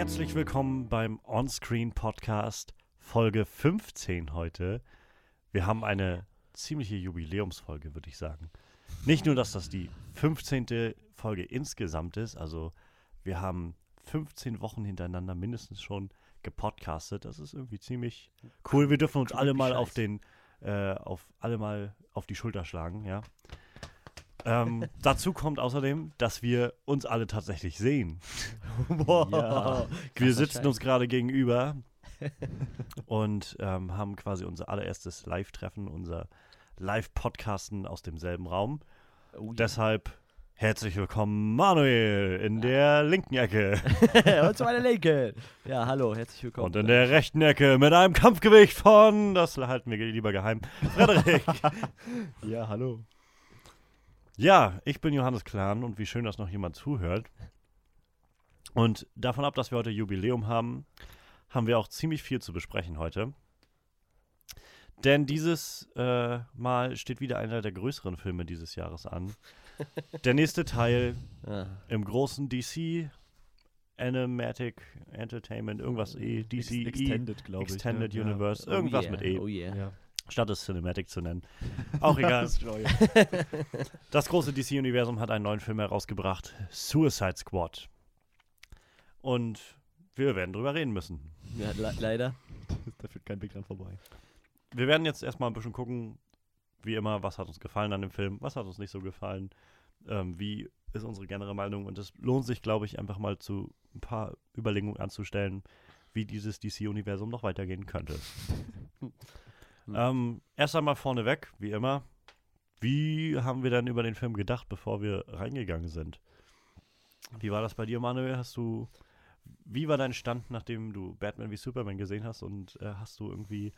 herzlich willkommen beim Onscreen Podcast Folge 15 heute. Wir haben eine ziemliche Jubiläumsfolge, würde ich sagen. Nicht nur, dass das die 15. Folge insgesamt ist, also wir haben 15 Wochen hintereinander mindestens schon gepodcastet. Das ist irgendwie ziemlich cool. Wir dürfen uns alle mal auf den, äh, auf alle mal auf die Schulter schlagen, ja. Ähm, dazu kommt außerdem, dass wir uns alle tatsächlich sehen. Wow. Ja. wir sitzen uns gerade gegenüber und ähm, haben quasi unser allererstes Live-Treffen, unser Live-Podcasten aus demselben Raum. Oh. Deshalb herzlich willkommen, Manuel, in der linken Ecke. und zu meiner Linke. Ja, hallo, herzlich willkommen. Und in der rechten Ecke mit einem Kampfgewicht von, das halten wir lieber geheim, Frederik. Ja, hallo. Ja, ich bin Johannes Klahn und wie schön, dass noch jemand zuhört. Und davon ab, dass wir heute Jubiläum haben, haben wir auch ziemlich viel zu besprechen heute. Denn dieses äh, Mal steht wieder einer der größeren Filme dieses Jahres an. Der nächste Teil Ah, im großen DC Animatic Entertainment, irgendwas E, Ex DC Extended, glaube ich. Extended ne? Universe, oh irgendwas yeah, mit E, Oh yeah. Ja. Statt es Cinematic zu nennen. Auch egal. Das große DC-Universum hat einen neuen Film herausgebracht, Suicide Squad. Und wir werden drüber reden müssen. Ja, le leider. da führt kein Weg dran vorbei. Wir werden jetzt erstmal ein bisschen gucken, wie immer, was hat uns gefallen an dem Film, was hat uns nicht so gefallen, ähm, wie ist unsere generelle Meinung. Und es lohnt sich, glaube ich, einfach mal zu ein paar Überlegungen anzustellen, wie dieses DC-Universum noch weitergehen könnte. Ähm, erst einmal vorneweg, wie immer, wie haben wir denn über den Film gedacht, bevor wir reingegangen sind? Wie war das bei dir, Manuel? Hast du, wie war dein Stand, nachdem du Batman wie Superman gesehen hast und äh, hast du irgendwie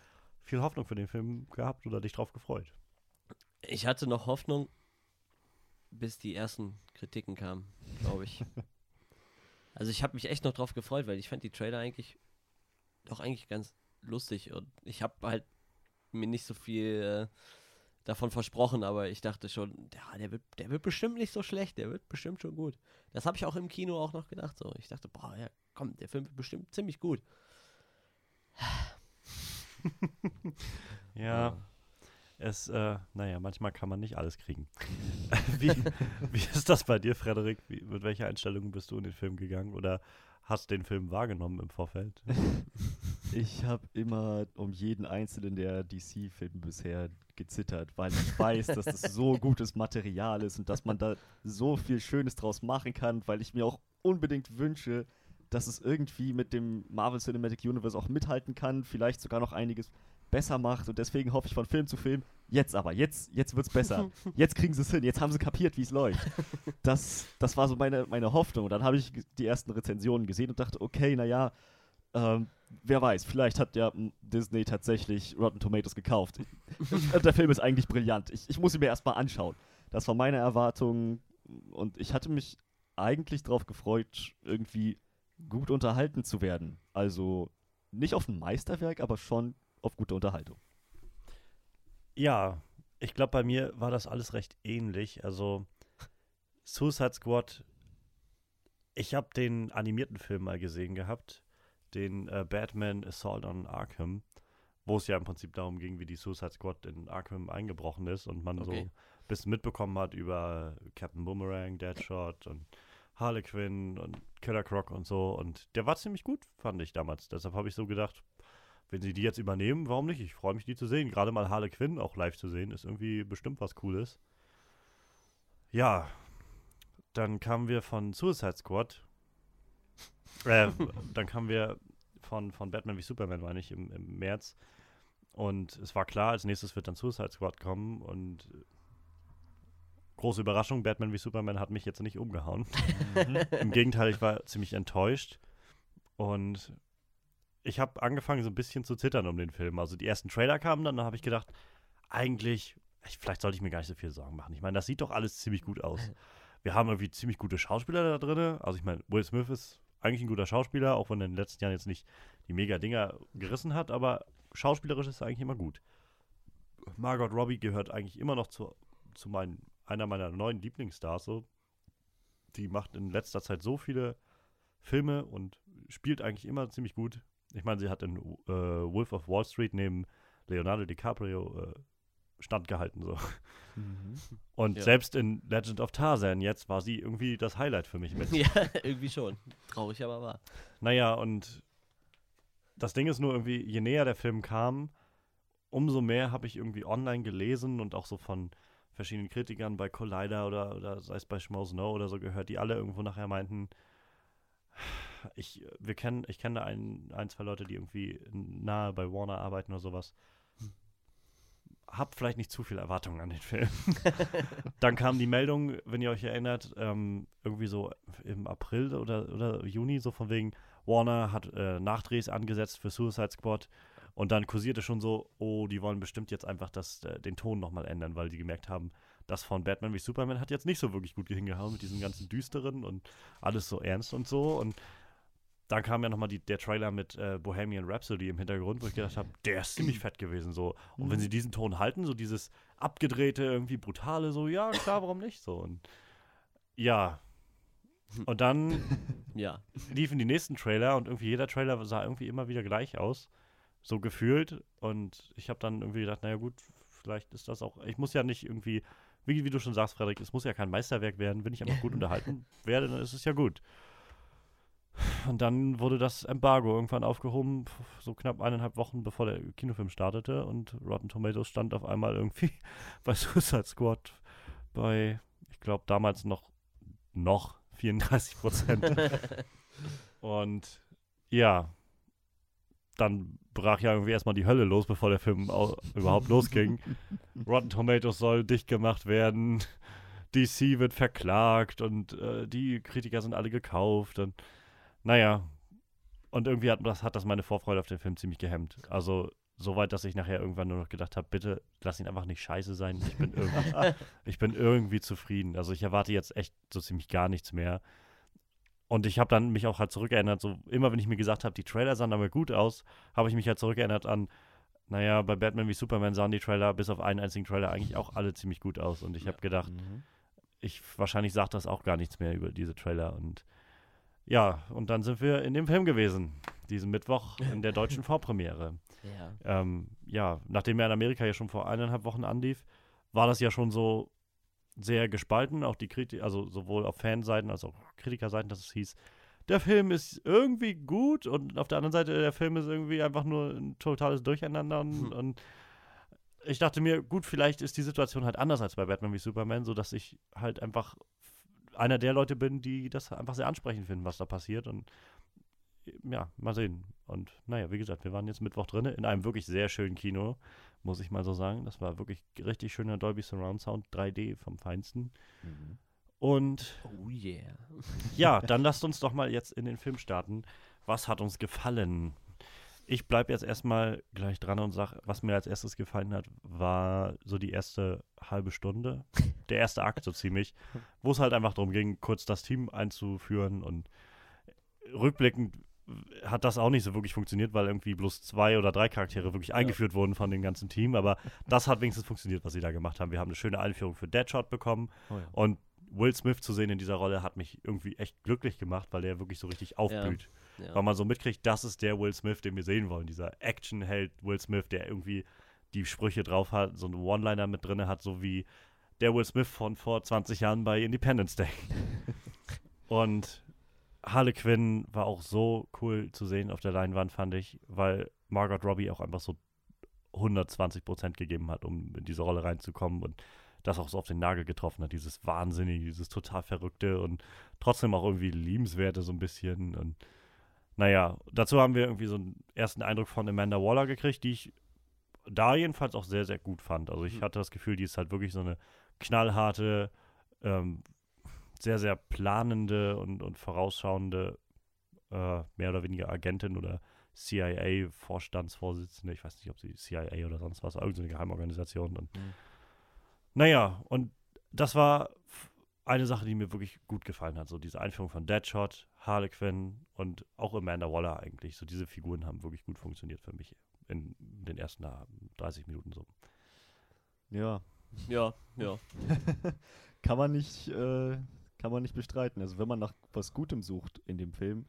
viel Hoffnung für den Film gehabt oder dich drauf gefreut? Ich hatte noch Hoffnung, bis die ersten Kritiken kamen, glaube ich. also ich habe mich echt noch drauf gefreut, weil ich fand die Trailer eigentlich doch eigentlich ganz lustig und ich habe halt mir nicht so viel äh, davon versprochen, aber ich dachte schon, ja, der wird, der wird bestimmt nicht so schlecht, der wird bestimmt schon gut. Das habe ich auch im Kino auch noch gedacht. So, ich dachte, boah, ja, komm, der Film wird bestimmt ziemlich gut. Ja, es, äh, naja, manchmal kann man nicht alles kriegen. wie, wie ist das bei dir, Frederik? Wie, mit welcher Einstellung bist du in den Film gegangen oder hast den Film wahrgenommen im Vorfeld? Ich habe immer um jeden einzelnen der DC-Filme bisher gezittert, weil ich weiß, dass das so gutes Material ist und dass man da so viel Schönes draus machen kann, weil ich mir auch unbedingt wünsche, dass es irgendwie mit dem Marvel Cinematic Universe auch mithalten kann, vielleicht sogar noch einiges besser macht und deswegen hoffe ich von Film zu Film, jetzt aber, jetzt, jetzt wird's besser. Jetzt kriegen sie es hin, jetzt haben sie kapiert, wie es läuft. Das, das war so meine, meine Hoffnung. Und dann habe ich die ersten Rezensionen gesehen und dachte, okay, naja, ähm, wer weiß, vielleicht hat ja Disney tatsächlich Rotten Tomatoes gekauft. Der Film ist eigentlich brillant. Ich, ich muss ihn mir erstmal anschauen. Das war meine Erwartung und ich hatte mich eigentlich darauf gefreut, irgendwie gut unterhalten zu werden. Also nicht auf ein Meisterwerk, aber schon auf gute Unterhaltung. Ja, ich glaube, bei mir war das alles recht ähnlich. Also, Suicide Squad, ich habe den animierten Film mal gesehen gehabt, den äh, Batman Assault on Arkham, wo es ja im Prinzip darum ging, wie die Suicide Squad in Arkham eingebrochen ist und man so Okay. ein bisschen mitbekommen hat über Captain Boomerang, Deadshot und Harley Quinn und Killer Croc und so. Und der war ziemlich gut, fand ich damals. Deshalb habe ich so gedacht, wenn sie die jetzt übernehmen, warum nicht? Ich freue mich, die zu sehen. Gerade mal Harley Quinn auch live zu sehen, ist irgendwie bestimmt was Cooles. Ja, dann kamen wir von Suicide Squad. Äh, dann kamen wir von, von Batman wie Superman, meine ich, im, im März. Und es war klar, als nächstes wird dann Suicide Squad kommen. Und äh, große Überraschung, Batman wie Superman hat mich jetzt nicht umgehauen. Im Gegenteil, ich war ziemlich enttäuscht. Und ich habe angefangen, so ein bisschen zu zittern um den Film. Also die ersten Trailer kamen dann, da habe ich gedacht, eigentlich, ich- vielleicht sollte ich mir gar nicht so viel Sorgen machen. Ich meine, das sieht doch alles ziemlich gut aus. Wir haben irgendwie ziemlich gute Schauspieler da drin. Also ich meine, Will Smith ist eigentlich ein guter Schauspieler, auch wenn er in den letzten Jahren jetzt nicht die mega Dinger gerissen hat, aber schauspielerisch ist er eigentlich immer gut. Margot Robbie gehört eigentlich immer noch zu, zu meinen, einer meiner neuen Lieblingsstars. So. Die macht in letzter Zeit so viele Filme und spielt eigentlich immer ziemlich gut. Ich meine, sie hat in äh, Wolf of Wall Street neben Leonardo DiCaprio äh, standgehalten. So. Mhm. Und Ja. selbst in Legend of Tarzan jetzt war sie irgendwie das Highlight für mich mit. ja, irgendwie schon. Traurig, aber wahr. Naja, und das Ding ist nur irgendwie, je näher der Film kam, umso mehr habe ich irgendwie online gelesen und auch so von verschiedenen Kritikern bei Collider oder, oder sei es bei Schmo Snow oder so gehört, die alle irgendwo nachher meinten, ich, wir kennen, ich kenne ein, ein, zwei Leute, die irgendwie nahe bei Warner arbeiten oder sowas. Hab vielleicht nicht zu viel Erwartungen an den Film. Dann kam die Meldung, wenn ihr euch erinnert, ähm, irgendwie so im April oder, oder Juni, so von wegen, Warner hat äh, Nachdrehs angesetzt für Suicide Squad und dann kursierte schon so, oh, die wollen bestimmt jetzt einfach das, äh, den Ton nochmal ändern, weil die gemerkt haben, das von Batman wie Superman hat jetzt nicht so wirklich gut hingehauen mit diesen ganzen düsteren und alles so ernst und so und dann kam ja nochmal der Trailer mit äh, Bohemian Rhapsody im Hintergrund, wo ich gedacht habe, der ist ziemlich fett gewesen so. Und wenn sie diesen Ton halten, so dieses abgedrehte, irgendwie brutale, so, ja, klar, warum nicht so. Und ja. Und dann Ja. liefen die nächsten Trailer und irgendwie jeder Trailer sah irgendwie immer wieder gleich aus. So gefühlt. Und ich habe dann irgendwie gedacht, naja gut, vielleicht ist das auch. Ich muss ja nicht irgendwie, wie, wie du schon sagst, Frederik, es muss ja kein Meisterwerk werden. Wenn ich einfach gut unterhalten werde, dann ist es ja gut. Und dann wurde das Embargo irgendwann aufgehoben, so knapp eineinhalb Wochen bevor der Kinofilm startete. Und Rotten Tomatoes stand auf einmal irgendwie bei Suicide Squad bei, ich glaube, damals noch, noch 34 Prozent. Und ja, dann brach ja irgendwie erstmal die Hölle los, bevor der Film au- überhaupt losging. Rotten Tomatoes soll dicht gemacht werden, DC wird verklagt und äh, die Kritiker sind alle gekauft und naja. Und irgendwie hat das, hat das meine Vorfreude auf den Film ziemlich gehemmt. Also soweit, dass ich nachher irgendwann nur noch gedacht habe, bitte lass ihn einfach nicht scheiße sein. Ich bin irgendwie, ich bin irgendwie zufrieden. Also ich erwarte jetzt echt so ziemlich gar nichts mehr. Und ich habe dann mich auch halt zurückerinnert, so immer wenn ich mir gesagt habe, die Trailer sahen aber gut aus, habe ich mich halt zurückerinnert an, naja, bei Batman wie Superman sahen die Trailer bis auf einen einzigen Trailer eigentlich auch alle ziemlich gut aus. Und ich habe gedacht, Mhm. ich wahrscheinlich sagt das auch gar nichts mehr über diese Trailer. Und ja, und dann sind wir in dem Film gewesen, diesen Mittwoch in der deutschen Vorpremiere. Ja. Ähm, ja, nachdem er in Amerika ja schon vor eineinhalb Wochen anlief, war das ja schon so sehr gespalten, auch die Kritik, also sowohl auf Fanseiten als auch Kritikerseiten, dass es hieß, der Film ist irgendwie gut und auf der anderen Seite, der Film ist irgendwie einfach nur ein totales Durcheinander und, Hm. und ich dachte mir, gut, vielleicht ist die Situation halt anders als bei Batman wie Superman, so dass ich halt einfach einer der Leute bin, die das einfach sehr ansprechend finden, was da passiert und ja, mal sehen. Und naja, wie gesagt, wir waren jetzt Mittwoch drin in einem wirklich sehr schönen Kino, muss ich mal so sagen. Das war wirklich richtig schöner Dolby Surround Sound, 3D vom Feinsten. Mhm. Und Oh yeah. ja, dann lasst uns doch mal jetzt in den Film starten. Was hat uns gefallen? Ich bleibe jetzt erstmal gleich dran und sage, was mir als erstes gefallen hat, war so die erste halbe Stunde, der erste Akt so ziemlich, wo es halt einfach darum ging, kurz das Team einzuführen und rückblickend hat das auch nicht so wirklich funktioniert, weil irgendwie bloß zwei oder drei Charaktere wirklich eingeführt wurden von dem ganzen Team, aber das hat wenigstens funktioniert, was sie da gemacht haben. Wir haben eine schöne Einführung für Deadshot bekommen Oh ja. und Will Smith zu sehen in dieser Rolle hat mich irgendwie echt glücklich gemacht, weil der wirklich so richtig aufblüht. Ja. Weil man so mitkriegt, das ist der Will Smith, den wir sehen wollen. Dieser Actionheld Will Smith, der irgendwie die Sprüche drauf hat, so einen One-Liner mit drin hat, so wie der Will Smith von vor 20 Jahren bei Independence Day. Und Harley Quinn war auch so cool zu sehen auf der Leinwand, fand ich, weil Margot Robbie auch einfach so 120 Prozent gegeben hat, um in diese Rolle reinzukommen und das auch so auf den Nagel getroffen hat, dieses Wahnsinnige, dieses total Verrückte und trotzdem auch irgendwie liebenswerte so ein bisschen und naja, dazu haben wir irgendwie so einen ersten Eindruck von Amanda Waller gekriegt, die ich da jedenfalls auch sehr, sehr gut fand. Also ich Mhm. hatte das Gefühl, die ist halt wirklich so eine knallharte, ähm, sehr, sehr planende und, und vorausschauende, äh, mehr oder weniger Agentin oder CIA-Vorstandsvorsitzende. Ich weiß nicht, ob sie CIA oder sonst was, irgendeine Geheimorganisation. Und, Mhm. Naja, und das war eine Sache, die mir wirklich gut gefallen hat. So diese Einführung von Deadshot, Harlequin und auch Amanda Waller eigentlich. So diese Figuren haben wirklich gut funktioniert für mich in den ersten na, 30 Minuten so. Ja, Ja, ja. kann man nicht, äh, kann man nicht bestreiten. Also wenn man nach was Gutem sucht in dem Film,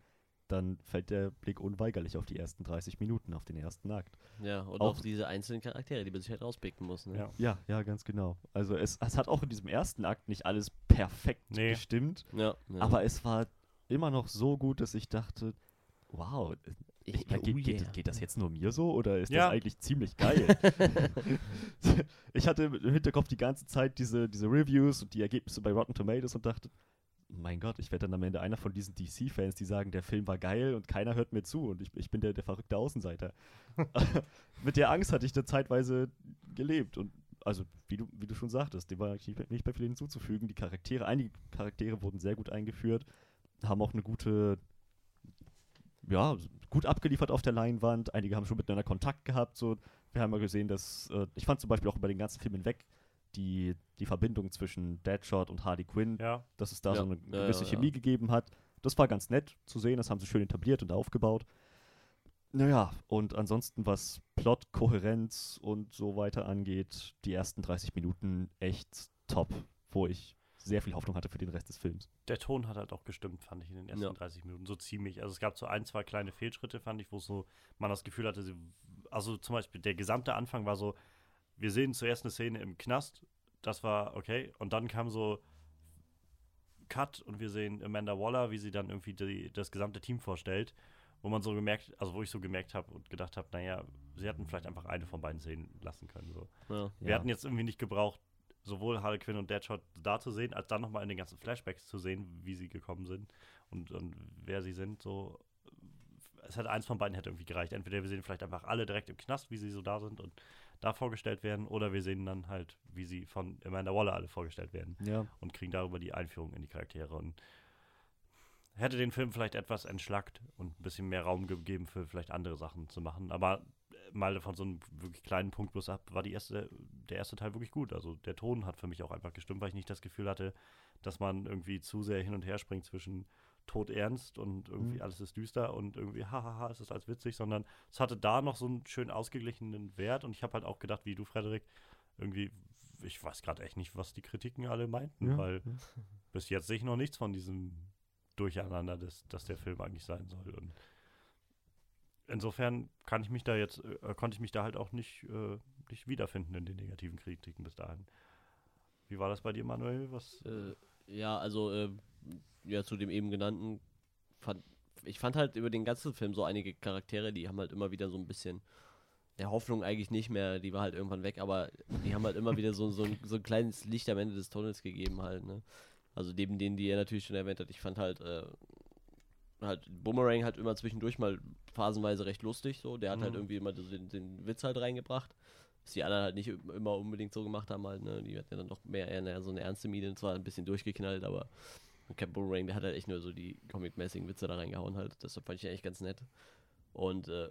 dann fällt der Blick unweigerlich auf die ersten 30 Minuten, auf den ersten Akt. Ja, und Auch- auf diese einzelnen Charaktere, die man sich halt rauspicken muss. Ne? Ja. Ja, ja, ganz genau. Also es, es hat auch in diesem ersten Akt nicht alles perfekt Nee. gestimmt, Ja, ja. aber es war immer noch so gut, dass ich dachte, wow, ich, Oh geht, geht, yeah. geht das jetzt nur mir so oder ist Ja. das eigentlich ziemlich geil? ich hatte im Hinterkopf die ganze Zeit diese, diese Reviews und die Ergebnisse bei Rotten Tomatoes und dachte, mein Gott, ich werde dann am Ende einer von diesen DC-Fans, die sagen, der Film war geil und keiner hört mir zu und ich, ich bin der, der verrückte Außenseiter. Mit der Angst hatte ich da zeitweise gelebt und also, wie du, wie du schon sagtest, dem war eigentlich nicht, nicht bei viel hinzuzufügen. Die Charaktere, einige Charaktere wurden sehr gut eingeführt, haben auch eine gute, ja, gut abgeliefert auf der Leinwand. Einige haben schon miteinander Kontakt gehabt. So. Wir haben ja gesehen, dass, äh, ich fand zum Beispiel auch über den ganzen Film hinweg die, die Verbindung zwischen Deadshot und Harley Quinn, Ja, dass es da Ja. so eine Ja, gewisse ja, Chemie ja. gegeben hat. Das war ganz nett zu sehen, das haben sie schön etabliert und aufgebaut. Naja, und ansonsten, was Plot, Kohärenz und so weiter angeht, die ersten 30 Minuten echt top, wo ich sehr viel Hoffnung hatte für den Rest des Films. der Ton hat halt auch gestimmt, fand ich in den ersten Ja. 30 Minuten. So ziemlich. Also es gab so ein, zwei kleine Fehlschritte, fand ich, wo so man das Gefühl hatte, sie, also zum Beispiel der gesamte Anfang war so, wir sehen zuerst eine Szene im Knast, das war okay, und dann kam so Cut und wir sehen Amanda Waller, wie sie dann irgendwie die, das gesamte Team vorstellt, wo man so gemerkt, also wo ich so gemerkt habe und gedacht habe, naja, sie hätten vielleicht einfach eine von beiden Szenen lassen können. So. ja. Wir Ja. hatten jetzt irgendwie nicht gebraucht, sowohl Harley Quinn und Deadshot da zu sehen, als dann nochmal in den ganzen Flashbacks zu sehen, wie sie gekommen sind und, und wer sie sind. So, es hätte eins von beiden hätte irgendwie gereicht. Entweder wir sehen vielleicht einfach alle direkt im Knast, wie sie so da sind und da vorgestellt werden, oder wir sehen dann halt, wie sie von Amanda Waller alle vorgestellt werden Ja, und kriegen darüber die Einführung in die Charaktere und hätte den Film vielleicht etwas entschlackt und ein bisschen mehr Raum gegeben für vielleicht andere Sachen zu machen. Aber mal von so einem wirklich kleinen Punkt bloß ab, war die erste, der erste Teil wirklich gut. Also der Ton hat für mich auch einfach gestimmt, weil ich nicht das Gefühl hatte, dass man irgendwie zu sehr hin und her springt zwischen tot ernst und irgendwie Mhm. alles ist düster und irgendwie hahaha, es ist alles witzig, sondern es hatte da noch so einen schön ausgeglichenen Wert und ich habe halt auch gedacht, wie du, Frederik, irgendwie, ich weiß gerade echt nicht, was die Kritiken alle meinten, ja, weil bis jetzt sehe ich noch nichts von diesem Durcheinander, das, das der Film eigentlich sein soll. Und insofern kann ich mich da jetzt, äh, konnte ich mich da halt auch nicht, äh, nicht wiederfinden in den negativen Kritiken bis dahin. Wie war das bei dir, Manuel? Was? Äh, ja, also, äh, ja, zu dem eben genannten, fand, ich fand halt über den ganzen Film so einige Charaktere, die haben halt immer wieder so ein bisschen, der Hoffnung eigentlich nicht mehr, die war halt irgendwann weg, aber die haben halt immer wieder so, so, ein, so ein kleines Licht am Ende des Tunnels gegeben halt, ne. Also neben denen, die er natürlich schon erwähnt hat, ich fand halt, äh, halt Boomerang halt immer zwischendurch mal phasenweise recht lustig, so, der hat halt Mhm. irgendwie immer den, den Witz halt reingebracht. Was die anderen halt nicht immer unbedingt so gemacht haben halt, ne, die hatten ja dann doch mehr eher so eine ernste Miene, zwar ein bisschen durchgeknallt, aber Captain Boomerang, der hat halt echt nur so die comic-mäßigen Witze da reingehauen halt. Deshalb fand ich eigentlich ganz nett. Und äh,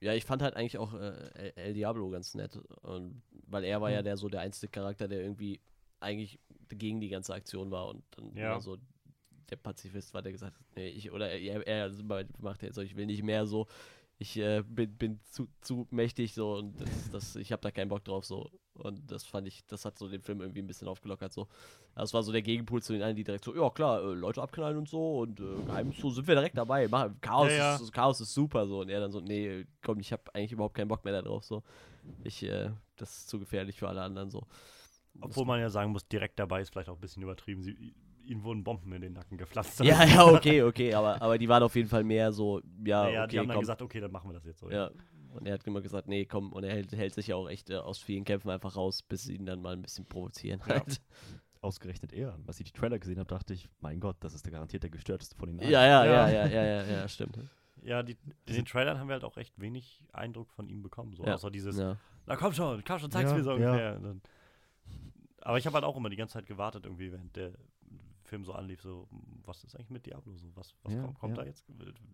ja, ich fand halt eigentlich auch äh, El- Diablo ganz nett. Und, weil er war ja Mhm. der so der einzige Charakter, der irgendwie eigentlich gegen die ganze Aktion war und dann Ja. so der Pazifist war, der gesagt hat, nee, ich, oder er, er macht jetzt so, ich will nicht mehr so, ich äh, bin, bin zu, zu mächtig so und das, das, ich habe da keinen Bock drauf so. Und das fand ich, das hat so den Film irgendwie ein bisschen aufgelockert so. Das war so der Gegenpol zu den anderen, die direkt so, ja klar, äh, Leute abknallen und so und äh, Geheimnis so sind wir direkt dabei. Mach, Chaos, Ja, ja. Ist, Chaos ist super so. Und er dann so, nee, komm, ich habe eigentlich überhaupt keinen Bock mehr da drauf so. Ich, äh, das ist zu gefährlich für alle anderen so. Obwohl man ja sagen muss, direkt dabei ist vielleicht auch ein bisschen übertrieben. Sie, ihnen wurden Bomben in den Nacken gepflanzt. Ja, ja, okay, okay, aber, aber die waren auf jeden Fall mehr so, ja, Naja, okay, die haben dann komm. gesagt, okay, dann machen wir das jetzt so. Ja. Und er hat immer gesagt, nee, komm, und er hält, hält sich ja auch echt äh, aus vielen Kämpfen einfach raus, bis sie ihn dann mal ein bisschen provozieren Ja. halt. Ausgerechnet er. Als ich die Trailer gesehen habe, dachte ich, mein Gott, das ist der garantiert der gestörteste von den allen. Ja, ja, ja, Ja. ja, ja, ja, ja, stimmt. Ja, die, in den Trailern haben wir halt auch echt wenig Eindruck von ihm bekommen. So, Ja. Außer dieses, Ja. na komm schon, komm schon, zeig's Ja, mir so ja. ungefähr. Dann, aber ich habe halt auch immer die ganze Zeit gewartet, irgendwie, während der Film so anlief, so, was ist eigentlich mit Diablo? So, was was Ja, kommt, kommt ja. da jetzt?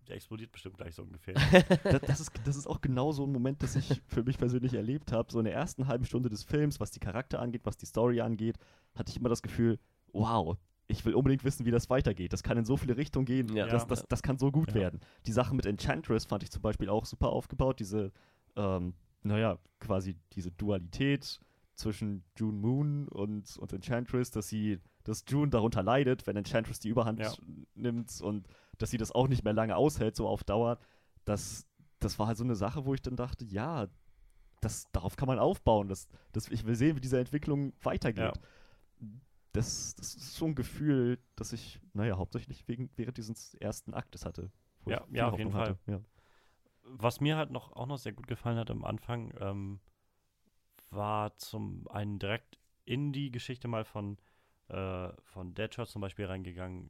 Der explodiert bestimmt gleich so ungefähr. das, das, ist, das ist auch genau so ein Moment, das ich für mich persönlich erlebt habe. So in der ersten halben Stunde des Films, was die Charakter angeht, was die Story angeht, hatte ich immer das Gefühl, wow, ich will unbedingt wissen, wie das weitergeht. Das kann in so viele Richtungen gehen, Ja. das, das, das kann so gut Ja. werden. Die Sache mit Enchantress fand ich zum Beispiel auch super aufgebaut. Diese, ähm, naja, quasi diese Dualität zwischen June Moon und, und Enchantress, dass sie, dass June darunter leidet, wenn Enchantress die Überhand Ja. nimmt und dass sie das auch nicht mehr lange aushält, so auf Dauer. Das, das war halt so eine Sache, wo ich dann dachte, ja, das, darauf kann man aufbauen. Das, das, ich will sehen, wie diese Entwicklung weitergeht. Ja. Das, das ist so ein Gefühl, das ich, naja, hauptsächlich wegen, während dieses ersten Aktes hatte. wo Ja, ja, auf jeden hatte. Ja. Was mir halt noch auch noch sehr gut gefallen hat am Anfang, ähm, war zum einen direkt in die Geschichte mal von, äh, von Deadshot zum Beispiel reingegangen,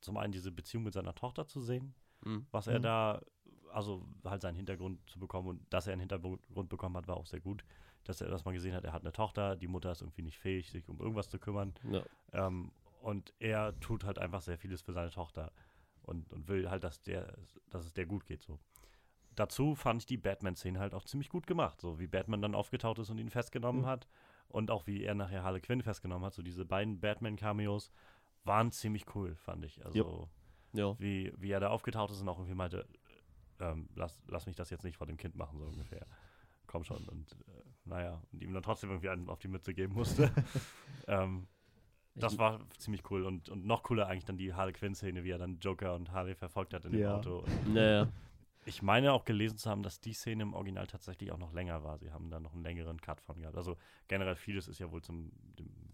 zum einen diese Beziehung mit seiner Tochter zu sehen, Mhm. was er Mhm. da, also halt seinen Hintergrund zu bekommen und dass er einen Hintergrund bekommen hat, war auch sehr gut. Dass er, dass man gesehen hat, er hat eine Tochter, die Mutter ist irgendwie nicht fähig, sich um irgendwas zu kümmern. Ja. Ähm, und er tut halt einfach sehr vieles für seine Tochter und, und will halt, dass, der, dass es der gut geht. So. Dazu fand ich die Batman-Szene halt auch ziemlich gut gemacht. So wie Batman dann aufgetaucht ist und ihn festgenommen Mhm. hat. Und auch wie er nachher Harley Quinn festgenommen hat. So diese beiden Batman-Cameos waren ziemlich cool, fand ich. Also Ja. wie, wie er da aufgetaucht ist und auch irgendwie meinte, ähm, lass, lass mich das jetzt nicht vor dem Kind machen, so ungefähr. Komm schon. Und äh, naja, und ihm dann trotzdem irgendwie einen auf die Mütze geben musste. ähm, das war ziemlich cool und, und noch cooler eigentlich dann die Harley Quinn-Szene, wie er dann Joker und Harley verfolgt hat in dem Ja. Auto. Naja. Ich meine auch gelesen zu haben, dass die Szene im Original tatsächlich auch noch länger war. Sie haben da noch einen längeren Cut von gehabt. Also generell vieles ist ja wohl zum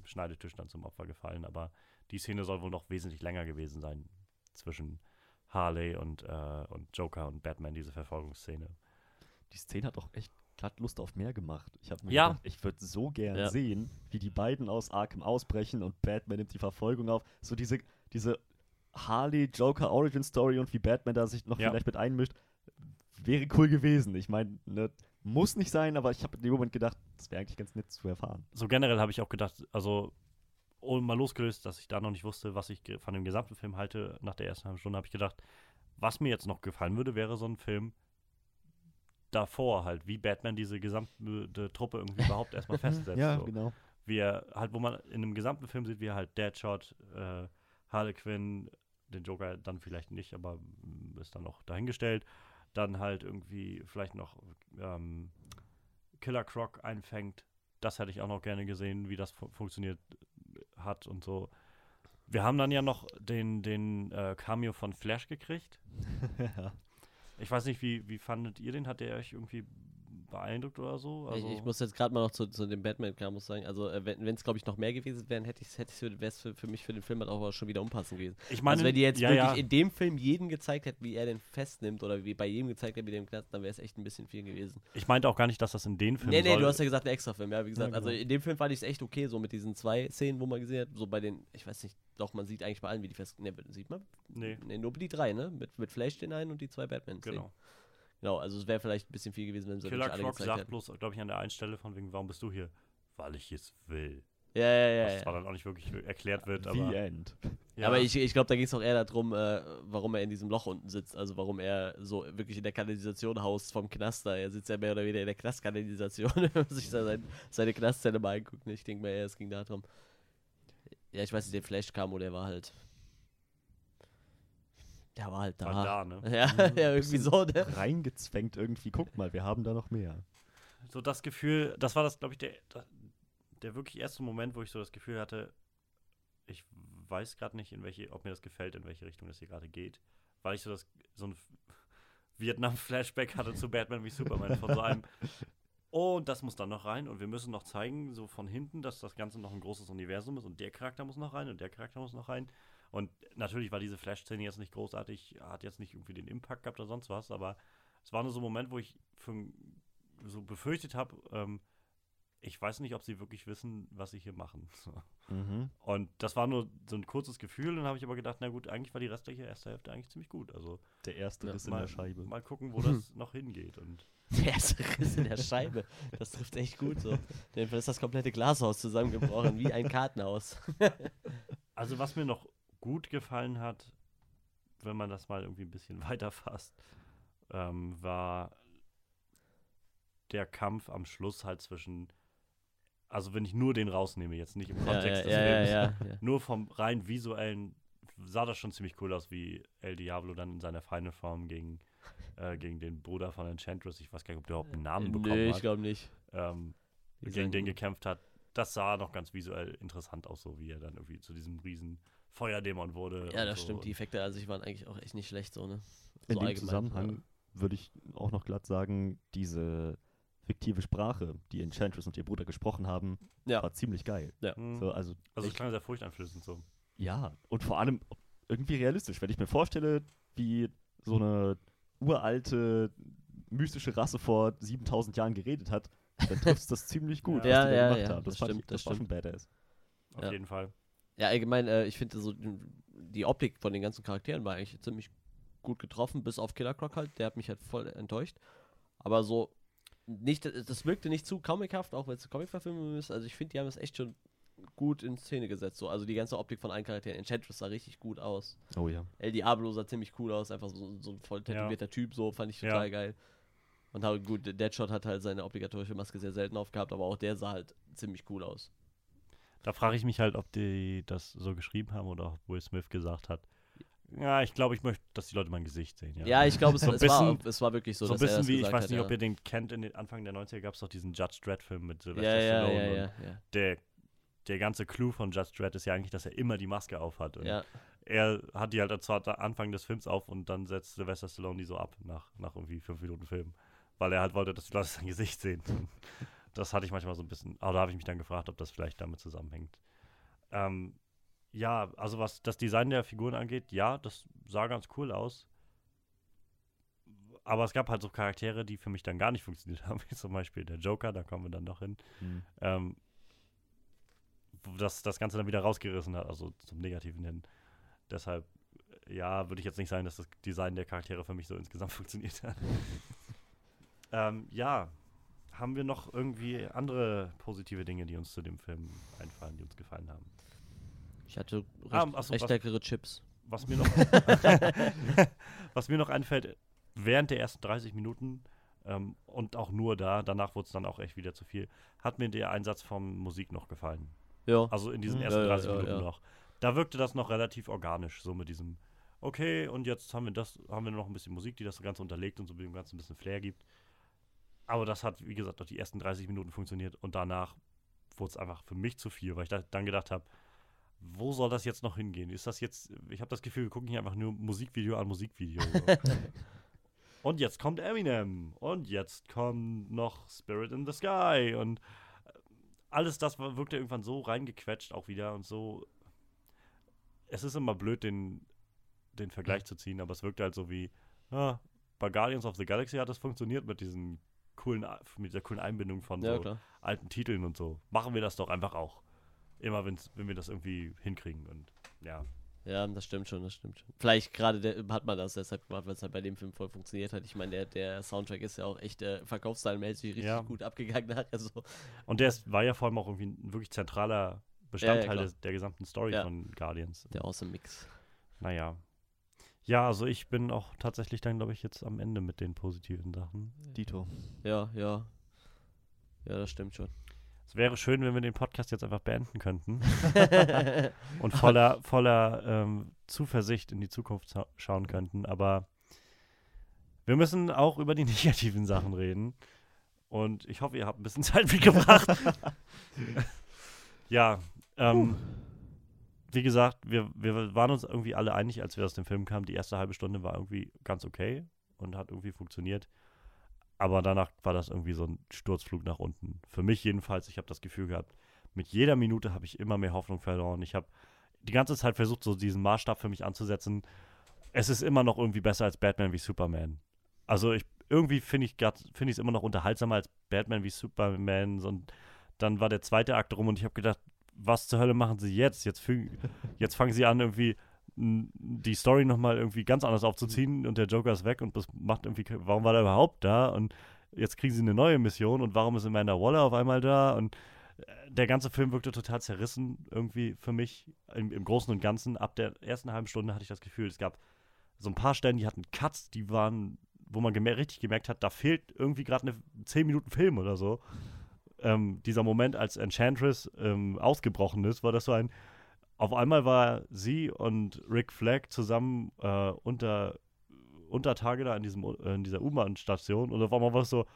Schneidetisch dann zum Opfer gefallen, aber die Szene soll wohl noch wesentlich länger gewesen sein zwischen Harley und, äh, und Joker und Batman, diese Verfolgungsszene. Die Szene hat auch echt glatt Lust auf mehr gemacht. Ich habe mir Ja. gedacht, ich würde so gern Ja. sehen, wie die beiden aus Arkham ausbrechen und Batman nimmt die Verfolgung auf. So diese, diese Harley-Joker-Origin-Story und wie Batman da sich noch Ja. vielleicht mit einmischt, wäre cool gewesen. Ich meine, ne, muss nicht sein, aber ich habe in dem Moment gedacht, das wäre eigentlich ganz nett zu erfahren. So generell habe ich auch gedacht, also oh, mal losgelöst, dass ich da noch nicht wusste, was ich von dem gesamten Film halte, nach der ersten halben Stunde habe ich gedacht, was mir jetzt noch gefallen würde, wäre so ein Film davor halt, wie Batman diese gesamte Truppe irgendwie überhaupt erstmal festsetzt. so. genau. wie er halt, wo man in einem gesamten Film sieht, wie er halt Deadshot, äh, Harley Quinn, den Joker dann vielleicht nicht, aber mm, ist dann noch dahingestellt, dann halt irgendwie vielleicht noch ähm, Killer Croc einfängt. Das hätte ich auch noch gerne gesehen, wie das fu funktioniert äh, hat und so. Wir haben dann ja noch den, den äh, Cameo von Flash gekriegt. ja. Ich weiß nicht, wie, wie fandet ihr den? Hat der euch irgendwie beeindruckt oder so? Also, ich, ich muss jetzt gerade mal noch zu, zu dem batman kam muss sagen, also äh, wenn es glaube ich noch mehr gewesen wären, hätte ich hätte wäre es für, für mich für den Film halt auch schon wieder unpassend gewesen. ich meine, also wenn die jetzt ja, wirklich ja. in dem Film jeden gezeigt hätten, wie er den festnimmt oder wie bei jedem gezeigt hätte, wie der im Knast, dann wäre es echt ein bisschen viel gewesen. Ich meinte auch gar nicht, dass das in den Filmen nee, nee, soll. du hast ja gesagt, ein extra Film, ja, wie gesagt. Ja, Also genau. in dem Film fand ich es echt okay, so mit diesen zwei Szenen, wo man gesehen hat, so bei den, ich weiß nicht, doch, man sieht eigentlich bei allen, wie die fest, ne, sieht man? Nee, Nee, nur die drei, ne? Mit, mit Flash den einen und die zwei Batman-Szenen. genau. Genau, also es wäre vielleicht ein bisschen viel gewesen, wenn sie Killer alle Croc gezeigt sagt hätten. bloß, glaube ich, an der einen Stelle von wegen, warum bist du hier? Weil ich es will. Ja, ja, ja. Was ja. zwar dann auch nicht wirklich erklärt wird, The aber. End. Ja, Aber ich, ich glaube, da ging es auch eher darum, äh, warum er in diesem Loch unten sitzt. Also warum er so wirklich in der Kanalisation haust vom Knast da. Er sitzt ja mehr oder weniger in der Knastkanalisation, wenn man sich da sein, seine Knastzelle mal anguckt. Ich denke mal eher, es ging darum. Ja, ich weiß nicht, der Flash kam oder der war halt. Der war halt da. war da, ne? Ja, ja, irgendwie so, ne? Reingezwängt irgendwie. Guck mal, wir haben da noch mehr. So das Gefühl, das war das, glaube ich, der, der, wirklich erste Moment, wo ich so das Gefühl hatte, ich weiß gerade nicht, in welche, ob mir das gefällt, in welche Richtung das hier gerade geht. Weil ich so das, so ein Vietnam-Flashback hatte zu Batman wie Superman von so einem. Oh, und das muss dann noch rein und wir müssen noch zeigen, so von hinten, dass das Ganze noch ein großes Universum ist und der Charakter muss noch rein und der Charakter muss noch rein. Und natürlich war diese Flash-Szene jetzt nicht großartig, hat jetzt nicht irgendwie den Impact gehabt oder sonst was, aber es war nur so ein Moment, wo ich für, so befürchtet habe, ähm, ich weiß nicht, ob sie wirklich wissen, was sie hier machen. So. Mhm. Und das war nur so ein kurzes Gefühl, dann habe ich aber gedacht, na gut, eigentlich war die restliche erste Hälfte eigentlich ziemlich gut. Also Der erste Ja, Riss in mal, der Scheibe. mal gucken, wo das noch hingeht. Und Der erste Riss in der Scheibe. Das trifft echt gut so. Denn ist das komplette Glashaus zusammengebrochen, wie ein Kartenhaus. also was mir noch gut gefallen hat, wenn man das mal irgendwie ein bisschen weiterfasst, ähm, war der Kampf am Schluss halt zwischen, also wenn ich nur den rausnehme, jetzt nicht im Kontext ja, des ja, Films, ja, ja. nur vom rein visuellen sah das schon ziemlich cool aus, wie El Diablo dann in seiner Final Form gegen, äh, gegen den Bruder von Enchantress, ich weiß gar nicht, ob der überhaupt einen Namen bekommen Nee, ich hat, glaube nicht. ähm, gegen den gekämpft hat. das sah noch ganz visuell interessant aus, so wie er dann irgendwie zu diesem riesen Feuerdämon wurde. Ja, das so. stimmt. Die Effekte an sich waren eigentlich auch echt nicht schlecht, so, ne? In so dem allgemein, Zusammenhang würde ich auch noch glatt sagen, diese fiktive Sprache, die Enchantress und ihr Bruder gesprochen haben, Ja. war ziemlich geil. Mhm. So, also, also es klang sehr furchteinflößend so. ja, und vor allem irgendwie realistisch. Wenn ich mir vorstelle, wie so eine uralte, mystische Rasse vor 7000 Jahren geredet hat, dann trifft das ziemlich gut, Ja, was die da ja, gemacht ja, haben. Das, das fand stimmt, ich, das, das war schon badass. Auf Ja. jeden Fall. Ja, allgemein, äh, ich finde so, die Optik von den ganzen Charakteren war eigentlich ziemlich gut getroffen, bis auf Killer Croc halt. Der hat mich halt voll enttäuscht. Aber so, nicht, das wirkte nicht zu comichaft, auch wenn es eine Comic-Verfilmung ist. Also ich finde, die haben es echt schon gut in Szene gesetzt. So. Also die ganze Optik von allen Charakteren. Enchantress sah richtig gut aus. Oh ja. El Diablo sah ziemlich cool aus, einfach so, so ein voll tätowierter Typ, so fand ich Ja. total geil. Und halt, gut, Deadshot hat halt seine obligatorische Maske sehr selten aufgehabt, aber auch der sah halt ziemlich cool aus. Da frage ich mich halt, ob die das so geschrieben haben oder ob Will Smith gesagt hat. Ja, ich glaube, ich möchte, dass die Leute mein Gesicht sehen. Ja, Ja, ich glaube, es, So es, war, es war wirklich so, so ein bisschen wie, ich weiß hat, nicht, ja. ob ihr den kennt, in den Anfang der 90er gab es doch diesen Judge Dredd-Film mit Sylvester ja, Stallone. ja, ja, ja. Der, der ganze Clou von Judge Dredd ist ja eigentlich, dass er immer die Maske aufhat. Und ja. er hat die halt zwar am Anfang des Films auf und dann setzt Sylvester Stallone die so ab nach, nach irgendwie fünf Minuten Film. Weil er halt wollte, dass die Leute sein Gesicht sehen. Das hatte ich manchmal so ein bisschen, aber da habe ich mich dann gefragt, ob das vielleicht damit zusammenhängt. Ähm, ja, also was das Design der Figuren angeht, ja, das sah ganz cool aus. Aber es gab halt so Charaktere, die für mich dann gar nicht funktioniert haben, wie zum Beispiel der Joker, da kommen wir dann noch hin Hm. ähm, wo das das Ganze dann wieder rausgerissen hat, also zum Negativen hin. Deshalb, ja, würde ich jetzt nicht sagen, dass das Design der Charaktere für mich so insgesamt funktioniert hat. ähm, ja, haben wir noch irgendwie andere positive Dinge, die uns zu dem Film einfallen, die uns gefallen haben? Ich hatte recht, Ah, ach so, recht was- leckere Chips. Was mir noch, was mir noch einfällt, während der ersten 30 Minuten ähm, und auch nur da, danach wurde es dann auch echt wieder zu viel, hat mir der Einsatz von Musik noch gefallen. Ja. Also in diesen Mhm. ersten Ja, ja, 30 ja, Minuten ja. noch. Da wirkte das noch relativ organisch, so mit diesem, okay, und jetzt haben wir das, haben wir noch ein bisschen Musik, die das Ganze unterlegt und so dem Ganzen ein bisschen Flair gibt. Aber das hat, wie gesagt, noch die ersten 30 Minuten funktioniert und danach wurde es einfach für mich zu viel, weil ich da, dann gedacht habe, wo soll das jetzt noch hingehen? Ist das jetzt, ich habe das Gefühl, wir gucken hier einfach nur Musikvideo an Musikvideo. Und jetzt kommt Eminem und jetzt kommt noch Spirit in the Sky und äh, alles das wirkte irgendwann so reingequetscht auch wieder und so. Es ist immer blöd, den, den Vergleich zu ziehen, aber es wirkte halt so wie, ah, bei Guardians of the Galaxy hat es funktioniert mit diesen coolen, mit der coolen Einbindung von Ja, so klar. alten Titeln und so. Machen wir das doch einfach auch. Immer wenn's, wenn wir das irgendwie hinkriegen und ja. Ja, das stimmt schon, das stimmt schon. Vielleicht gerade der- hat man das deshalb gemacht, weil es halt bei dem Film voll funktioniert hat. Ich meine, der, der Soundtrack ist ja auch echt äh, verkaufszahlenmäßig richtig Ja. gut abgegangen nachher. Also, Und der ist, war ja vor allem auch irgendwie ein wirklich zentraler Bestandteil klar. des, der gesamten Story Ja. von Guardians. der Awesome Mix. Naja. Ja, also ich bin auch tatsächlich dann, glaube ich, jetzt am Ende mit den positiven Sachen. Dito. Ja, ja. Ja, das stimmt schon. Es wäre schön, wenn wir den Podcast jetzt einfach beenden könnten und voller, voller ähm, Zuversicht in die Zukunft scha- schauen könnten. Aber wir müssen auch über die negativen Sachen reden. Und ich hoffe, ihr habt ein bisschen Zeit mitgebracht. ja, ähm, wie gesagt, wir, wir waren uns irgendwie alle einig, als wir aus dem Film kamen. Die erste halbe Stunde war irgendwie ganz okay und hat irgendwie funktioniert. Aber danach war das irgendwie so ein Sturzflug nach unten. Für mich jedenfalls, ich habe das Gefühl gehabt, mit jeder Minute habe ich immer mehr Hoffnung verloren. Ich habe die ganze Zeit versucht, so diesen Maßstab für mich anzusetzen. Es ist immer noch irgendwie besser als Batman wie Superman. Also ich irgendwie finde ich es immer noch unterhaltsamer als Batman wie Superman. Und dann war der zweite Akt rum und ich habe gedacht, was zur Hölle machen sie jetzt? Jetzt, jetzt fangen sie an, irgendwie die Story nochmal irgendwie ganz anders aufzuziehen und der Joker ist weg und das macht irgendwie, warum war er überhaupt da? Und jetzt kriegen sie eine neue Mission und warum ist Amanda Waller auf einmal da? Und äh, der ganze Film wirkte total zerrissen irgendwie für mich im, im Großen und Ganzen. Ab der ersten halben Stunde hatte ich das Gefühl, es gab so ein paar Stellen, die hatten Cuts, die waren, wo man gemer richtig gemerkt hat, da fehlt irgendwie gerade eine 10 Minuten Film oder so. Ähm, dieser Moment, als Enchantress ähm, ausgebrochen ist, war das so ein. Auf einmal war sie und Rick Flag zusammen äh, unter, unter Tage da in, diesem, äh, in dieser U-Bahn-Station und auf einmal war es so,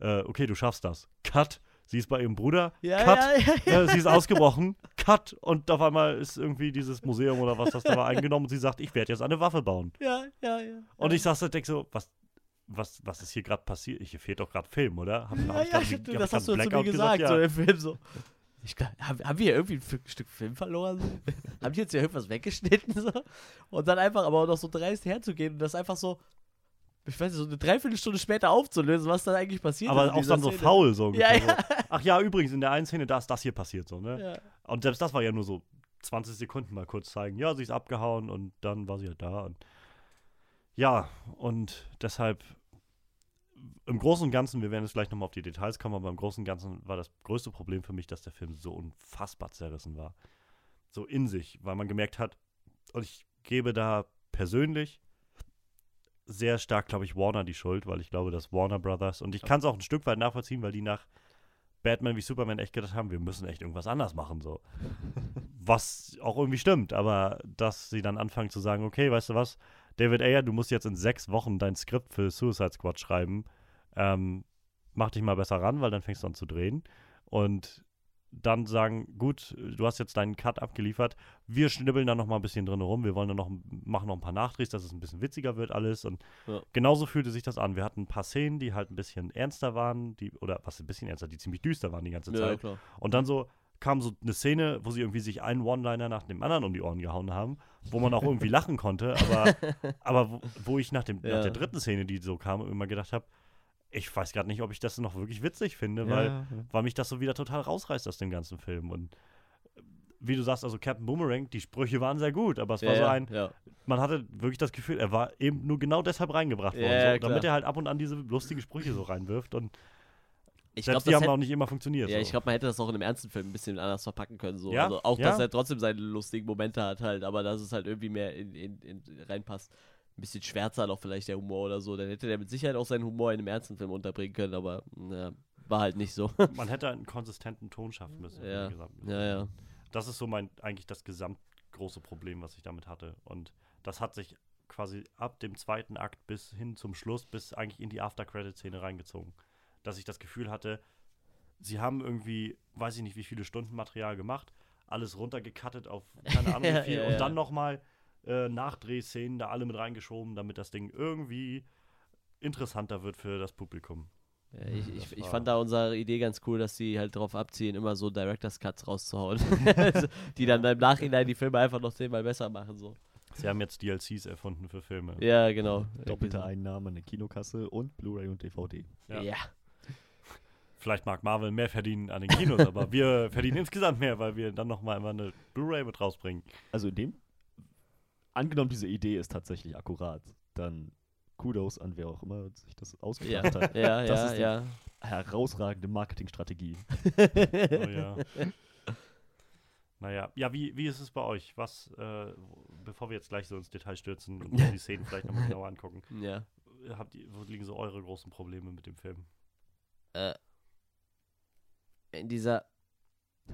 äh, okay, du schaffst das. Cut, Sie ist bei ihrem Bruder. Ja, Cut. ja, ja. Äh, sie ist ausgebrochen. Cut. Und auf einmal ist irgendwie dieses Museum oder was das da war eingenommen und sie sagt, ich werde jetzt eine Waffe bauen. Ja, ja, ja. Und ich saß da und denk so, was, was, was ist hier gerade passiert? Hier fehlt doch gerade Film, oder? Hab, Ja, hab ja, grad- ich das hast du zu mir Blackout gesagt, so ja. im Film so. Ich haben, haben wir hier irgendwie ein Stück Film verloren? So? haben die jetzt hier irgendwas weggeschnitten? So? Und dann einfach aber auch noch so dreist herzugehen und das einfach so, ich weiß nicht, so eine Dreiviertelstunde später aufzulösen, was dann eigentlich passiert ist. Aber auch dann so Szene. faul so Ja, ja. So. Ach ja, übrigens, in der einen Szene, da ist das hier passiert so, ne? Ja. Und selbst das war ja nur so 20 Sekunden mal kurz zeigen. Ja, sie ist abgehauen und dann war sie ja da. Und ja, und deshalb im Großen und Ganzen, wir werden jetzt gleich nochmal auf die Details kommen, aber im Großen und Ganzen war das größte Problem für mich, dass der Film so unfassbar zerrissen war. So in sich, weil man gemerkt hat, und ich gebe da persönlich sehr stark, glaube ich, Warner die Schuld, weil ich glaube, dass Warner Brothers, und ich kann es auch ein Stück weit nachvollziehen, weil die nach Batman wie Superman echt gedacht haben, wir müssen echt irgendwas anders machen, so. Was auch irgendwie stimmt, aber dass sie dann anfangen zu sagen, okay, weißt du was, David Ayer, du musst jetzt in sechs Wochen dein Skript für Suicide Squad schreiben, ähm, mach dich mal besser ran, weil dann fängst du an zu drehen und dann sagen, gut, du hast jetzt deinen Cut abgeliefert, wir schnibbeln da noch mal ein bisschen drin rum, wir wollen dann noch, machen noch ein paar Nachdrehs, dass es ein bisschen witziger wird alles und Ja. genauso fühlte sich das an. Wir hatten ein paar Szenen, die halt ein bisschen ernster waren, die, oder was ein bisschen ernster, die ziemlich düster waren die ganze Ja, Zeit. klar. Und dann so kam so eine Szene, wo sie irgendwie sich einen One-Liner nach dem anderen um die Ohren gehauen haben, wo man auch irgendwie lachen konnte, aber, aber wo, wo ich nach, dem, nach Ja. der dritten Szene, die so kam, immer gedacht habe, ich weiß gerade nicht, ob ich das noch wirklich witzig finde, Ja, weil, weil mich das so wieder total rausreißt aus dem ganzen Film. Und wie du sagst, also Captain Boomerang, die Sprüche waren sehr gut, aber es war ja, so ein, ja. man hatte wirklich das Gefühl, er war eben nur genau deshalb reingebracht worden, Ja, so, damit er halt ab und an diese lustigen Sprüche so reinwirft und Ich selbst glaube, die haben hätte, auch nicht immer funktioniert. ja, so. ich glaube, man hätte das auch in einem ernsten Film ein bisschen anders verpacken können. So. Ja, Also auch, ja. dass er trotzdem seine lustigen Momente hat halt, aber dass es halt irgendwie mehr in, in, in reinpasst. Ein bisschen schwärzer noch vielleicht der Humor oder so. Dann hätte der mit Sicherheit auch seinen Humor in einem ernsten Film unterbringen können, aber na, war halt nicht so. Man hätte einen konsistenten Ton schaffen müssen. Ja, ja, ja. Das ist so mein, eigentlich das gesamtgroße Problem, was ich damit hatte. Und das hat sich quasi ab dem zweiten Akt bis hin zum Schluss, bis eigentlich in die After-Credit-Szene reingezogen. Dass ich das Gefühl hatte, sie haben irgendwie, weiß ich nicht, wie viele Stunden Material gemacht, alles runtergecuttet auf keine Ahnung wie viel ja, und ja. dann nochmal äh, Nachdrehszenen da alle mit reingeschoben, damit das Ding irgendwie interessanter wird für das Publikum. Ja, ich, Das ich, ich fand da unsere Idee ganz cool, dass sie halt darauf abziehen, immer so Director's Cuts rauszuhauen. die dann im Nachhinein die Filme einfach noch zehnmal besser machen. So. Sie haben jetzt DLCs erfunden für Filme. Ja, genau. Doppelte Irgendwie Einnahme an der Kinokasse und Blu-ray und DVD. Ja. Ja. Vielleicht mag Marvel mehr verdienen an den Kinos, aber wir verdienen insgesamt mehr, weil wir dann nochmal immer eine Blu-ray mit rausbringen. Also in dem, angenommen diese Idee ist tatsächlich akkurat, dann Kudos an wer auch immer sich das Ja, ausgedacht hat. ja, Das ja, ist die- ja. Herausragende Marketingstrategie. Oh ja. Naja, ja, wie, wie ist es bei euch? Was, äh, bevor wir jetzt gleich so ins Detail stürzen und die Szenen vielleicht nochmal genauer angucken, ja. habt ihr, wo liegen so eure großen Probleme mit dem Film? Äh, in dieser.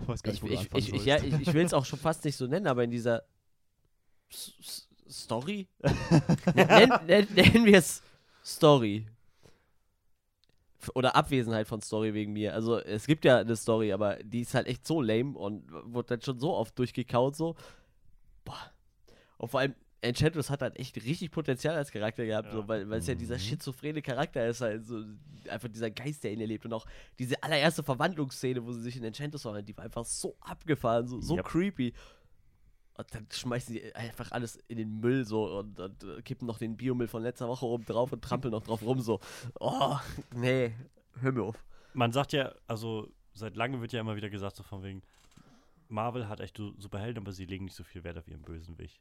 Ich weiß gar Ich, nicht, wo ich, ich, ja, ich, ich will es auch schon fast nicht so nennen, aber in dieser S S Story? Nenn, nenn, nennen wir es Story. Oder Abwesenheit von Story wegen mir. Also es gibt ja eine Story, aber die ist halt echt so lame und wurde dann schon so oft durchgekaut so. Boah. Und vor allem Enchantress hat halt echt richtig Potenzial als Charakter gehabt, Ja. so, weil weil es ja dieser Mhm. schizophrene Charakter ist, halt so einfach dieser Geist, der in ihr lebt und auch diese allererste Verwandlungsszene, wo sie sich in Enchantress verwandelt, die war einfach so abgefahren, so, so Yep. creepy. Und dann schmeißen sie einfach alles in den Müll so und, und äh, kippen noch den Biomüll von letzter Woche oben drauf und trampeln noch drauf rum so. Oh, nee, hör mir auf. Man sagt ja, also seit langem wird ja immer wieder gesagt, so von wegen, Marvel hat echt so Superhelden, aber sie legen nicht so viel Wert auf ihren bösen Weg.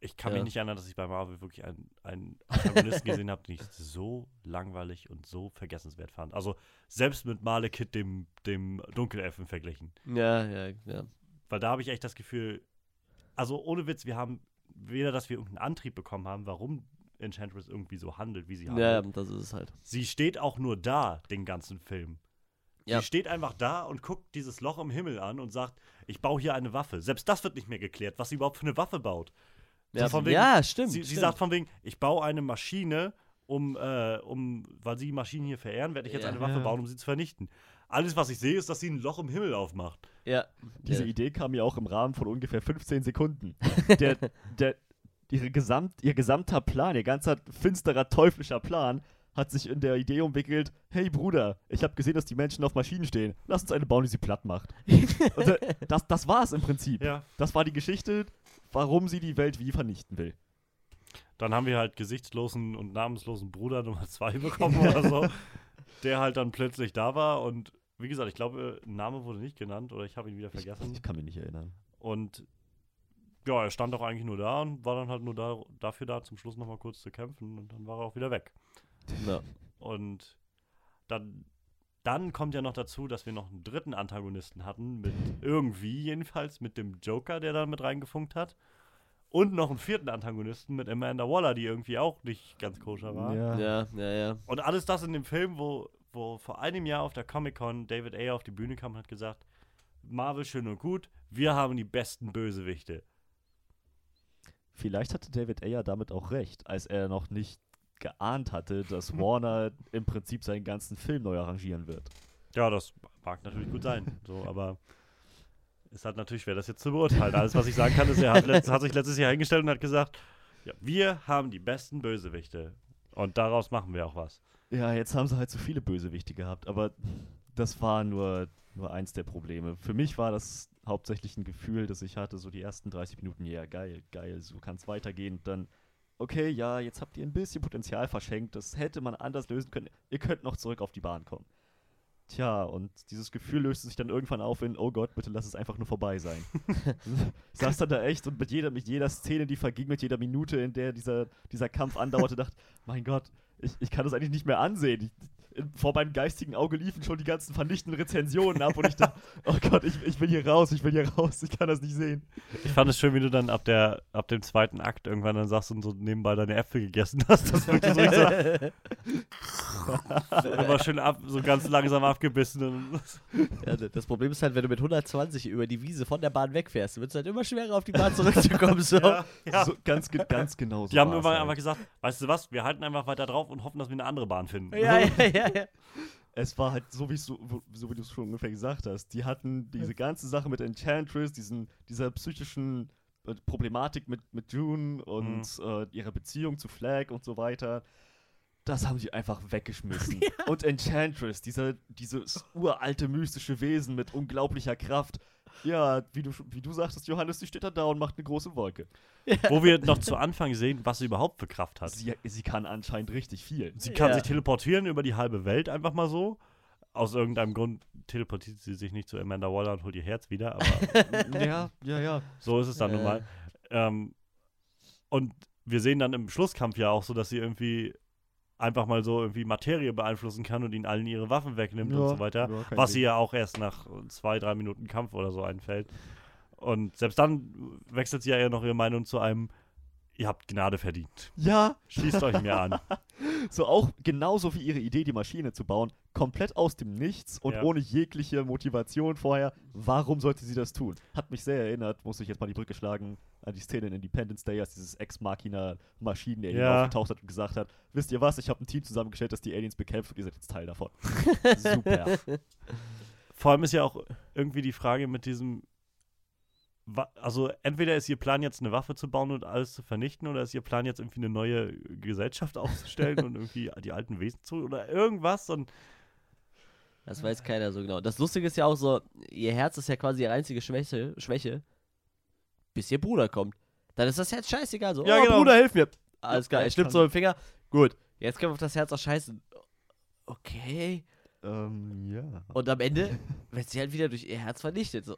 Ich kann mich Ja. nicht erinnern, dass ich bei Marvel wirklich einen, einen Antagonisten gesehen habe, den ich so langweilig und so vergessenswert fand. Also selbst mit Malekith, dem, dem Dunkelelfen, verglichen. Ja, ja, ja. Weil da habe ich echt das Gefühl, also ohne Witz, wir haben weder, dass wir irgendeinen Antrieb bekommen haben, warum Enchantress irgendwie so handelt, wie sie handelt. Ja, das ist es halt. Sie steht auch nur da, den ganzen Film. Ja. Sie steht einfach da und guckt dieses Loch im Himmel an und sagt, ich baue hier eine Waffe. Selbst das wird nicht mehr geklärt, was sie überhaupt für eine Waffe baut. So Ja, von wegen- ja stimmt. Sie, sie stimmt. sagt von wegen, ich baue eine Maschine, um, äh, um weil sie Maschinen hier verehren, werde ich jetzt Ja. eine Waffe Ja. bauen, um sie zu vernichten. alles, was ich sehe, ist, dass sie ein Loch im Himmel aufmacht. Ja. Diese ja. Idee kam mir auch im Rahmen von ungefähr 15 Sekunden. Der, der, ihre Gesamt, ihr gesamter Plan, ihr ganzer finsterer, teuflischer Plan hat sich in der Idee umwickelt, hey Bruder, ich habe gesehen, dass die Menschen auf Maschinen stehen. Lass uns eine bauen, die sie platt macht. Und äh, das, das war es im Prinzip. Ja. Das war die Geschichte, warum sie die Welt wie vernichten will. Dann haben wir halt gesichtslosen und namenslosen Bruder Nummer 2 bekommen oder so, der halt dann plötzlich da war und wie gesagt, ich glaube, Name wurde nicht genannt oder ich habe ihn wieder Ich, vergessen. ich kann mich nicht erinnern. Und ja, er stand auch eigentlich nur da und war dann halt nur da, dafür da, zum Schluss nochmal kurz zu kämpfen und dann war er auch wieder weg. Ja. Und dann, dann kommt ja noch dazu, dass wir noch einen dritten Antagonisten hatten, mit irgendwie jedenfalls, mit dem Joker, der da mit reingefunkt hat. Und noch einen vierten Antagonisten mit Amanda Waller, die irgendwie auch nicht ganz koscher war. ja, ja, ja. Und alles das in dem Film, wo, wo vor einem Jahr auf der Comic-Con David Ayer auf die Bühne kam und hat gesagt, Marvel schön und gut, wir haben die besten Bösewichte. Vielleicht hatte David Ayer damit auch recht, als er noch nicht geahnt hatte, dass Warner im Prinzip seinen ganzen Film neu arrangieren wird. Ja, das mag natürlich gut sein. So, aber ist halt natürlich schwer, das jetzt zu beurteilen. Alles, was ich sagen kann, ist, er hat, letzt, hat sich letztes Jahr hingestellt und hat gesagt, ja, wir haben die besten Bösewichte. Und daraus machen wir auch was. Ja, jetzt haben sie halt so viele Bösewichte gehabt, aber das war nur, nur eins der Probleme. Für mich war das hauptsächlich ein Gefühl, das ich hatte, so die ersten 30 Minuten, ja, geil, geil, so kann es weitergehen. Und dann, okay, ja, jetzt habt ihr ein bisschen Potenzial verschenkt, das hätte man anders lösen können. Ihr könnt noch zurück auf die Bahn kommen. Tja, und dieses Gefühl löste sich dann irgendwann auf in, oh Gott, bitte lass es einfach nur vorbei sein. ich saß dann da echt und mit jeder, mit jeder Szene, die verging, mit jeder Minute, in der dieser, dieser Kampf andauerte, dachte, mein Gott, ich, ich kann das eigentlich nicht mehr ansehen. Ich, vor meinem geistigen Auge liefen schon die ganzen vernichtenden Rezensionen ab und ich dachte, oh Gott, ich, ich will hier raus, ich will hier raus, ich kann das nicht sehen. Ich fand es schön, wie du dann ab, der, ab dem zweiten Akt irgendwann dann sagst und so nebenbei deine Äpfel gegessen hast. Das wirkte so, so immer schön ab, so ganz langsam abgebissen. Ja, das Problem ist halt, wenn du mit 120 über die Wiese von der Bahn wegfährst, wird es halt immer schwerer, auf die Bahn zurückzukommen. So. ja, ja. So, ganz, ganz genau so. Die haben irgendwann halt. einfach gesagt, weißt du was, wir halten einfach weiter drauf und hoffen, dass wir eine andere Bahn finden. Ja, ja, ja, ja. Es war halt so, wie's du, wo- so wie du es schon ungefähr gesagt hast. Die hatten diese ganze Sache mit Enchantress, diesen, dieser psychischen äh, Problematik mit, mit June und äh, ihrer Beziehung zu Flag und so weiter. Das haben sie einfach weggeschmissen. Und Enchantress, dieser, dieses uralte mystische Wesen mit unglaublicher Kraft. Ja, wie du, wie du sagtest, Johannes, die steht da da und macht eine große Wolke. Wo wir noch zu Anfang sehen, was sie überhaupt für Kraft hat. Sie, sie kann anscheinend richtig viel. Sie kann Ja. sich teleportieren über die halbe Welt einfach mal so. Aus irgendeinem Grund teleportiert sie sich nicht zu Amanda Waller und holt ihr Herz wieder, aber ja, ja, ja. so ist es dann nun Äh. mal. Ähm, und wir sehen dann im Schlusskampf ja auch so, dass sie irgendwie einfach mal so irgendwie Materie beeinflussen kann und ihnen allen ihre Waffen wegnimmt und so weiter. ja, was sie ja auch erst nach zwei, drei Minuten Kampf oder so einfällt. Und selbst dann wechselt sie ja eher noch ihre Meinung zu einem, ihr habt Gnade verdient. Ja, Schließt euch mir an. So auch genauso wie ihre Idee, die Maschine zu bauen, komplett aus dem Nichts und Ja. ohne jegliche Motivation vorher. Warum sollte sie das tun? Hat mich sehr erinnert, muss ich jetzt mal die Brücke schlagen, an die Szene in Independence Day, als dieses Ex-Machina-Maschinen-Alien Ja. aufgetaucht hat und gesagt hat, wisst ihr was, ich habe ein Team zusammengestellt, das die Aliens bekämpft und ihr seid jetzt Teil davon. Super. Vor allem ist ja auch irgendwie die Frage mit diesem. Also, entweder ist ihr Plan jetzt eine Waffe zu bauen und alles zu vernichten, oder ist ihr Plan jetzt irgendwie eine neue Gesellschaft aufzustellen und irgendwie die alten Wesen zu oder irgendwas. Und Das weiß keiner so genau. Das Lustige ist ja auch so, ihr Herz ist ja quasi ihre einzige Schwäche, Schwäche bis ihr Bruder kommt. Dann ist das Herz scheißegal. So, Ja, oh, genau. Bruder, hilf mir. Alles klar, er schnippt so im Finger. Gut, jetzt können wir auf das Herz auch scheißen. Okay. ähm, ja. Und am Ende wird sie halt wieder durch ihr Herz vernichtet. So,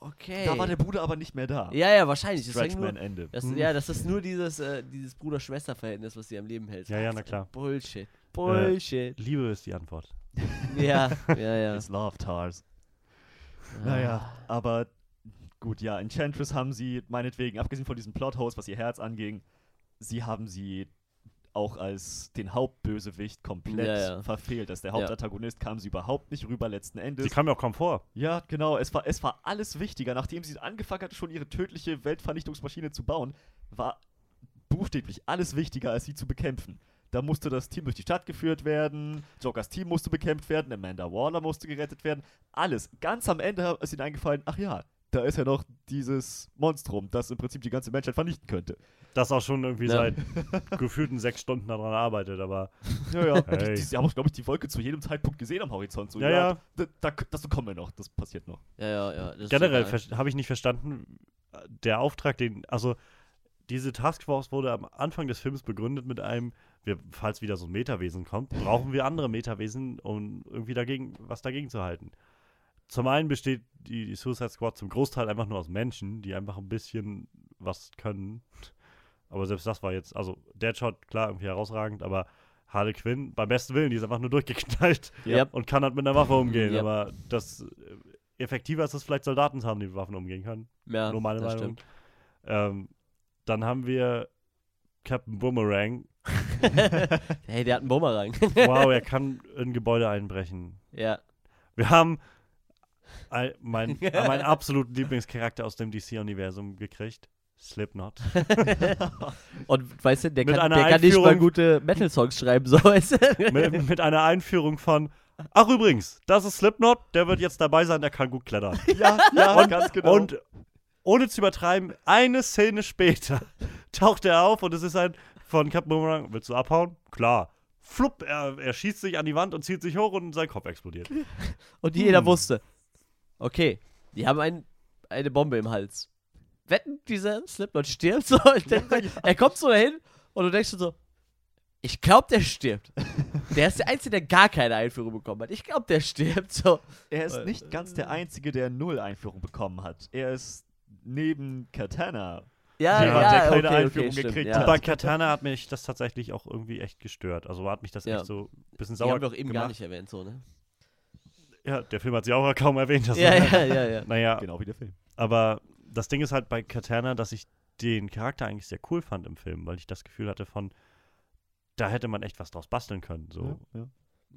okay. Da war der Bruder aber nicht mehr da. ja, ja, wahrscheinlich. Stretchman nur, Ende. das, Mhm. ja, das ist nur dieses, äh, dieses Bruder-Schwester-Verhältnis, was sie am Leben hält. Ja, ja, na klar. Bullshit. Bullshit. Liebe ist die Antwort. ja, ja, ja. It's love, Tars. Ah. Naja, aber gut, ja, Enchantress haben sie, meinetwegen, abgesehen von diesem Plothost, was ihr Herz anging, sie haben sie auch als den Hauptbösewicht komplett Ja, ja. verfehlt. Als der Ja. Hauptantagonist kam sie überhaupt nicht rüber letzten Endes. Sie kam ja auch kaum vor. Ja, genau, es war, es war alles wichtiger. Nachdem sie angefangen hatte, schon ihre tödliche Weltvernichtungsmaschine zu bauen, war buchstäblich alles wichtiger, als sie zu bekämpfen. Da musste das Team durch die Stadt geführt werden, Jokers Team musste bekämpft werden, Amanda Waller musste gerettet werden. Alles. Ganz am Ende ist ihnen eingefallen, ach ja, da ist ja noch dieses Monstrum, das im Prinzip die ganze Menschheit vernichten könnte. Das auch schon irgendwie Ja. seit gefühlten sechs Stunden daran arbeitet, aber Ja, ja. Hey. Die, die haben auch, glaube ich, die Wolke zu jedem Zeitpunkt gesehen am Horizont. So, Ja, ja. Da, da, das kommen wir noch, das passiert noch. Ja, ja, ja. generell habe ich nicht verstanden, der Auftrag, den, also diese Taskforce wurde am Anfang des Films begründet mit einem, wir, falls wieder so ein Metawesen kommt, brauchen wir andere Metawesen, um irgendwie dagegen, was dagegen zu halten. Zum einen besteht die, die Suicide Squad zum Großteil einfach nur aus Menschen, die einfach ein bisschen was können. Aber selbst das war jetzt, also Deadshot, klar, irgendwie herausragend, aber Harley Quinn, beim besten Willen, die ist einfach nur durchgeknallt Ja. und kann halt mit einer Waffe umgehen. Ja. Aber das äh, effektiver ist es vielleicht Soldaten haben, die mit Waffen umgehen können. Ja, nur meine das Meinung. stimmt. Ähm, dann haben wir Captain Boomerang. hey, der hat einen Bumerang. Wow, er kann in Gebäude einbrechen. ja. Wir haben ein, mein, meinen absoluten Lieblingscharakter aus dem DC-Universum gekriegt. Slipknot. Und weißt du, der kann, der kann nicht mal gute Metal-Songs schreiben, so weißt du? mit, mit einer Einführung von. Ach, übrigens, das ist Slipknot, der wird jetzt dabei sein, der kann gut klettern. Ja, ja, Und- ganz genau. Und ohne zu übertreiben, eine Szene später taucht er auf und es ist ein von Captain Boomerang. Willst du abhauen? Klar. Flupp, er, er schießt sich an die Wand und zieht sich hoch und sein Kopf explodiert. Und jeder Hm. wusste, okay, die haben ein, eine Bombe im Hals. Wetten, dieser Slipknot stirbt so. Und dann, Er kommt so dahin und du denkst so, ich glaube, der stirbt. Der ist der Einzige, der gar keine Einführung bekommen hat. Ich glaube, der stirbt so. er ist nicht ganz der Einzige, der null Einführung bekommen hat. Er ist neben Katana. Ja, Ja, ja, der keine okay, Einführung okay, stimmt, gekriegt ja. hat. Bei Katana hat mich das tatsächlich auch irgendwie echt gestört. Also hat mich das Ja. echt so ein bisschen Die sauer haben wir doch eben gemacht. gar nicht erwähnt, so, ne? Ja, der Film hat sie auch kaum erwähnt. Das Ja, war- ja, ja, ja. Naja, Genau wie der Film. aber das Ding ist halt bei Katana, dass ich den Charakter eigentlich sehr cool fand im Film, weil ich das Gefühl hatte von, da hätte man echt was draus basteln können. So. Ja, ja.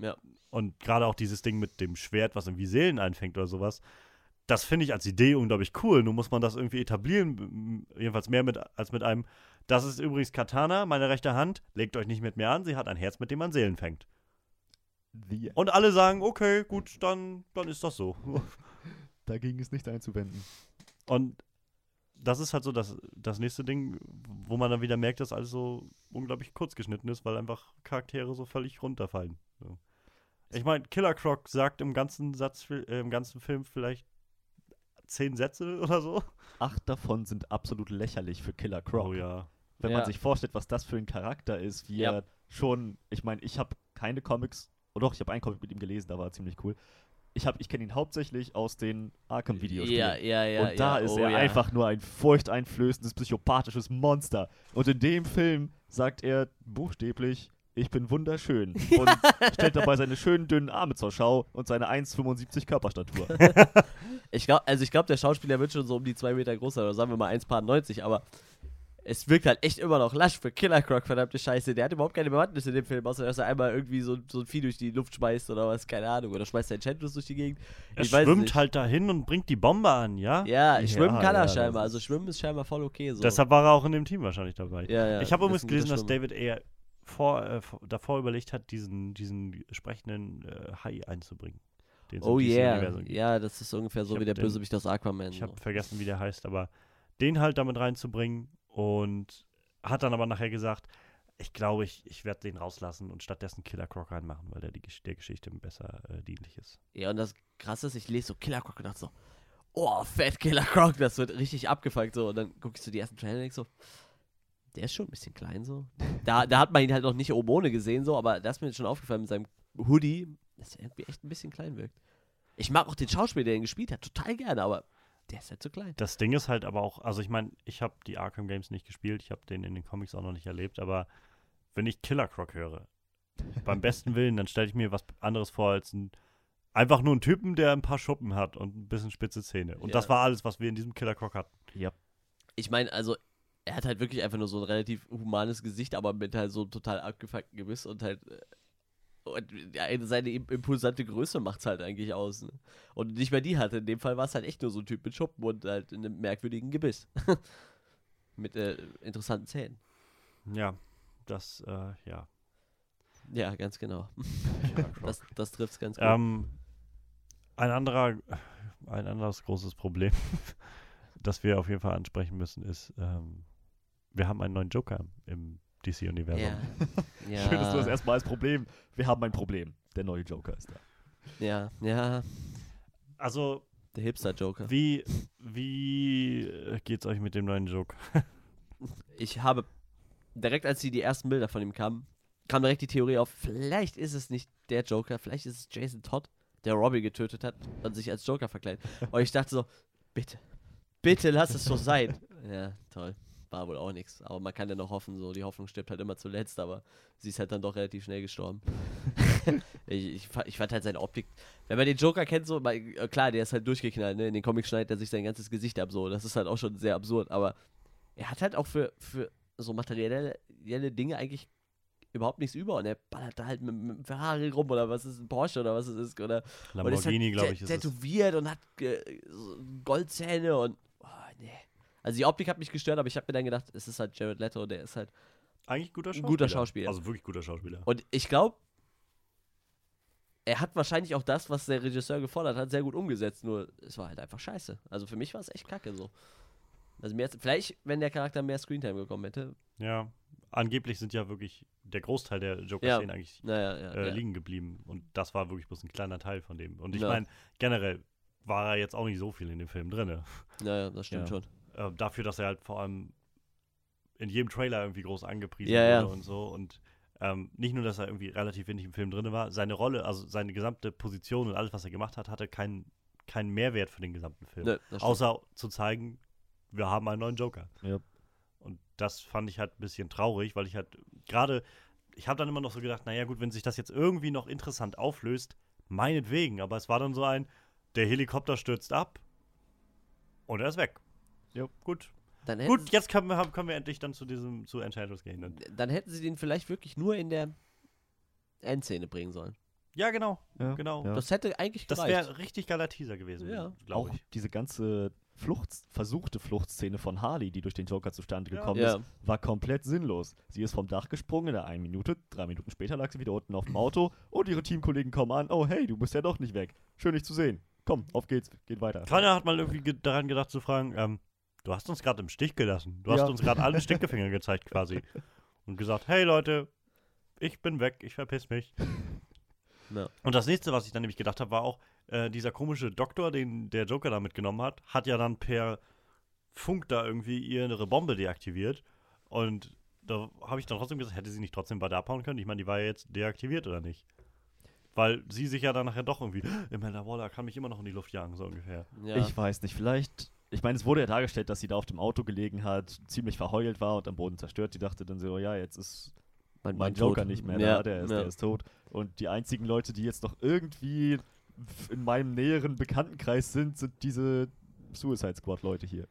Ja, Und gerade auch dieses Ding mit dem Schwert, was irgendwie Seelen einfängt oder sowas, das finde ich als Idee unglaublich cool. Nur muss man das irgendwie etablieren, jedenfalls mehr mit, als mit einem. Das ist übrigens Katana, meine rechte Hand. Legt euch nicht mit mir an, sie hat ein Herz, mit dem man Seelen fängt. The Und alle sagen, okay, gut, dann, dann ist das so. Dagegen ist nichts einzuwenden. Und das ist halt so das, das nächste Ding, wo man dann wieder merkt, dass alles so unglaublich kurz geschnitten ist, weil einfach Charaktere so völlig runterfallen. So. Ich meine, Killer Croc sagt im ganzen Satz, äh, im ganzen Film vielleicht zehn Sätze oder so. Acht davon sind absolut lächerlich für Killer Croc. Oh ja. Wenn Ja. man sich vorstellt, was das für ein Charakter ist, wie Ja. er schon, ich meine, ich habe keine Comics, oder doch, ich habe einen Comic mit ihm gelesen, da war er ziemlich cool. Ich, hab- ich kenne ihn hauptsächlich aus den Arkham-Videospielen. ja, ja, ja. und da ja. ist oh, er ja. einfach nur ein furchteinflößendes, psychopathisches Monster. Und in dem Film sagt er buchstäblich, ich bin wunderschön. Und stellt dabei seine schönen dünnen Arme zur Schau und seine 1,75 Körperstatur. Ich glaube, also ich glaube, der Schauspieler wird schon so um die zwei Meter groß sein, oder sagen wir mal 1,90, aber es wirkt halt echt immer noch lasch für Killer Croc, verdammte Scheiße. Der hat überhaupt keine Bewandtnis in dem Film, außer dass er einmal irgendwie so, so ein Vieh durch die Luft schmeißt oder was, keine Ahnung. Oder schmeißt er Enchantress durch die Gegend. Er Ich schwimmt halt dahin und bringt die Bombe an, ja? Ja, Ja, schwimmen kann er ja, scheinbar. Also schwimmen ist scheinbar voll okay. So. Deshalb war er auch in dem Team wahrscheinlich dabei. ja, ja, ich habe übrigens gelesen, dass. David eher vor, äh, vor- davor überlegt hat, diesen, diesen sprechenden äh, Hai einzubringen. Oh yeah. Ja, das ist ungefähr so Ich wie der Bösewicht aus Aquaman. Ich so. habe vergessen, wie der heißt, aber den halt damit reinzubringen und hat dann aber nachher gesagt, ich glaube, ich, ich werde den rauslassen und stattdessen Killer Croc reinmachen, weil der der Geschichte besser äh, dienlich ist. Ja, und das krasse ist, ich lese so Killer Croc und dachte so, oh, fett Killer Croc, das wird richtig abgefuckt so. Und dann ich so die ersten Trailer und denk so, der ist schon ein bisschen klein so. Da, da hat man ihn halt noch nicht oben ohne gesehen so, aber das ist mir jetzt schon aufgefallen mit seinem Hoodie, dass er irgendwie echt ein bisschen klein wirkt. Ich mag auch den Schauspieler, der ihn gespielt hat, total gerne, aber der ist halt zu klein. Das Ding ist halt aber auch, also ich meine, ich habe die Arkham Games nicht gespielt, ich habe den in den Comics auch noch nicht erlebt, aber wenn ich Killer Croc höre, beim besten Willen, dann stelle ich mir was anderes vor als ein, einfach nur einen Typen, der ein paar Schuppen hat und ein bisschen spitze Zähne. Und Ja. das war alles, was wir in diesem Killer Croc hatten. Ja. Ich meine, also, er hat halt wirklich einfach nur so ein relativ humanes Gesicht, aber mit halt so einem total abgefuckten Gebiss und halt. Und seine im- impulsante Größe macht's halt eigentlich aus. Ne? Und nicht mehr die hatte. In dem Fall war es halt echt nur so ein Typ mit Schuppen und halt einem merkwürdigen Gebiss. mit äh, interessanten Zähnen. Ja, das, äh, ja. Ja, ganz genau. Das, das trifft es ganz gut. Ähm, ein anderer, ein anderes großes Problem, das wir auf jeden Fall ansprechen müssen, ist, ähm, wir haben einen neuen Joker im DC-Universum. ja. ja. Schön, dass du das erstmal als Problem. Wir haben ein Problem. Der neue Joker ist da. Ja, ja. Also, Der Hipster-Joker. wie, wie äh, geht's euch mit dem neuen Joker? Ich habe direkt, als die, die ersten Bilder von ihm kamen, kam direkt die Theorie auf, vielleicht ist es nicht der Joker, vielleicht ist es Jason Todd, der Robbie getötet hat und sich als Joker verkleidet. Und ich dachte so, bitte, bitte lass es so sein. Ja, toll. War wohl auch nichts. Aber man kann ja noch hoffen, so die Hoffnung stirbt halt immer zuletzt, aber sie ist halt dann doch relativ schnell gestorben. ich, ich, ich fand halt seine Optik. Wenn man den Joker kennt, so, mal, äh, klar, der ist halt durchgeknallt, ne? In den Comics schneidet er sich sein ganzes Gesicht ab, so. Das ist halt auch schon sehr absurd, aber er hat halt auch für, für so materielle Dinge eigentlich überhaupt nichts über und er ballert da halt mit, einem Ferrari rum oder was ist ein Porsche oder was es ist oder Lamborghini, halt glaube ich, ist es. tätowiert und hat äh, so Goldzähne und oh, nee. Also die Optik hat mich gestört, aber ich habe mir dann gedacht, es ist halt Jared Leto, der ist halt Eigentlich guter Schauspieler. guter Schauspieler. Also wirklich guter Schauspieler. und ich glaube er hat wahrscheinlich auch das, was der Regisseur gefordert hat, sehr gut umgesetzt, nur es war halt einfach scheiße. Also für mich war es echt kacke so. Also mehr, vielleicht, wenn der Charakter mehr Screentime bekommen hätte. Ja, angeblich sind ja wirklich der Großteil der Joker-Szenen eigentlich Naja, ja. äh, ja. liegen geblieben. Und das war wirklich bloß ein kleiner Teil von dem. Und ich Ja. meine, generell war er jetzt auch nicht so viel in dem Film drin. Naja, das stimmt Ja. schon. Äh, dafür, dass er halt vor allem in jedem Trailer irgendwie groß angepriesen Ja, wurde ja. und so. Und ähm, nicht nur, dass er irgendwie relativ wenig im Film drin war, seine Rolle, also seine gesamte Position und alles, was er gemacht hat, hatte keinen keinen Mehrwert für den gesamten Film. Stimmt. Außer zu zeigen, wir haben einen neuen Joker. Ja. Und das fand ich halt ein bisschen traurig, weil ich halt gerade, ich habe dann immer noch so gedacht, naja gut, wenn sich das jetzt irgendwie noch interessant auflöst, meinetwegen, aber es war dann so ein, der Helikopter stürzt ab und er ist weg. Ja. Gut. dann hätten, Gut, jetzt können wir, können wir endlich dann zu diesem, zu Enchantress gehen. Dann. dann hätten sie den vielleicht wirklich nur in der Endszene bringen sollen. Ja, genau, Ja, genau. ja. Das hätte eigentlich Das gereicht. wäre richtig geiler Teaser gewesen, Ja. glaube ich. diese ganze Flucht, versuchte Fluchtszene von Harley, die durch den Joker zustande gekommen Ja. ist, war komplett sinnlos. Sie ist vom Dach gesprungen in der einen Minute, drei Minuten später lag sie wieder unten auf dem Auto und ihre Teamkollegen kommen an. Oh hey, du bist ja doch nicht weg. Schön dich zu sehen. Komm, auf geht's, geht weiter. Keiner hat mal irgendwie ge daran gedacht zu fragen, ähm, du hast uns gerade im Stich gelassen. Du hast Ja. uns gerade alle Stinkefinger gezeigt quasi. Und gesagt, hey Leute, ich bin weg, ich verpiss mich. Ja. Und das nächste, was ich dann nämlich gedacht habe, war auch, äh, dieser komische Doktor, den der Joker da mitgenommen hat, hat ja dann per Funk da irgendwie ihre Bombe deaktiviert. Und da habe ich dann trotzdem gesagt, hätte sie nicht trotzdem bei der abhauen können? Ich meine, die war ja jetzt deaktiviert oder nicht? Weil sie sich ja dann nachher doch irgendwie, Amanda Waller kann mich immer noch in die Luft jagen, so ungefähr. Ja. Ich weiß nicht, vielleicht. Ich meine, es wurde ja dargestellt, dass sie da auf dem Auto gelegen hat, ziemlich verheult war und am Boden zerstört. Die dachte dann so, ja, jetzt ist mein, mein. Joker nicht mehr ja. da, der ist, ja. der ist tot. Und die einzigen Leute, die jetzt noch irgendwie in meinem näheren Bekanntenkreis sind, sind diese Suicide Squad-Leute hier.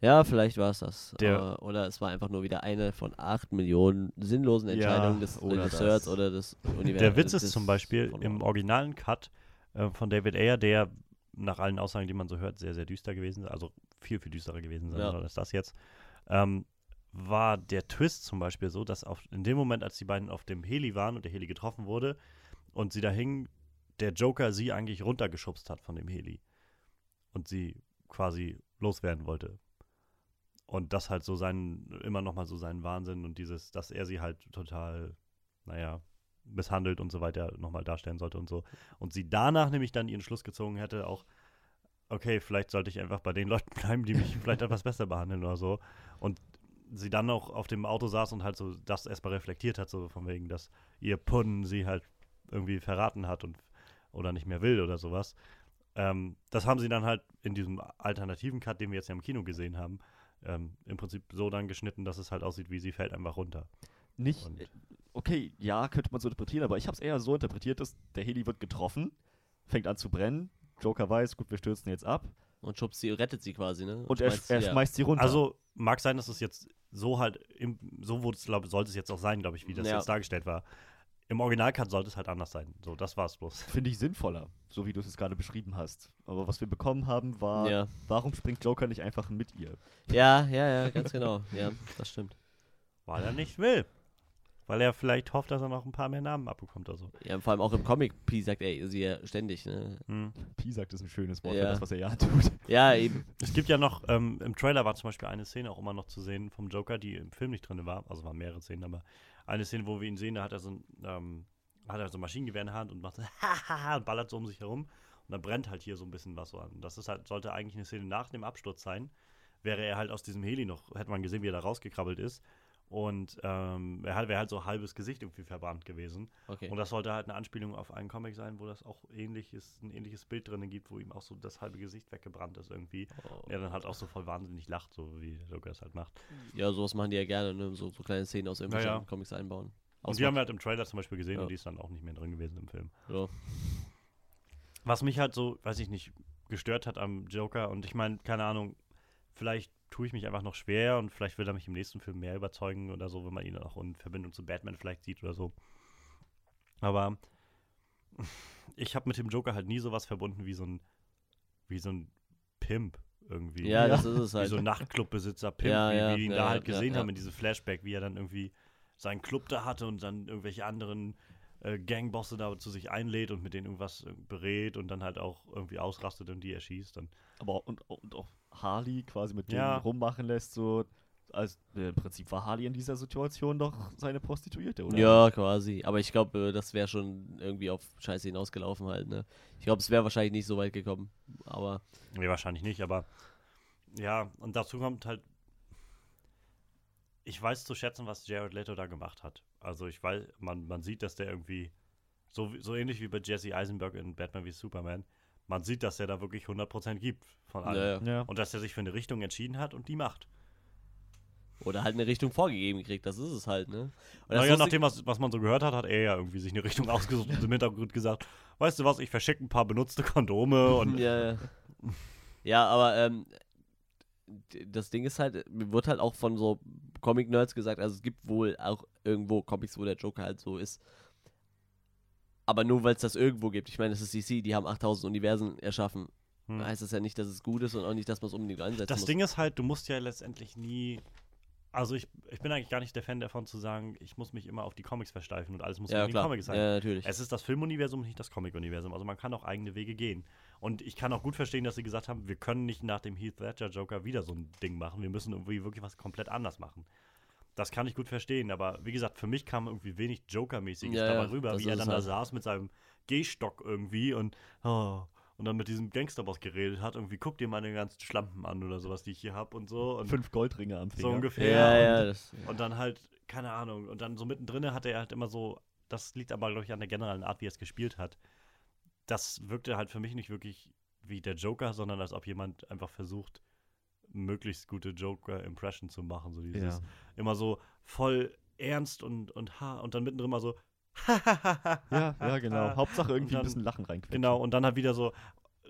Ja, vielleicht war es das. Der- Äh, oder es war einfach nur wieder eine von acht Millionen sinnlosen Entscheidungen des oder Regisseurs das. oder des Universums. Der Witz ist zum Beispiel im originalen Cut äh, von David Ayer, der nach allen Aussagen, die man so hört, sehr, sehr düster gewesen also viel, viel düsterer gewesen sein Ja. als das jetzt, ähm, war der Twist zum Beispiel so, dass auf, in dem Moment, als die beiden auf dem Heli waren und der Heli getroffen wurde und sie da hingen, der Joker sie eigentlich runtergeschubst hat von dem Heli und sie quasi loswerden wollte. Und das halt so sein, immer noch mal so seinen Wahnsinn und dieses, dass er sie halt total, naja, misshandelt und so weiter nochmal darstellen sollte und so. Und sie danach nämlich dann ihren Schluss gezogen hätte, auch, okay, vielleicht sollte ich einfach bei den Leuten bleiben, die mich vielleicht etwas besser behandeln oder so. Und sie dann auch auf dem Auto saß und halt so das erstmal reflektiert hat, so von wegen, dass ihr Pun sie halt irgendwie verraten hat und oder nicht mehr will oder sowas. Ähm, das haben sie dann halt in diesem alternativen Cut, den wir jetzt ja im Kino gesehen haben, ähm, im Prinzip so dann geschnitten, dass es halt aussieht, wie sie fällt einfach runter. Nicht, Und- okay, ja, könnte man so interpretieren, aber ich habe es eher so interpretiert, dass der Heli wird getroffen, fängt an zu brennen, Joker weiß, gut, wir stürzen jetzt ab Und schubst sie, rettet sie quasi, ne? und er, schmeißt er schmeißt sie runter. Also mag sein, dass es jetzt so halt, im, so wurde es, glaube sollte es jetzt auch sein, glaube ich, wie das Ja. jetzt dargestellt war. Im Originalcut sollte es halt anders sein. So, das war es bloß. Finde ich sinnvoller, so wie du es jetzt gerade beschrieben hast. Aber was wir bekommen haben, war, ja. warum springt Joker nicht einfach mit ihr? ja, ja, ja, ganz genau. Ja, das stimmt. Weil er nicht will. Weil er vielleicht hofft, dass er noch ein paar mehr Namen abbekommt oder so. Ja, vor allem auch im Comic, P sagt er sie ja ständig, ne? Hm. Pi sagt, ist ein schönes Wort Ja. für das, was er ja tut. Ja, eben. Es gibt ja noch, ähm, im Trailer war zum Beispiel eine Szene auch immer noch zu sehen vom Joker, die im Film nicht drin war. Also waren mehrere Szenen, aber eine Szene, wo wir ihn sehen, da hat er so ein, ähm, hat er so ein Maschinengewehr in der Hand und macht so hahaha und ballert so um sich herum. Und dann brennt halt hier so ein bisschen was so an. Das ist halt, sollte eigentlich eine Szene nach dem Absturz sein. Wäre er halt aus diesem Heli noch, hätte man gesehen, wie er da rausgekrabbelt ist. Und ähm, er hat- wäre halt so halbes Gesicht irgendwie verbrannt gewesen. Okay. Und das sollte halt eine Anspielung auf einen Comic sein, wo das auch ähnliches, ein ähnliches Bild drin gibt, wo ihm auch so das halbe Gesicht weggebrannt ist irgendwie. Oh. Er dann halt auch so voll wahnsinnig lacht, so wie Joker es halt macht. Ja, sowas machen die ja gerne, ne? So, so kleine Szenen aus irgendwelchen Ja, ja. Comics einbauen. Und die haben wir halt im Trailer zum Beispiel gesehen Ja. und die ist dann auch nicht mehr drin gewesen im Film. ja. Was mich halt so, weiß ich nicht, gestört hat am Joker und ich meine, keine Ahnung, vielleicht tue ich mich einfach noch schwer und vielleicht will er mich im nächsten Film mehr überzeugen oder so, wenn man ihn auch in Verbindung zu Batman vielleicht sieht oder so. Aber ich habe mit dem Joker halt nie sowas verbunden wie so ein, wie so ein Pimp irgendwie. ja, Ja. das ist es wie halt. so ein Nachtclubbesitzer Pimp, Ja, wie, ja, wie wir ihn da halt gesehen haben in diesem Flashback, wie er dann irgendwie seinen Club da hatte und dann irgendwelche anderen äh, Gangbosse da zu sich einlädt und mit denen irgendwas äh, berät und dann halt auch irgendwie ausrastet und die erschießt. Dann. Aber auch- und, und auch Harley quasi mit Ja. dem rummachen lässt, so. Als, äh, Im Prinzip war Harley in dieser Situation doch seine Prostituierte, oder? Ja, quasi. Aber ich glaube, äh, das wäre schon irgendwie auf Scheiße hinausgelaufen halt, ne? Ich glaube, es wäre wahrscheinlich nicht so weit gekommen. Aber Nee, wahrscheinlich nicht, aber ja, und dazu kommt halt, ich weiß zu schätzen, was Jared Leto da gemacht hat. Also ich weiß, man, man sieht, dass der irgendwie, so, wie- so ähnlich wie bei Jesse Eisenberg in Batman wie Superman, man sieht, dass er da wirklich 100% gibt von allem. naja. Ja. Und dass er sich für eine Richtung entschieden hat und die macht. Oder halt eine Richtung vorgegeben kriegt, das ist es halt, ne? Naja, Lustige- nach dem, was, was man so gehört hat, hat er ja irgendwie sich eine Richtung ausgesucht und im Hintergrund gesagt, weißt du was, ich verschicke ein paar benutzte Kondome und ja, ja. ja, aber ähm, d- das Ding ist halt, mir wird halt auch von so Comic-Nerds gesagt, also es gibt wohl auch irgendwo Comics, wo der Joker halt so ist. Aber nur weil es das irgendwo gibt. Ich meine, es ist DC, die haben 8000 Universen erschaffen. Hm. Heißt das ja nicht, dass es gut ist und auch nicht, dass man es unbedingt einsetzen Das muss. Ding ist halt, du musst ja letztendlich nie. Also ich, ich bin eigentlich gar nicht der Fan davon zu sagen, ich muss mich immer auf die Comics versteifen und alles muss ja, irgendwie klar. Comics sein. Ja, natürlich. Es ist das Filmuniversum, nicht das Comic-Universum. Also man kann auch eigene Wege gehen. Und ich kann auch gut verstehen, dass sie gesagt haben, wir können nicht nach dem Heath Ledger Joker wieder so ein Ding machen. Wir müssen irgendwie wirklich was komplett anders machen. Das kann ich gut verstehen, aber wie gesagt, für mich kam irgendwie wenig Joker-mäßiges Ja, dabei ja, rüber, wie er dann es da halt. saß mit seinem Gehstock irgendwie und, oh, und dann mit diesem Gangsterboss geredet hat. Irgendwie, guck dir meine ganzen Schlampen an oder sowas, die ich hier habe und so. Und Fünf Goldringe am Finger. so ungefähr. ja, ja, und, das, und dann halt, keine Ahnung, und dann so mittendrin hatte er halt immer so, das liegt aber, glaube ich, an der generellen Art, wie er es gespielt hat. Das wirkte halt für mich nicht wirklich wie der Joker, sondern als ob jemand einfach versucht, möglichst gute Joker-Impression zu machen. So dieses, Ja. immer so voll ernst und, und ha, und dann mittendrin mal so, Ja, ja, genau. Hauptsache irgendwie dann- ein bisschen Lachen reinquetschen. Genau, und dann halt wieder so,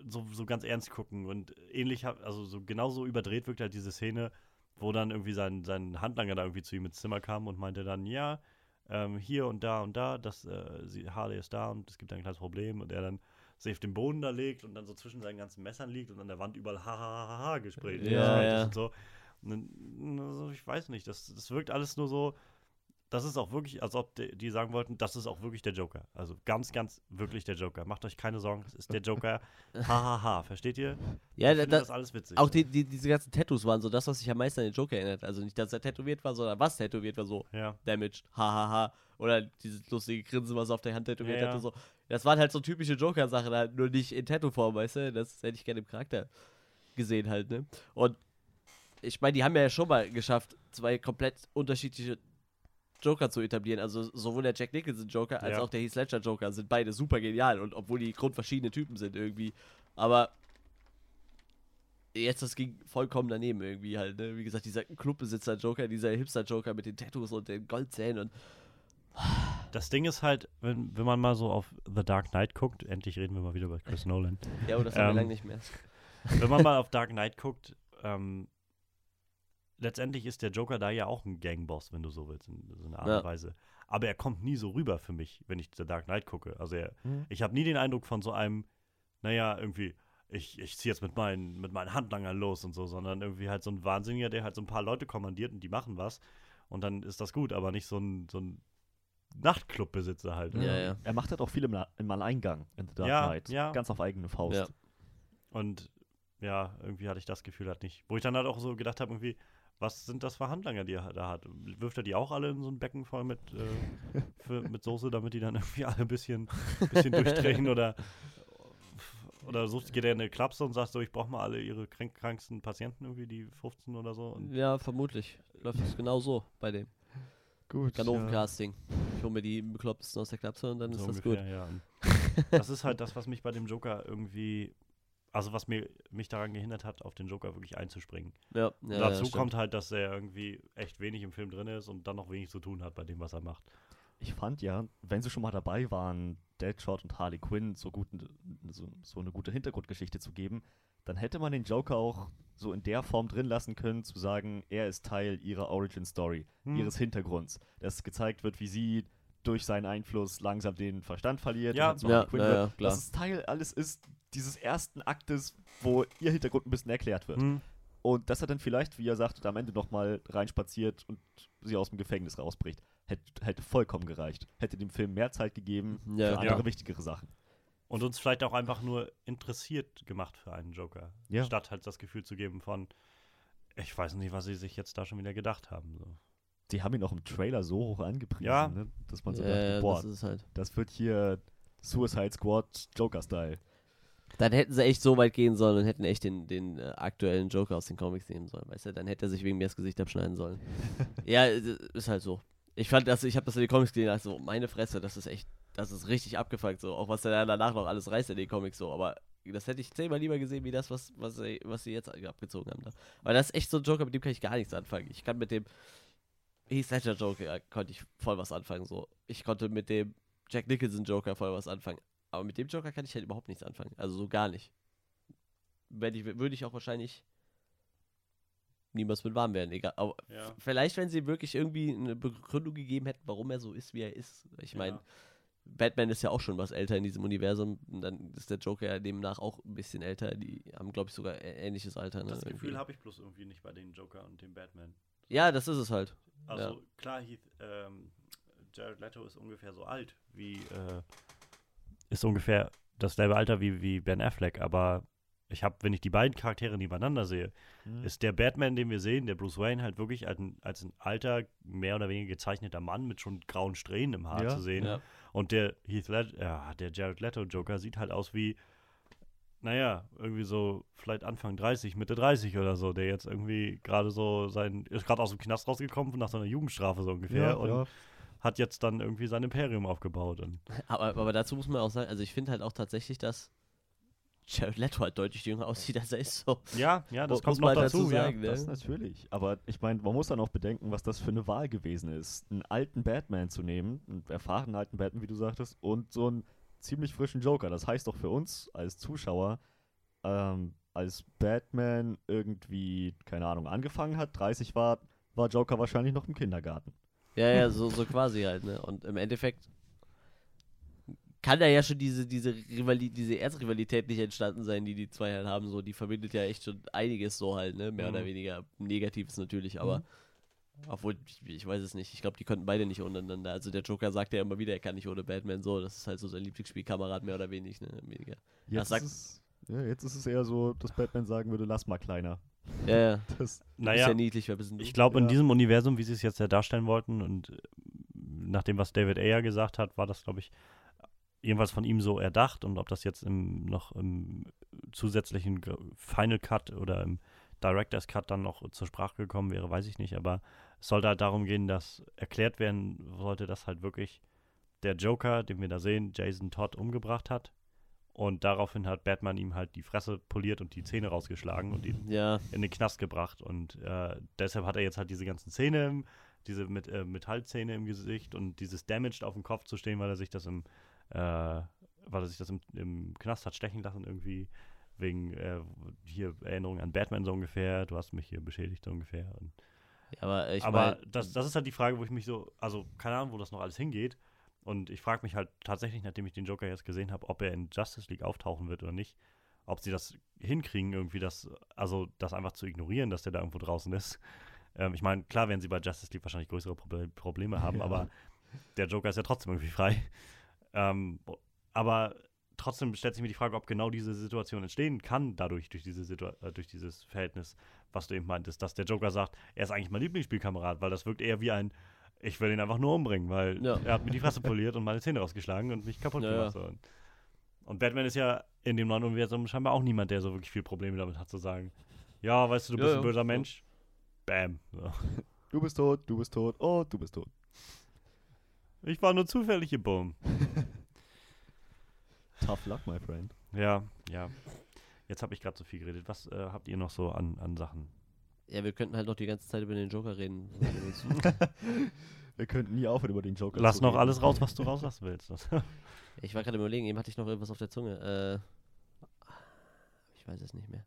so, so ganz ernst gucken. Und ähnlich, also so genauso überdreht wirkt halt diese Szene, wo dann irgendwie sein, sein Handlanger da irgendwie zu ihm ins Zimmer kam und meinte dann, ja, ähm, hier und da und da, das, äh, sie, Harley ist da und es gibt ein kleines Problem. Und er dann sich auf den Boden da legt und dann so zwischen seinen ganzen Messern liegt und an der Wand überall ha ha ha ha gesprayt Ja, ja. und so. Und dann, also ich weiß nicht, das, das wirkt alles nur so, das ist auch wirklich, als ob die, die sagen wollten, das ist auch wirklich der Joker. Also ganz, ganz wirklich der Joker. Macht euch keine Sorgen, das ist der Joker. Hahaha, ha, ha. versteht ihr? ja ich da, das alles witzig. auch die, die, diese ganzen Tattoos waren so das, was sich am meisten an den Joker erinnert. Also nicht, dass er tätowiert war, sondern was tätowiert war, so ja. damaged, hahaha. Oder dieses lustige Grinsen, was er auf der Hand tätowiert ja. hatte. So. Das waren halt so typische Joker-Sachen, halt nur nicht in Tattoo-Form, weißt du? Das hätte ich gerne im Charakter gesehen halt, ne? Und ich meine, die haben ja schon mal geschafft, zwei komplett unterschiedliche Joker zu etablieren. Also sowohl der Jack Nicholson Joker als Ja. auch der Heath Ledger Joker sind beide super genial und obwohl die grundverschiedene Typen sind irgendwie. Aber jetzt das ging vollkommen daneben irgendwie halt, ne? Wie gesagt, dieser Clubbesitzer Joker, dieser Hipster Joker mit den Tattoos und den Goldzähnen und Das Ding ist halt, wenn, wenn man mal so auf The Dark Knight guckt, endlich reden wir mal wieder über Chris Nolan. ja, oder das haben wir Ähm, lange nicht mehr. wenn man mal auf Dark Knight guckt, ähm, letztendlich ist der Joker da ja auch ein Gangboss, wenn du so willst, in so einer Art Ja. und Weise. Aber er kommt nie so rüber für mich, wenn ich The Dark Knight gucke. Also er, Mhm. ich habe nie den Eindruck von so einem, naja, irgendwie, ich, ich ziehe jetzt mit meinen, mit meinen Handlangern los und so, sondern irgendwie halt so ein Wahnsinniger, der halt so ein paar Leute kommandiert und die machen was. Und dann ist das gut, aber nicht so ein, so ein Nachtclubbesitzer halt. ne? Ja, ja. Er macht halt auch viel im, im Alleingang in The Dark Ja, Knight. ja. Ganz auf eigene Faust. Ja. Und ja, irgendwie hatte ich das Gefühl halt nicht. Wo ich dann halt auch so gedacht habe, irgendwie, was sind das für Handlanger, die er da hat? Wirft er die auch alle in so ein Becken voll mit, äh, für, mit Soße, damit die dann irgendwie alle ein bisschen, bisschen durchdrehen oder oder sucht, geht er in eine Klapse und sagt so, ich brauche mal alle ihre krank, kranksten Patienten irgendwie, die 15 oder so. Und Ja, vermutlich. Läuft es genau so bei dem Gut. Ganoven-Casting. Ich hole mir die Beklopptesten aus der Klapse und dann so ist das ungefähr, gut. ja. Das ist halt das, was mich bei dem Joker irgendwie, also was mir, mich daran gehindert hat, auf den Joker wirklich einzuspringen. Ja, ja, dazu ja, kommt halt, dass er irgendwie echt wenig im Film drin ist und dann noch wenig zu tun hat bei dem, was er macht. Ich fand ja, wenn sie schon mal dabei waren, Deadshot und Harley Quinn so, gut, so, so eine gute Hintergrundgeschichte zu geben, dann hätte man den Joker auch so in der Form drin lassen können, zu sagen, er ist Teil ihrer Origin Story, Hm. ihres Hintergrunds. Dass gezeigt wird, wie sie durch seinen Einfluss langsam den Verstand verliert. Ja. und Ja, Harley Quinn ja, wird. ja, klar. Dass es Teil alles ist dieses ersten Aktes, wo ihr Hintergrund ein bisschen erklärt wird. Hm. Und dass er dann vielleicht, wie er sagt, am Ende nochmal reinspaziert und sie aus dem Gefängnis rausbricht. Hätte, hätte vollkommen gereicht. Hätte dem Film mehr Zeit gegeben Ja. für andere Ja. wichtigere Sachen. Und uns vielleicht auch einfach nur interessiert gemacht für einen Joker. Ja. Statt halt das Gefühl zu geben von, ich weiß nicht, was sie sich jetzt da schon wieder gedacht haben. So. Die haben ihn auch im Trailer so hoch angepriesen, Ja. ne? dass man so ja, dachte, boah, das halt. das wird hier Suicide Squad Joker-Style. Dann hätten sie echt so weit gehen sollen und hätten echt den, den äh, aktuellen Joker aus den Comics nehmen sollen, weißt du? Dann hätte er sich wegen mir das Gesicht abschneiden sollen. ja, äh, ist halt so. Ich fand das, ich habe das in den Comics gesehen, also meine Fresse, das ist echt, das ist richtig abgefuckt so. Auch was er danach noch alles reißt in den Comics so, aber das hätte ich zehnmal lieber gesehen, wie das, was, was, sie, was sie jetzt abgezogen haben. Da. Weil das ist echt so ein Joker, mit dem kann ich gar nichts anfangen. Ich kann mit dem Heath Ledger Joker konnte ich voll was anfangen so. Ich konnte mit dem Jack Nicholson Joker voll was anfangen. Aber mit dem Joker kann ich halt überhaupt nichts anfangen. Also so gar nicht. Wenn ich, würde ich auch wahrscheinlich niemals mit warm werden. Egal. Aber Ja. vielleicht, wenn sie wirklich irgendwie eine Begründung gegeben hätten, warum er so ist, wie er ist. Ich meine, Ja. Batman ist ja auch schon was älter in diesem Universum. Und dann ist der Joker ja demnach auch ein bisschen älter. Die haben, glaube ich, sogar ähnliches Alter. Ne, Das Gefühl habe ich bloß irgendwie nicht bei den Joker und dem Batman. Ja, das ist es halt. Also Ja. klar, Heath, ähm, Jared Leto ist ungefähr so alt wie, äh, ist ungefähr dasselbe Alter wie, wie Ben Affleck, aber ich habe, wenn ich die beiden Charaktere nebeneinander sehe, Hm. ist der Batman, den wir sehen, der Bruce Wayne, halt wirklich als ein, als ein alter, mehr oder weniger gezeichneter Mann mit schon grauen Strähnen im Haar Ja, zu sehen. Ja. Und der Heath Led ja, der Jared Leto Joker sieht halt aus wie, naja, irgendwie so vielleicht Anfang 30, Mitte 30 oder so, der jetzt irgendwie gerade so sein, ist gerade aus dem Knast rausgekommen nach seiner Jugendstrafe so ungefähr ja, und ja. hat jetzt dann irgendwie sein Imperium aufgebaut. Und Aber, aber dazu muss man auch sagen, also ich finde halt auch tatsächlich, dass Jared Leto halt deutlich jünger aussieht, als er ist so. ja, ja, das Muss kommt man noch halt dazu, dazu ja. sagen, ne? Das natürlich. Aber ich meine, man muss dann auch bedenken, was das für eine Wahl gewesen ist. Einen alten Batman zu nehmen, einen erfahrenen alten Batman, wie du sagtest, und so einen ziemlich frischen Joker. Das heißt doch für uns als Zuschauer, ähm, als Batman irgendwie, keine Ahnung, angefangen hat, 30 war, war Joker wahrscheinlich noch im Kindergarten. Ja, ja, so, so quasi halt, ne? Und im Endeffekt kann da ja schon diese, diese, Rivali diese Erzrivalität nicht entstanden sein, die die zwei halt haben. So, die verbindet ja echt schon einiges so halt, ne? Mehr Mhm. oder weniger. Negatives natürlich, aber. Mhm. Obwohl, ich, ich weiß es nicht. Ich glaube, die konnten beide nicht untereinander. Also der Joker sagt ja immer wieder, er kann nicht ohne Batman so. Das ist halt so sein Lieblingsspielkamerad, mehr oder wenig, ne? Weniger. Jetzt, sagt- ist es, ja, jetzt ist es eher so, dass Batman sagen würde, lass mal kleiner. Ja, ja. Das, Ist Naja, ja niedlich, wer bist? Ich glaube, in Ja. diesem Universum, wie sie es jetzt ja darstellen wollten und äh, nach dem, was David Ayer gesagt hat, war das, glaube ich, jedenfalls von ihm so erdacht und ob das jetzt im, noch im zusätzlichen Final Cut oder im Director's Cut dann noch zur Sprache gekommen wäre, weiß ich nicht, aber es sollte halt darum gehen, dass erklärt werden sollte, dass halt wirklich der Joker, den wir da sehen, Jason Todd umgebracht hat und daraufhin hat Batman ihm halt die Fresse poliert und die Zähne rausgeschlagen und ihn Ja, in den Knast gebracht. Und äh, deshalb hat er jetzt halt diese ganzen Zähne, diese mit, äh, Metallzähne im Gesicht und dieses Damaged auf dem Kopf zu stehen, weil er sich das im, äh, weil er sich das im, im Knast hat stechen lassen irgendwie wegen äh, hier Erinnerung an Batman so ungefähr. Du hast mich hier beschädigt so ungefähr. Und, ja, aber ich aber mein, das, das ist halt die Frage, wo ich mich so, also keine Ahnung, wo das noch alles hingeht. Und ich frage mich halt tatsächlich, nachdem ich den Joker jetzt gesehen habe, ob er in Justice League auftauchen wird oder nicht. Ob sie das hinkriegen, irgendwie das, also das einfach zu ignorieren, dass der da irgendwo draußen ist. Ähm, ich meine, klar werden sie bei Justice League wahrscheinlich größere Proble Probleme haben, Ja. aber der Joker ist ja trotzdem irgendwie frei. Ähm, aber trotzdem stellt sich mir die Frage, ob genau diese Situation entstehen kann, dadurch, durch, diese Situ äh, durch dieses Verhältnis, was du eben meintest, dass der Joker sagt, er ist eigentlich mein Lieblingsspielkamerad, weil das wirkt eher wie ein, ich will ihn einfach nur umbringen, weil Ja. er hat mir die Fresse poliert und meine Zähne rausgeschlagen und mich kaputt Ja, gemacht. So. Und, Batman ist ja in dem neuen Universum scheinbar auch niemand, der so wirklich viel Probleme damit hat, zu sagen, ja, weißt du, du Ja, bist ja. ein böser Mensch. Bam. So. Du bist tot, du bist tot, oh, du bist tot. Ich war nur zufällig im Boom. Tough luck, my friend. Ja, ja. Jetzt habe ich gerade so viel geredet. Was äh, habt ihr noch so an, an Sachen? Ja, wir könnten halt noch die ganze Zeit über den Joker reden. Wir könnten nie aufhören, über den Joker Lass zu noch reden. alles raus, was du rauslassen willst. Ich war gerade überlegen, eben hatte ich noch irgendwas auf der Zunge. Äh, ich weiß es nicht mehr.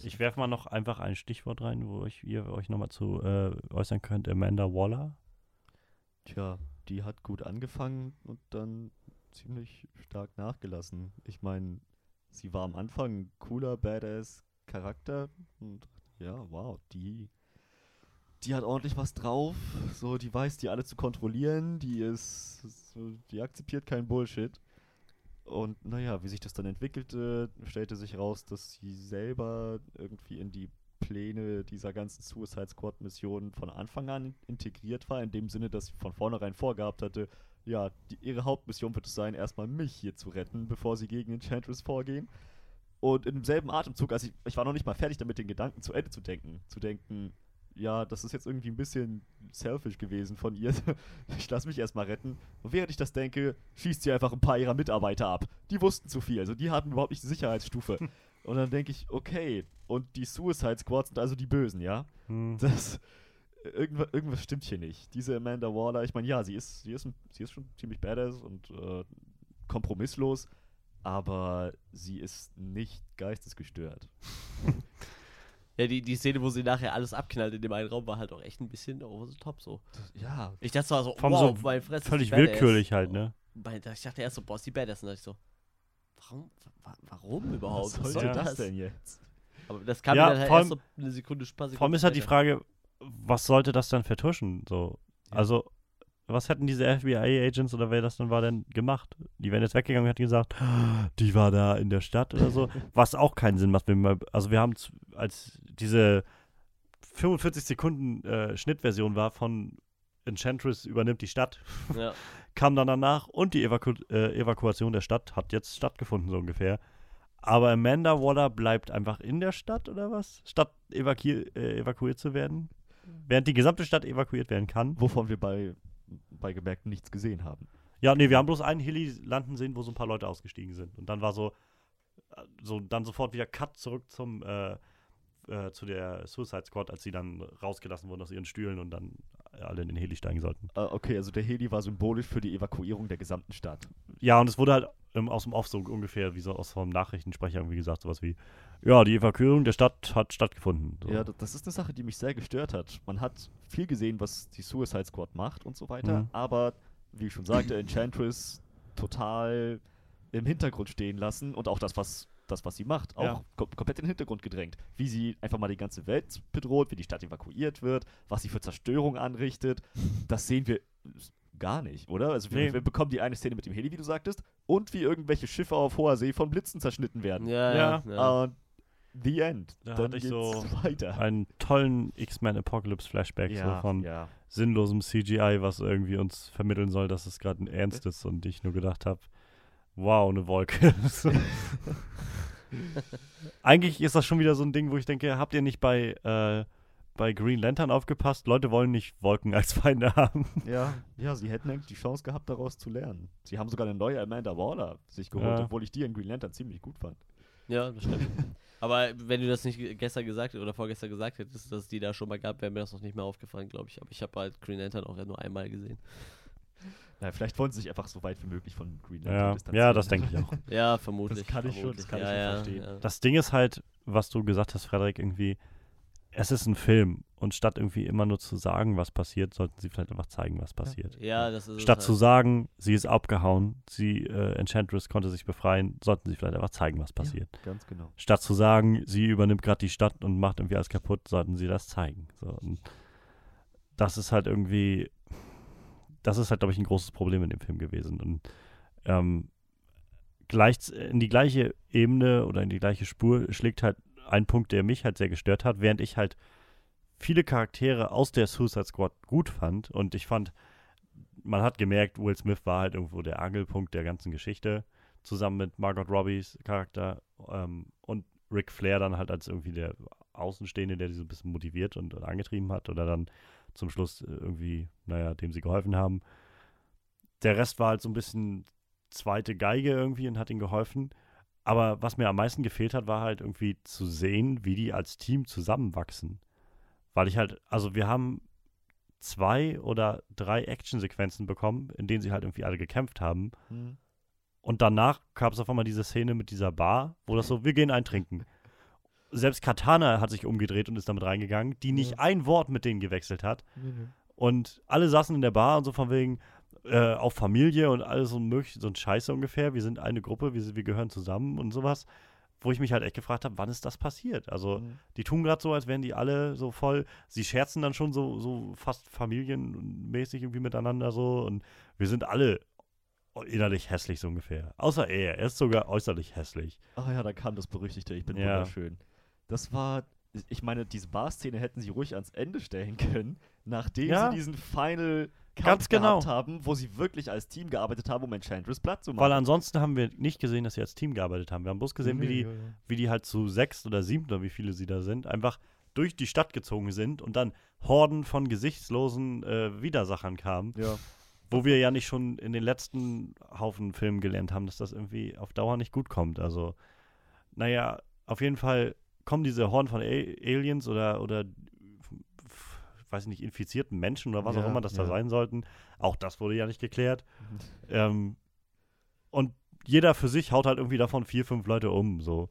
Ich werfe mal noch einfach ein Stichwort rein, wo ich, ihr euch nochmal zu äh, äußern könnt. Amanda Waller. Tja, die hat gut angefangen und dann ziemlich stark nachgelassen. Ich meine, sie war am Anfang ein cooler, badass Charakter und ja, wow, die, die hat ordentlich was drauf. So, die weiß, die alle zu kontrollieren, die ist, so, die akzeptiert keinen Bullshit. Und naja, wie sich das dann entwickelte, stellte sich raus, dass sie selber irgendwie in die Pläne dieser ganzen Suicide Squad Mission von Anfang an integriert war, in dem Sinne, dass sie von vornherein vorgehabt hatte, ja, die, ihre Hauptmission wird es sein, erstmal mich hier zu retten, bevor sie gegen Enchantress vorgehen. Und in demselben Atemzug, also ich, ich war noch nicht mal fertig damit, den Gedanken zu Ende zu denken, zu denken, ja, das ist jetzt irgendwie ein bisschen selfish gewesen von ihr. ich lasse mich erstmal retten. Und während ich das denke, schießt sie einfach ein paar ihrer Mitarbeiter ab. Die wussten zu viel, also die hatten überhaupt nicht die Sicherheitsstufe. Und dann denke ich, okay, und die Suicide Squad sind also die Bösen, ja? Hm. Das. Irgendwas, irgendwas stimmt hier nicht. Diese Amanda Waller, ich meine, ja, sie ist, sie, ist, sie ist schon ziemlich badass und äh, kompromisslos, aber sie ist nicht geistesgestört. Ja, die, die Szene, wo sie nachher alles abknallt in dem einen Raum, war halt auch echt ein bisschen over the top so. Ja, Ich dachte zwar so, Vom wow, so mein Fresse. Völlig willkürlich halt, ne? Ich dachte erst so, boah, ist die Badass. Und dann dachte ich so, warum, wa warum überhaupt? was soll sollte das? das denn jetzt? Aber das kam Ja, dann halt vor erst allem- so eine Sekunde Spaß. Vor allem ist halt die Frage, was sollte das dann vertuschen? So, Ja. also, was hätten diese FBI-Agents oder wer das dann war denn gemacht? Die wären jetzt weggegangen und hätten gesagt, die war da in der Stadt oder so, was auch keinen Sinn macht. Wenn wir, also wir haben als diese 45 Sekunden äh, Schnittversion war von Enchantress übernimmt die Stadt, Ja. kam dann danach und die Evaku äh, Evakuation der Stadt hat jetzt stattgefunden, so ungefähr. Aber Amanda Waller bleibt einfach in der Stadt oder was? Statt evaku äh, evakuiert zu werden? Während die gesamte Stadt evakuiert werden kann. Wovon wir bei, bei gemerkt nichts gesehen haben. Ja, nee, wir haben bloß einen Heli landen sehen, wo so ein paar Leute ausgestiegen sind. Und dann war so, äh, so dann sofort wieder Cut zurück zum, äh, äh, zu der Suicide Squad, als sie dann rausgelassen wurden aus ihren Stühlen und dann alle in den Heli steigen sollten. Äh, okay, also der Heli war symbolisch für die Evakuierung der gesamten Stadt. Ja, und es wurde halt ähm, aus dem Off so ungefähr, wie so aus vom Nachrichtensprecher irgendwie gesagt, sowas wie, ja, die Evakuierung der Stadt hat stattgefunden. So. Ja, das ist eine Sache, die mich sehr gestört hat. Man hat viel gesehen, was die Suicide Squad macht und so weiter, Mhm. aber wie ich schon sagte, Enchantress total im Hintergrund stehen lassen und auch das, was das, was sie macht, auch Ja. kom komplett in den Hintergrund gedrängt. Wie sie einfach mal die ganze Welt bedroht, wie die Stadt evakuiert wird, was sie für Zerstörung anrichtet, das sehen wir gar nicht, oder? Also wir, Nee. wir bekommen die eine Szene mit dem Heli, wie du sagtest, und wie irgendwelche Schiffe auf hoher See von Blitzen zerschnitten werden. Ja, Ja. ja. ja. Und the end. Da Dann hatte ich geht's so weiter. Einen tollen X-Men Apocalypse Flashback so von ja. sinnlosem CGI, was irgendwie uns vermitteln soll, dass es gerade ein Ernst ist und ich nur gedacht habe, wow, eine Wolke. Eigentlich ist das schon wieder so ein Ding, wo ich denke, habt ihr nicht bei, äh, bei Green Lantern aufgepasst? Leute wollen nicht Wolken als Feinde haben. Ja, ja, sie hätten eigentlich die Chance gehabt, daraus zu lernen. Sie haben sogar eine neue Amanda Waller sich geholt, Ja. obwohl ich die in Green Lantern ziemlich gut fand. ja, das stimmt. Aber wenn du das nicht ge- gestern gesagt oder vorgestern gesagt hättest, dass es die da schon mal gab, wäre mir das noch nicht mehr aufgefallen, glaube ich. Aber ich habe halt Green Lantern auch ja nur einmal gesehen. Na, vielleicht wollen sie sich einfach so weit wie möglich von Green Lantern Ja, distanzieren. ja das denke ich auch. Ja, vermutlich. Das kann ich schon- vermutlich. das kann ich ja, schon ja, verstehen. Ja. Das Ding ist halt, was du gesagt hast, Frederik, irgendwie, es ist ein Film und statt irgendwie immer nur zu sagen, was passiert, sollten sie vielleicht einfach zeigen, was passiert. ja, das ist es Statt halt. zu sagen, sie ist abgehauen, sie, äh, Enchantress konnte sich befreien, sollten sie vielleicht einfach zeigen, was passiert. Ganz genau. Statt zu sagen, sie übernimmt gerade die Stadt und macht irgendwie alles kaputt, sollten sie das zeigen. So, und das ist halt irgendwie, das ist halt, glaube ich, ein großes Problem in dem Film gewesen. Und ähm, gleich, in die gleiche Ebene oder in die gleiche Spur schlägt halt ein Punkt, der mich halt sehr gestört hat, während ich halt viele Charaktere aus der Suicide Squad gut fand. Und ich fand, man hat gemerkt, Will Smith war halt irgendwo der Angelpunkt der ganzen Geschichte, zusammen mit Margot Robbies Charakter ähm, und Ric Flair dann halt als irgendwie der Außenstehende, der die so ein bisschen motiviert und, und angetrieben hat oder dann zum Schluss irgendwie, naja, dem sie geholfen haben. Der Rest war halt so ein bisschen zweite Geige irgendwie und hat ihnen geholfen. Aber was mir am meisten gefehlt hat, war halt irgendwie zu sehen, wie die als Team zusammenwachsen. Weil ich halt, also wir haben zwei oder drei Actionsequenzen bekommen, in denen sie halt irgendwie alle gekämpft haben. Hm. Und danach gab es auf einmal diese Szene mit dieser Bar, wo das so, wir gehen eintrinken. Selbst Katana hat sich umgedreht und ist damit reingegangen, die nicht Ja. ein Wort mit denen gewechselt hat. Und alle saßen in der Bar und so von wegen äh, auf Familie und alles so möglich, so ein Scheiße ungefähr. Wir sind eine Gruppe, wir, wir gehören zusammen und sowas. Wo ich mich halt echt gefragt habe, wann ist das passiert? Also, Mhm. die tun gerade so, als wären die alle so voll, sie scherzen dann schon so, so fast familienmäßig irgendwie miteinander so und wir sind alle innerlich hässlich so ungefähr. Außer er, er ist sogar äußerlich hässlich. Ach ja, da kam das berüchtigte, ich bin Ja. wunderschön. Das war, ich meine, diese Bar-Szene hätten sie ruhig ans Ende stellen können, nachdem Ja. sie diesen Final Kampf Ganz genau. haben, wo sie wirklich als Team gearbeitet haben, um Enchantress platt zu machen. Weil ansonsten haben wir nicht gesehen, dass sie als Team gearbeitet haben. Wir haben bloß gesehen, wie die, Ja, ja. wie die halt zu sechs oder sieben oder wie viele sie da sind, einfach durch die Stadt gezogen sind und dann Horden von gesichtslosen äh, Widersachern kamen, Ja. wo wir ja nicht schon in den letzten Haufen Filmen gelernt haben, dass das irgendwie auf Dauer nicht gut kommt. Also, naja, auf jeden Fall kommen diese Horden von A Aliens oder, oder weiß ich nicht, infizierten Menschen oder was auch Ja, immer das da ja. sein sollten. Auch das wurde ja nicht geklärt. Ähm, und jeder für sich haut halt irgendwie davon vier, fünf Leute um. So.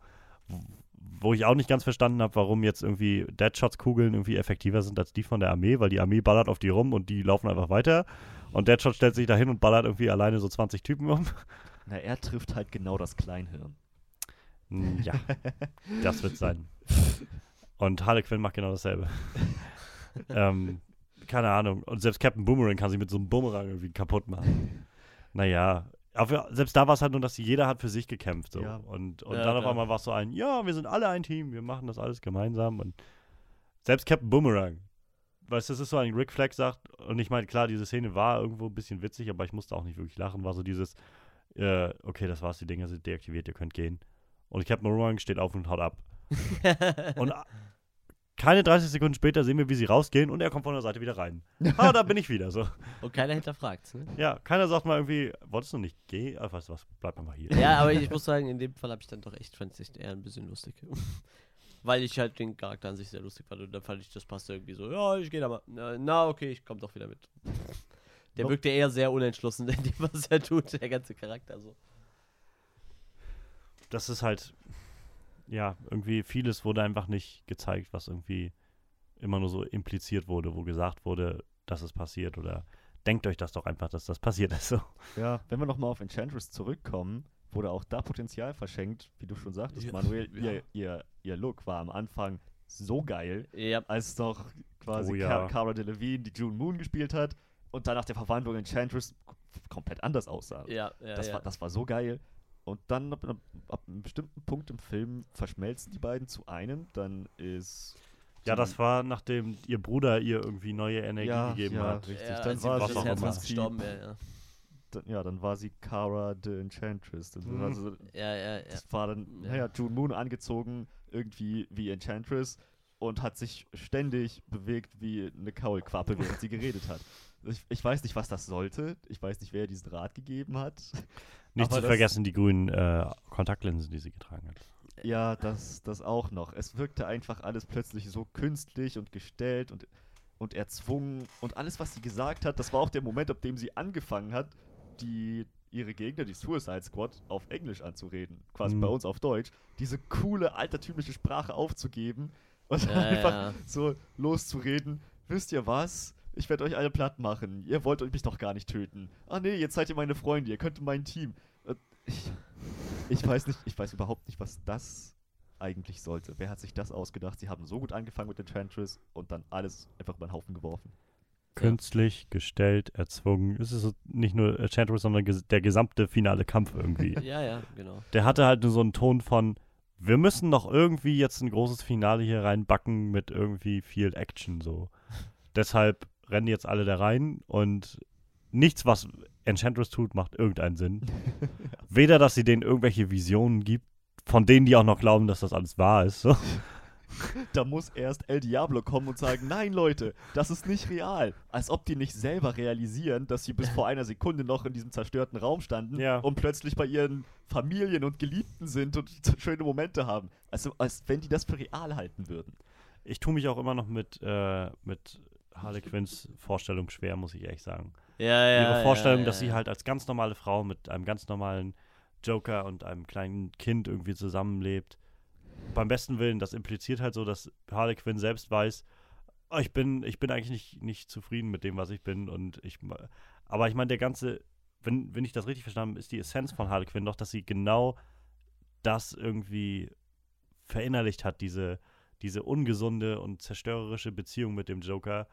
Wo ich auch nicht ganz verstanden habe, warum jetzt irgendwie Deadshots-Kugeln irgendwie effektiver sind als die von der Armee, weil die Armee ballert auf die rum und die laufen einfach weiter. Und Deadshot stellt sich da hin und ballert irgendwie alleine so 20 Typen um. Na, er trifft halt genau das Kleinhirn. Hm, Ja, das wird sein. Und Harley Quinn macht genau dasselbe. ähm, keine Ahnung. Und selbst Captain Boomerang kann sie mit so einem Bumerang irgendwie kaputt machen. Naja, aber selbst da war es halt nur, dass jeder hat für sich gekämpft. So. Ja. Und, und Ja, dann auf einmal war es so ein, ja, wir sind alle ein Team, wir machen das alles gemeinsam. Und selbst Captain Boomerang, weißt du, das ist so ein Rick Flag sagt, und ich meine, klar, diese Szene war irgendwo ein bisschen witzig, aber ich musste auch nicht wirklich lachen, war so dieses, äh, okay, das war's, die Dinger sind deaktiviert, ihr könnt gehen. Und Captain Boomerang steht auf und haut ab. Und a- keine 30 Sekunden später sehen wir, wie sie rausgehen und er kommt von der Seite wieder rein. Ah, da bin ich wieder. So. Und keiner hinterfragt ne? Ja, keiner sagt mal irgendwie, wolltest du nicht gehen? Ah, weißt du was, bleib mal hier. Ja, aber ich muss sagen, in dem Fall habe ich dann doch echt, fand ich echt eher ein bisschen lustig. Weil ich halt den Charakter an sich sehr lustig fand und dann fand ich, das passte irgendwie so, ja, ich gehe da mal. Na, na, okay, ich komme doch wieder mit. Der wirkte eher sehr unentschlossen in dem, was er tut, der ganze Charakter so. Das ist halt, ja, irgendwie vieles wurde einfach nicht gezeigt, was irgendwie immer nur so impliziert wurde, wo gesagt wurde, dass es passiert oder denkt euch das doch einfach, dass das passiert ist. So. Ja, wenn wir nochmal auf Enchantress zurückkommen, wurde auch da Potenzial verschenkt, wie du schon sagtest, Ja, Manuel. ja. Ihr, ihr, ihr Look war am Anfang so geil, Ja, als noch quasi Oh ja. Ca- Cara Delevingne die June Moon gespielt hat und dann nach der Verwandlung Enchantress komplett anders aussah. ja, ja. das, ja. War, das war so geil. Und dann ab, ab, ab einem bestimmten Punkt im Film verschmelzen die beiden zu einem. Dann ist. Ja, das war, nachdem ihr Bruder ihr irgendwie neue Energie Ja, gegeben ja, hat. richtig. ja, dann war sie auch immer. gestorben wäre, ja. Dann, ja, dann war sie Cara the Enchantress. Das, Mhm. war so, Ja, ja, ja. das war dann, Ja. naja, June Moon angezogen, irgendwie wie Enchantress und hat sich ständig bewegt wie eine Kaulquappe, während sie geredet hat. Ich, ich weiß nicht, was das sollte. Ich weiß nicht, wer diesen Rat gegeben hat. Nicht Aber zu vergessen die grünen äh, Kontaktlinsen, die sie getragen hat. Ja, das, das auch noch. Es wirkte einfach alles plötzlich so künstlich und gestellt und, und erzwungen. Und alles, was sie gesagt hat, das war auch der Moment, ab dem sie angefangen hat, die, ihre Gegner, die Suicide Squad, auf Englisch anzureden. Quasi Mhm. bei uns auf Deutsch. Diese coole, altertümliche Sprache aufzugeben und Ja, einfach ja. so loszureden. Wisst ihr was? Ich werde euch alle platt machen. Ihr wollt mich doch gar nicht töten. Ah nee, jetzt seid ihr meine Freunde. Ihr könnt in mein Team. Äh, Ich, ich weiß nicht, ich weiß überhaupt nicht, was das eigentlich sollte. Wer hat sich das ausgedacht? Sie haben so gut angefangen mit Enchantress und dann alles einfach über den Haufen geworfen. künstlich gestellt, erzwungen. Es ist nicht nur Enchantress, sondern ges der gesamte finale Kampf irgendwie. Ja, ja, genau. der hatte halt nur so einen Ton von, wir müssen noch irgendwie jetzt ein großes Finale hier reinbacken mit irgendwie viel Action so. Deshalb rennen jetzt alle da rein und nichts, was Enchantress tut, macht irgendeinen Sinn. Weder, dass sie denen irgendwelche Visionen gibt, von denen die auch noch glauben, dass das alles wahr ist. So. Da muss erst El Diablo kommen und sagen, nein Leute, das ist nicht real. Als ob die nicht selber realisieren, dass sie bis vor einer Sekunde noch in diesem zerstörten Raum standen Ja. und plötzlich bei ihren Familien und Geliebten sind und schöne Momente haben. Also als wenn die das für real halten würden. Ich tue mich auch immer noch mit, äh, mit Harley Quinns Vorstellung schwer, muss ich ehrlich sagen. Ja, ja. Ihre Vorstellung, ja, dass ja, sie ja. halt als ganz normale Frau mit einem ganz normalen Joker und einem kleinen Kind irgendwie zusammenlebt. Beim besten Willen, das impliziert halt so, dass Harley Quinn selbst weiß, "Oh, ich bin, ich bin eigentlich nicht, nicht zufrieden mit dem, was ich bin. Und ich, aber ich meine, der ganze, wenn, wenn ich das richtig verstanden habe, ist die Essenz von Harley Quinn doch, dass sie genau das irgendwie verinnerlicht hat, diese, diese ungesunde und zerstörerische Beziehung mit dem Joker,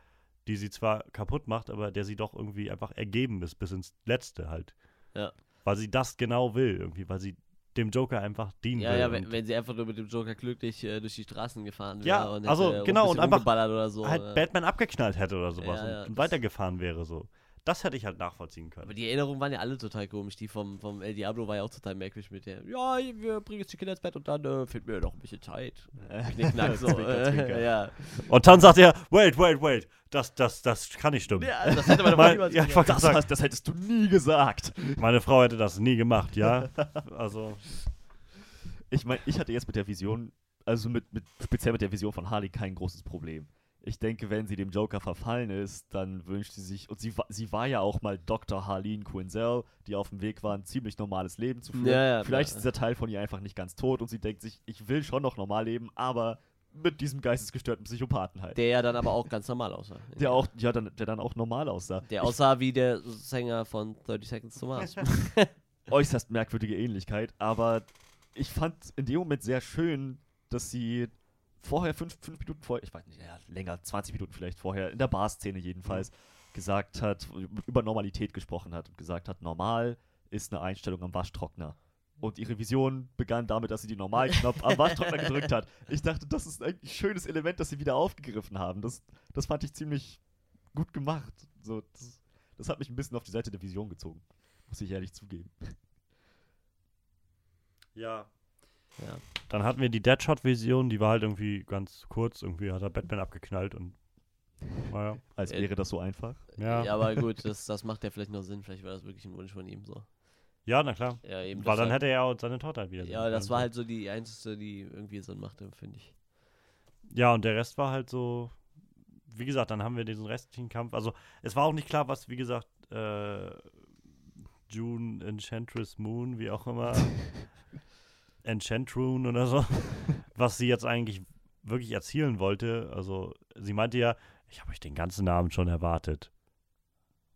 die sie zwar kaputt macht, aber der sie doch irgendwie einfach ergeben ist, bis ins Letzte halt. Ja. Weil sie das genau will, irgendwie, weil sie dem Joker einfach dienen Ja, will. ja, wenn, wenn sie einfach nur mit dem Joker glücklich äh, durch die Straßen gefahren wäre Ja, und also, hätte genau, und einfach oder so. halt äh. Batman abgeknallt hätte oder sowas Ja, und, und weitergefahren wäre so. Das hätte ich halt nachvollziehen können. Aber die Erinnerungen waren ja alle total komisch. Die vom, vom El Diablo war ja auch total merkwürdig mit der. Ja, wir bringen jetzt die Kinder ins Bett und dann äh, fehlt mir noch ein bisschen Zeit. Knickknack, so. Zwinker, zwinker. äh, ja. Und dann sagt er, wait, wait, wait, das, das, das kann nicht stimmen. ja, das hätte man doch Mein- niemals ja, ich gesagt. Das, hast, das hättest du nie gesagt. meine Frau hätte das nie gemacht, ja? Also, Ich meine, ich hatte jetzt mit der Vision, also mit, mit speziell mit der Vision von Harley kein großes Problem. Ich denke, wenn sie dem Joker verfallen ist, dann wünscht sie sich, und sie, sie war ja auch mal Dr. Harleen Quinzel, die auf dem Weg war, ein ziemlich normales Leben zu führen. Ja, ja, Vielleicht ja. ist dieser Teil von ihr einfach nicht ganz tot und sie denkt sich, ich will schon noch normal leben, aber mit diesem geistesgestörten Psychopathen halt. Der ja dann aber auch ganz normal aussah. Der auch, ja, dann, der dann auch normal aussah. Der aussah wie der Sänger von 30 Seconds to Mars. äußerst merkwürdige Ähnlichkeit, aber ich fand in dem Moment sehr schön, dass sie vorher, fünf, fünf Minuten vorher, ich weiß nicht, ja, länger, 20 Minuten vielleicht vorher, in der Bar-Szene jedenfalls, gesagt hat, über Normalität gesprochen hat und gesagt hat, normal ist eine Einstellung am Waschtrockner. Und ihre Vision begann damit, dass sie den Normalknopf am Waschtrockner gedrückt hat. Ich dachte, das ist ein schönes Element, das sie wieder aufgegriffen haben. Das, das fand ich ziemlich gut gemacht. So, das, das hat mich ein bisschen auf die Seite der Vision gezogen. Muss ich ehrlich zugeben. ja. Ja. Dann hatten wir die Deadshot-Vision, die war halt irgendwie ganz kurz. Irgendwie hat er Batman abgeknallt und. Naja. Als Äh, wäre das so einfach. Ja. ja, aber gut, das, das macht ja vielleicht noch Sinn. Vielleicht war das wirklich ein Wunsch von ihm so. Ja, na klar. Ja, eben. Weil dann hätte er ja auch seine Tochter halt wieder. Ja, sehen das war halt so die einzige, die irgendwie Sinn machte, finde ich. Ja, und der Rest war halt so. Wie gesagt, dann haben wir diesen restlichen Kampf. Also, es war auch nicht klar, was, wie gesagt, äh, June Enchantress Moon, wie auch immer. Enchantrune oder so. was sie jetzt eigentlich wirklich erzielen wollte. Also, sie meinte ja, ich habe euch den ganzen Namen schon erwartet.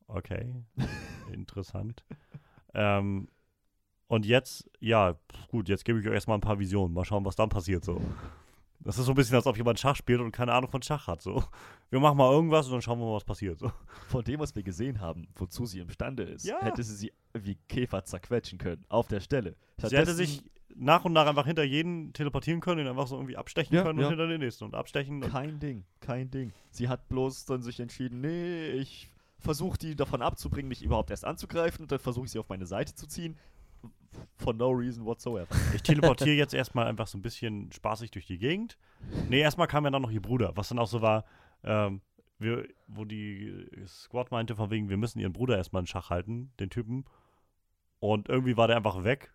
Okay. Interessant. ähm, und jetzt, ja, gut, jetzt gebe ich euch erstmal ein paar Visionen. Mal schauen, was dann passiert so. Das ist so ein bisschen, als ob jemand Schach spielt und keine Ahnung von Schach hat. So. Wir machen mal irgendwas und dann schauen wir mal, was passiert. So. Von dem, was wir gesehen haben, wozu sie imstande ist, Ja. hätte sie sie wie Käfer zerquetschen können. Auf der Stelle. Sie hätte sich nach und nach einfach hinter jeden teleportieren können, ihn einfach so irgendwie abstechen Ja, können ja. und hinter den nächsten und abstechen. Und Kein Ding, kein Ding. Sie hat bloß dann sich entschieden, nee, ich versuche die davon abzubringen, mich überhaupt erst anzugreifen und dann versuche ich sie auf meine Seite zu ziehen. For no reason whatsoever. ich teleportiere jetzt erstmal einfach so ein bisschen spaßig durch die Gegend. Nee, erstmal kam ja dann noch ihr Bruder, was dann auch so war, ähm, wir, wo die Squad meinte, von wegen, wir müssen ihren Bruder erstmal in Schach halten, den Typen. Und irgendwie war der einfach weg.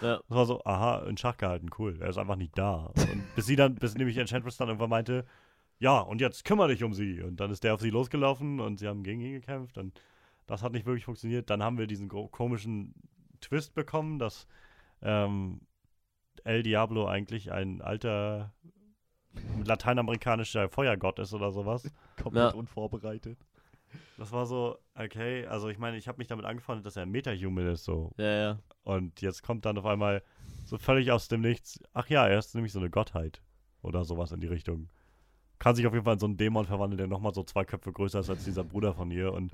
Ja. Das war so, aha, in Schach gehalten, cool. Er ist einfach nicht da. Und bis sie dann, bis nämlich Enchantress dann irgendwann meinte, ja, und jetzt kümmere dich um sie. Und dann ist der auf sie losgelaufen und sie haben gegen ihn gekämpft. Und das hat nicht wirklich funktioniert. Dann haben wir diesen komischen Twist bekommen, dass ähm, El Diablo eigentlich ein alter lateinamerikanischer Feuergott ist oder sowas. Komplett Ja. unvorbereitet. Das war so, okay, also ich meine, ich habe mich damit angefreundet, dass er ein Metahuman ist, so. Ja, ja. Und jetzt kommt dann auf einmal so völlig aus dem Nichts, ach ja, er ist nämlich so eine Gottheit. Oder sowas in die Richtung. kann sich auf jeden Fall in so einen Dämon verwandeln, der nochmal so zwei Köpfe größer ist als dieser Bruder von ihr und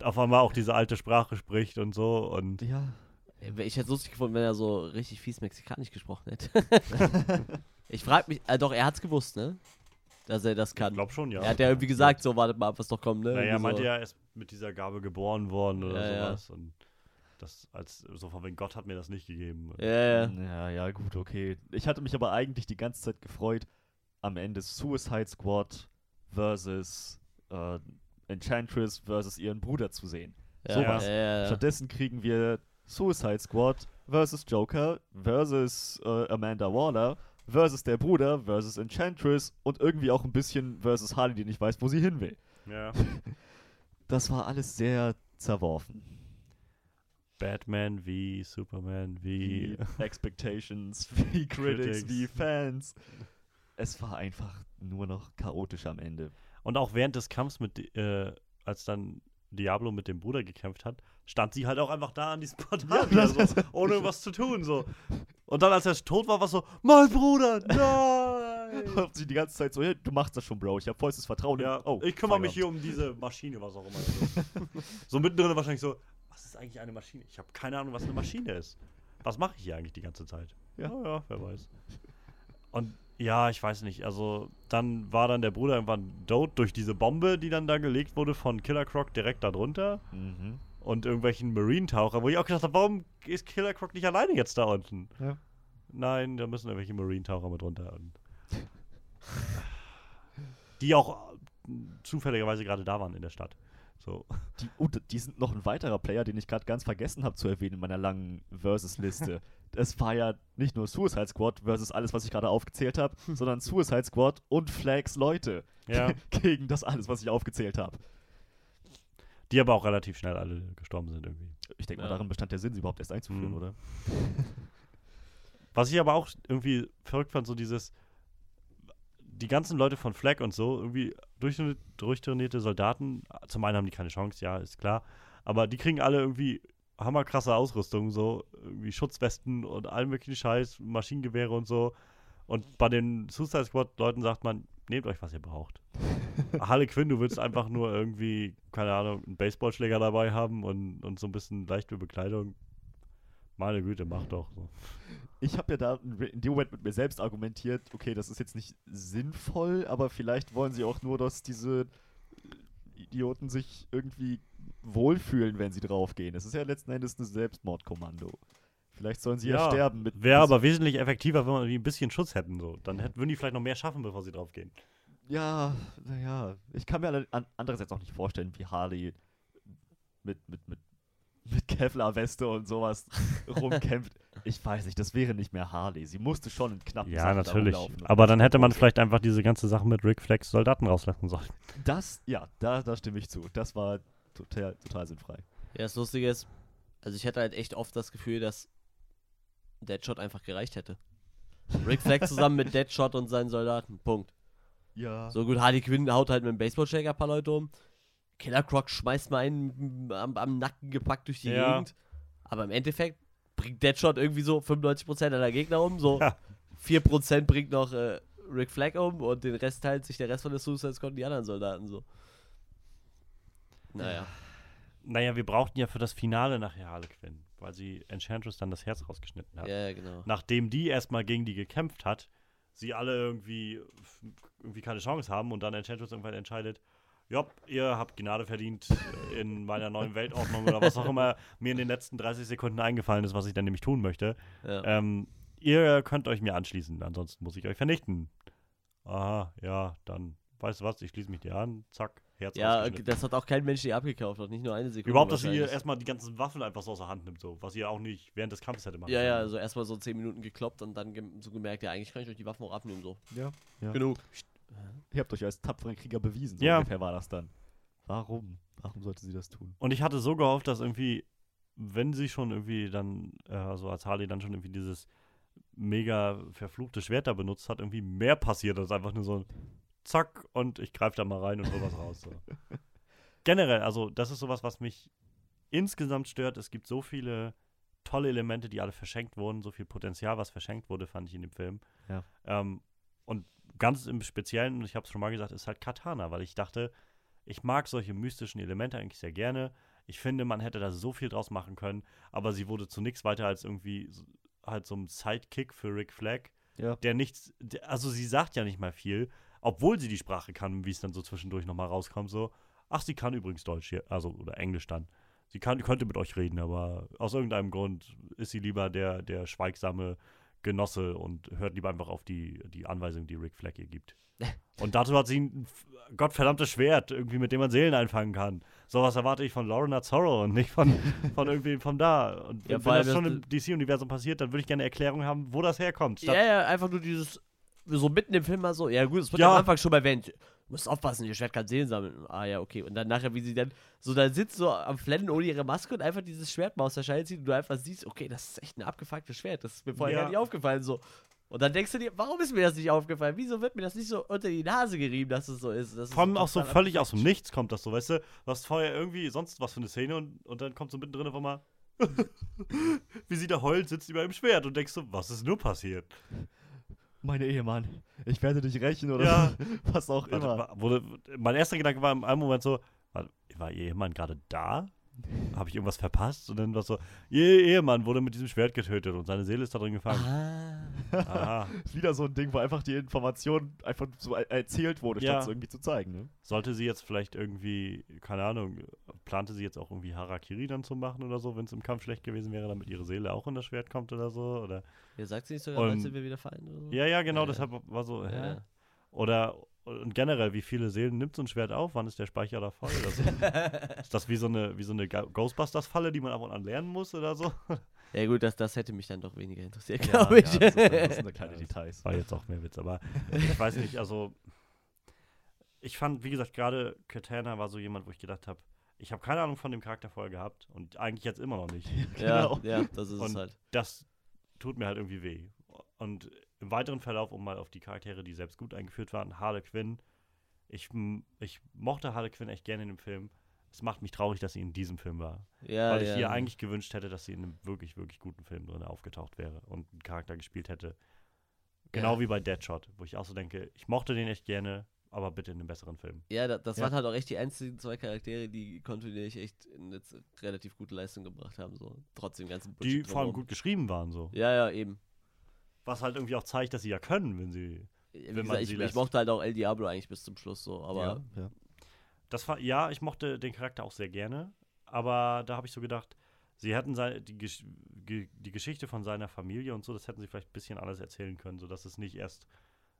auf einmal auch diese alte Sprache spricht und so und Ja. Ich hätte es lustig gefunden, wenn er so richtig fies Mexikanisch gesprochen hätte. ich frage mich, äh, doch, er hat's gewusst, ne? Dass er das ich kann. glaube schon, ja. Er hat ja irgendwie gesagt, so, wartet mal ab, was doch kommt, ne? Naja, er meinte so. ja, er ist mit dieser Gabe geboren worden oder Ja, ja. sowas und das als so von wegen Gott hat mir das nicht gegeben. Ja, ja. Ja, ja, gut, okay. Ich hatte mich aber eigentlich die ganze Zeit gefreut, am Ende Suicide Squad versus äh, Enchantress versus ihren Bruder zu sehen. Ja, Sowas. Ja, ja, ja. Stattdessen kriegen wir Suicide Squad versus Joker versus äh, Amanda Waller versus der Bruder versus Enchantress und irgendwie auch ein bisschen versus Harley, die nicht weiß, wo sie hin will. Ja. Das war alles sehr zerworfen. Batman wie Superman wie Wie Expectations, wie Critics, Critics. wie Fans. Es war einfach nur noch chaotisch am Ende. Und auch während des Kampfs mit, äh, als dann Diablo mit dem Bruder gekämpft hat, stand sie halt auch einfach da an diesem Portal, Ja, so, ohne was zu tun, so. Und dann, als er tot war, war es so, mein Bruder, nein! Und sie die ganze Zeit so, hey, du machst das schon, Bro, ich habe vollstes Vertrauen. ja, oh, ich kümmere mich hier um diese Maschine, was auch immer. ist. so mittendrin wahrscheinlich so, was ist eigentlich eine Maschine? Ich habe keine Ahnung, was eine Maschine ist. Was mache ich hier eigentlich die ganze Zeit? Ja. Oh ja, wer weiß. Und ja, ich weiß nicht. Also, dann war dann der Bruder irgendwann tot durch diese Bombe, die dann da gelegt wurde von Killer Croc direkt darunter Mhm. Und irgendwelchen Marine-Taucher, wo ich auch gedacht habe, warum ist Killer Croc nicht alleine jetzt da unten? Ja. Nein, da müssen irgendwelche Marine-Taucher mit runter. Und die auch äh, zufälligerweise gerade da waren in der Stadt. So. Die, oh, die sind noch ein weiterer Player, den ich gerade ganz vergessen habe zu erwähnen in meiner langen Versus-Liste. Es war ja nicht nur Suicide Squad versus alles, was ich gerade aufgezählt habe, sondern Suicide Squad und Flags Leute Ja. gegen das alles, was ich aufgezählt habe. Die aber auch relativ schnell alle gestorben sind irgendwie. Ich denke Ja. mal, darin bestand der Sinn, sie überhaupt erst einzuführen, Mhm. oder? Was ich aber auch irgendwie verrückt fand, so dieses, die ganzen Leute von Flag und so, irgendwie durchtraini- durchtrainierte Soldaten, zum einen haben die keine Chance, ja, ist klar, aber die kriegen alle irgendwie hammerkrasse Ausrüstung, so irgendwie Schutzwesten und allen möglichen Scheiß, Maschinengewehre und so. Und bei den Suicide Squad-Leuten sagt man, nehmt euch, was ihr braucht. Harley Quinn, du willst einfach nur irgendwie, keine Ahnung, einen Baseballschläger dabei haben und, und so ein bisschen leichte Bekleidung. Meine Güte, mach doch. So. Ich habe ja da in dem Moment mit mir selbst argumentiert, okay, das ist jetzt nicht sinnvoll, aber vielleicht wollen sie auch nur, dass diese Idioten sich irgendwie wohlfühlen, wenn sie draufgehen. Es ist ja letzten Endes ein Selbstmordkommando. Vielleicht sollen sie ja, Ja, sterben mit. Wäre aber wesentlich effektiver, wenn wir ein bisschen Schutz hätten. So. Dann hätten, würden die vielleicht noch mehr schaffen, bevor sie draufgehen. Ja, naja. Ich kann mir an, andererseits auch nicht vorstellen, wie Harley mit, mit, mit, mit Kevlar-Weste und sowas rumkämpft. Ich weiß nicht, das wäre nicht mehr Harley. Sie musste schon in knappen Ja, Sachen natürlich. Aber dann hätte man vielleicht einfach diese ganze Sache mit Rick Flex Soldaten rauslassen sollen. Das, ja, da, da stimme ich zu. Das war total, total sinnfrei. Ja, das Lustige ist, also ich hatte halt echt oft das Gefühl, dass Deadshot einfach gereicht hätte. Rick Flag zusammen mit Deadshot und seinen Soldaten. Punkt. Ja. So gut, Harley Quinn haut halt mit dem Baseballschläger ein paar Leute um. Killer Croc schmeißt mal einen am, am Nacken gepackt durch die Ja. Gegend. Aber im Endeffekt bringt Deadshot irgendwie so 95% aller Gegner um. So Ja. 4% bringt noch äh, Rick Flag um und den Rest teilt sich der Rest von der Suicide Squad und die anderen Soldaten so. Naja. Naja, wir brauchten ja für das Finale nachher Harley Quinn, weil sie Enchantress dann das Herz rausgeschnitten hat. Ja, genau. Nachdem die erstmal gegen die gekämpft hat, sie alle irgendwie, irgendwie keine Chance haben und dann Enchantress irgendwann entscheidet, ja, ihr habt Gnade verdient in meiner neuen Weltordnung oder was auch immer mir in den letzten 30 Sekunden eingefallen ist, was ich dann nämlich tun möchte. Ja. Ähm, ihr könnt euch mir anschließen, ansonsten muss ich euch vernichten. Aha, ja, dann, weißt du was, ich schließe mich dir an, zack, Herz Ja, das hat auch kein Mensch ihr abgekauft, auch nicht nur eine Sekunde. Überhaupt, dass sie ihr erstmal die ganzen Waffen einfach so aus der Hand nimmt, so, was ihr auch nicht während des Kampfes hätte machen Ja, ja, können. also erstmal so 10 Minuten gekloppt und dann so gemerkt, ja, eigentlich kann ich euch die Waffen auch abnehmen, so. Ja. ja. Genug. Ihr habt euch als tapferen Krieger bewiesen. So Ja. ungefähr war das dann. Warum? Warum sollte sie das tun? Und ich hatte so gehofft, dass irgendwie, wenn sie schon irgendwie dann, äh, so als Harley dann schon irgendwie dieses mega verfluchte Schwert da benutzt hat, irgendwie mehr passiert als einfach nur so ein Zack und ich greife da mal rein und hol was raus. So. Generell, also das ist sowas, was mich insgesamt stört. Es gibt so viele tolle Elemente, die alle verschenkt wurden, so viel Potenzial, was verschenkt wurde, fand ich in dem Film. Ja. Ähm, und ganz im Speziellen, und ich habe es schon mal gesagt, ist halt Katana, weil ich dachte, ich mag solche mystischen Elemente eigentlich sehr gerne. Ich finde, man hätte da so viel draus machen können, aber sie wurde zu nichts weiter als irgendwie so- halt so ein Sidekick für Rick Flag, Ja. der nichts, also sie sagt ja nicht mal viel, obwohl sie die Sprache kann, wie es dann so zwischendurch nochmal rauskommt, so, ach, sie kann übrigens Deutsch hier, also, oder Englisch dann. Sie kann, könnte mit euch reden, aber aus irgendeinem Grund ist sie lieber der, der schweigsame Genosse und hört lieber einfach auf die, die Anweisung, die Rick Flag ihr gibt. Und dazu hat sie ein gottverdammtes Schwert, irgendwie, mit dem man Seelen einfangen kann. Sowas erwarte ich von Lorna Zorro und nicht von, von irgendwie von da. Und Ja, wenn, das schon im DC-Universum passiert, dann würde ich gerne eine Erklärung haben, wo das herkommt. Ja, ja, einfach nur dieses, so mitten im Film mal so, ja gut, es wird Ja. am Anfang schon mal erwähnt, du musst aufpassen, ihr Schwert kann Seelen sammeln. Ah ja, okay. Und dann nachher, wie sie dann so da sitzt, so am Flennen ohne ihre Maske und einfach dieses Schwert mal aus der Scheide zieht und du einfach siehst, okay, das ist echt ein abgefucktes Schwert, das ist mir vorher Ja. gar nicht aufgefallen so. Und dann denkst du dir, warum ist mir das nicht aufgefallen? Wieso wird mir das nicht so unter die Nase gerieben, dass es so ist? Das Vor allem auch so völlig aus dem. Nichts kommt das so, weißt du? Du hast vorher irgendwie sonst was für eine Szene und, und dann kommt so mittendrin einfach mal, wie sie da heult, sitzt über im Schwert und denkst so, was ist nur passiert? Meine Ehemann, ich werde dich rächen oder Ja. was auch Warte, immer. wa- wurde, mein erster Gedanke war in einem Moment so, warte, war ihr Ehemann gerade da? Habe ich irgendwas verpasst? Und dann war es so, ihr Ehemann wurde mit diesem Schwert getötet und seine Seele ist da drin gefangen. Ah. Aha. Wieder so ein Ding, wo einfach die Information einfach so er- erzählt wurde, Ja. statt es irgendwie zu zeigen. Ne? Sollte sie jetzt vielleicht irgendwie, keine Ahnung, plante sie jetzt auch irgendwie Harakiri dann zu machen oder so, wenn es im Kampf schlecht gewesen wäre, damit ihre Seele auch in das Schwert kommt oder so? Oder Ja, sagt sie nicht sogar, Und- dann sind wir wieder fein oder so? Ja, ja, genau, Ja, deshalb war so? Ja. Oder und generell, wie viele Seelen nimmt so ein Schwert auf? Wann ist der Speicher da voll? So? ist das wie so eine, wie so eine Ghostbusters-Falle, die man ab und an lernen muss oder so? Ja gut, das, das hätte mich dann doch weniger interessiert, Ja, glaube ich. ja, das, ist, das sind kleine Ja, Details. War jetzt auch mehr Witz, aber ich weiß nicht, also ich fand, wie gesagt, gerade Katana war so jemand, wo ich gedacht habe, ich habe keine Ahnung von dem Charakter vorher gehabt und eigentlich jetzt immer noch nicht. ja, Genau. ja, das ist es Und halt. das tut mir halt irgendwie weh. Und im weiteren Verlauf, um mal auf die Charaktere, die selbst gut eingeführt waren, Harley Quinn. Ich, ich mochte Harley Quinn echt gerne in dem Film. Es macht mich traurig, dass sie in diesem Film war. Ja, weil ich ja. ihr eigentlich gewünscht hätte, dass sie in einem wirklich, wirklich guten Film drin aufgetaucht wäre und einen Charakter gespielt hätte. Genau Ja. wie bei Deadshot, wo ich auch so denke, ich mochte den echt gerne, aber bitte in einem besseren Film. Ja, da, das Ja. waren halt auch echt die einzigen zwei Charaktere, die kontinuierlich echt in jetzt relativ gute Leistung gebracht haben, so trotz dem ganzen Die Bullshit vor allem gut geschrieben waren so. Ja, ja, eben. Was halt irgendwie auch zeigt, dass sie ja können, wenn sie Wie man gesagt, sie ich, ich mochte halt auch El Diablo eigentlich bis zum Schluss so, aber ja, ja. Das war, ja, ich mochte den Charakter auch sehr gerne, aber da habe ich so gedacht, sie hätten die, Gesch die Geschichte von seiner Familie und so, das hätten sie vielleicht ein bisschen anders erzählen können, sodass es nicht erst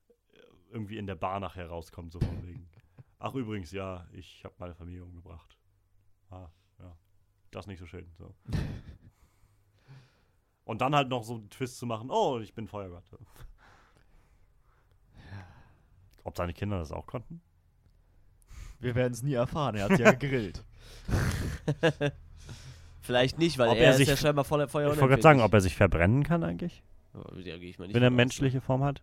äh, irgendwie in der Bar nachher rauskommt, so von wegen. Ach, übrigens, ja, ich habe meine Familie umgebracht. Ah, ja. Das ist nicht so schön. So. Und dann halt noch so einen Twist zu machen, oh, ich bin Feuergott. Ob seine Kinder das auch konnten? Wir werden es nie erfahren, er hat ja gegrillt. vielleicht nicht, weil Ob er, er ist sich- ja scheinbar voller Feuer Ich wollte gerade sagen, ob er sich verbrennen kann eigentlich, Ja, gehe ich mal nicht wenn er aus, menschliche Form hat.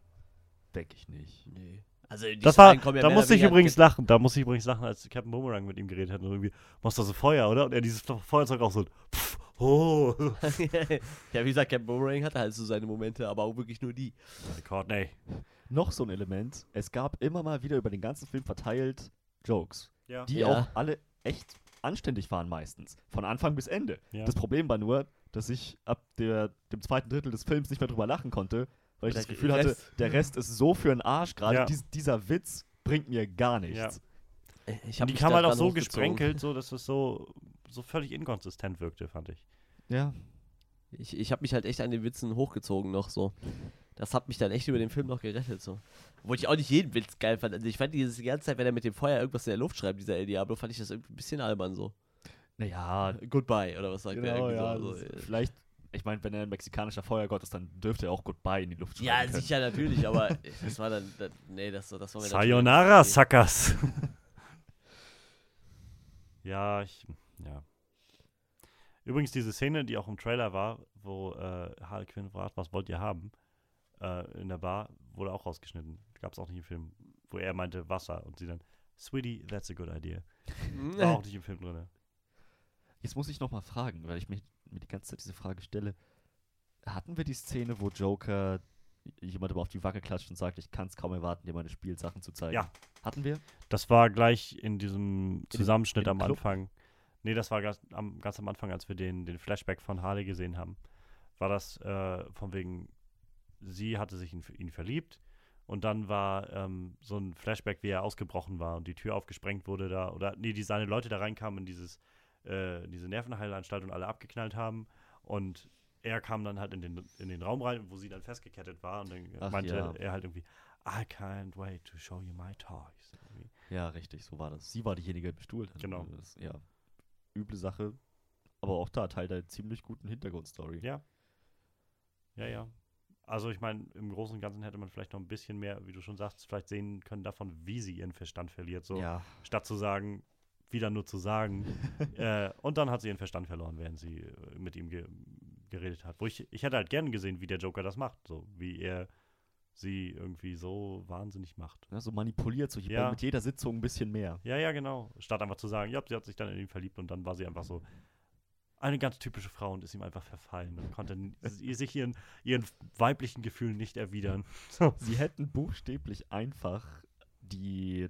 Denke ich nicht. Ne? Nee. Also die Das war, ja da musste ich übrigens lachen. Da musste ich übrigens lachen, als Captain Boomerang mit ihm geredet hat und irgendwie, machst du so Feuer, oder? Und er dieses Feuerzeug auch so, pff, oh. ja, wie gesagt, Captain Boomerang hatte halt so seine Momente, aber auch wirklich nur die. Courtney. Noch so ein Element, es gab immer mal wieder über den ganzen Film verteilt Jokes, Ja. die Ja. auch alle echt anständig waren meistens. Von Anfang bis Ende. Ja. Das Problem war nur, dass ich ab der, dem zweiten Drittel des Films nicht mehr drüber lachen konnte, weil ich Der das Gefühl hatte, Rest. der Rest ist so für den Arsch gerade. Ja. Dies, dieser Witz bringt mir gar nichts. Ich Und hab die kam halt auch so gesprenkelt, so dass es so, so völlig inkonsistent wirkte, fand ich. Ja. Ich, ich habe mich halt echt an den Witzen hochgezogen noch so. Das hat mich dann echt über den Film noch gerettet so. Obwohl ich auch nicht jeden Witz geil fand. Also ich fand dieses die ganze Zeit, wenn er mit dem Feuer irgendwas in der Luft schreibt, dieser El Diablo, fand ich das irgendwie ein bisschen albern so. Naja, Goodbye oder was sagt er genau, irgendwie ja. so. das- so. äh. vielleicht, ich meine, wenn er ein mexikanischer Feuergott ist, dann dürfte er auch Goodbye in die Luft schreiben Ja, können. sicher natürlich, aber das war dann, dann nee, das, das war mir Sayonara, Suckers. ja, ich, ja. Übrigens, diese Szene, die auch im Trailer war, wo äh, Harley Quinn fragt, was wollt ihr haben, äh, in der Bar, wurde auch rausgeschnitten. Gab es auch nicht im Film, wo er meinte Wasser und sie dann, Sweetie, that's a good idea. War auch nicht im Film drin. Jetzt muss ich noch mal fragen, weil ich mich, mir die ganze Zeit diese Frage stelle. Hatten wir die Szene, wo Joker jemand immer auf die Wacke klatscht und sagt, ich kann es kaum erwarten, dir meine Spielsachen zu zeigen. Ja. Hatten wir? Das war gleich in diesem Zusammenschnitt in am dem Club? Anfang. Nee, das war ganz am, ganz am Anfang, als wir den, den Flashback von Harley gesehen haben. War das äh, von wegen, sie hatte sich in ihn verliebt und dann war ähm, so ein Flashback, wie er ausgebrochen war und die Tür aufgesprengt wurde da. Oder nee, die seine Leute da reinkamen in dieses, äh, diese Nervenheilanstalt und alle abgeknallt haben. Und er kam dann halt in den, in den Raum rein, wo sie dann festgekettet war und dann Ach meinte ja. er halt irgendwie, I can't wait to show you my toys. Ja, richtig, so war das. Sie war diejenige, die bestuhlt hat. Genau. Das, ja, üble Sache. Aber auch da Teil der ziemlich guten Hintergrundstory. Ja. Ja, ja. Also ich meine, im Großen und Ganzen hätte man vielleicht noch ein bisschen mehr, wie du schon sagst, vielleicht sehen können davon, wie sie ihren Verstand verliert. So, Ja, statt zu sagen, wieder nur zu sagen. äh, und dann hat sie ihren Verstand verloren, während sie äh, mit ihm ge geredet hat. Wo ich, ich hätte halt gerne gesehen, wie der Joker das macht. So, wie er sie irgendwie so wahnsinnig macht. ja, so manipuliert, so Ja. mit jeder Sitzung ein bisschen mehr. Ja, ja, genau. Statt einfach zu sagen, ja, sie hat sich dann in ihn verliebt und dann war sie einfach so eine ganz typische Frau und ist ihm einfach verfallen und konnte sich ihren, ihren weiblichen Gefühlen nicht erwidern. Sie hätten buchstäblich einfach die,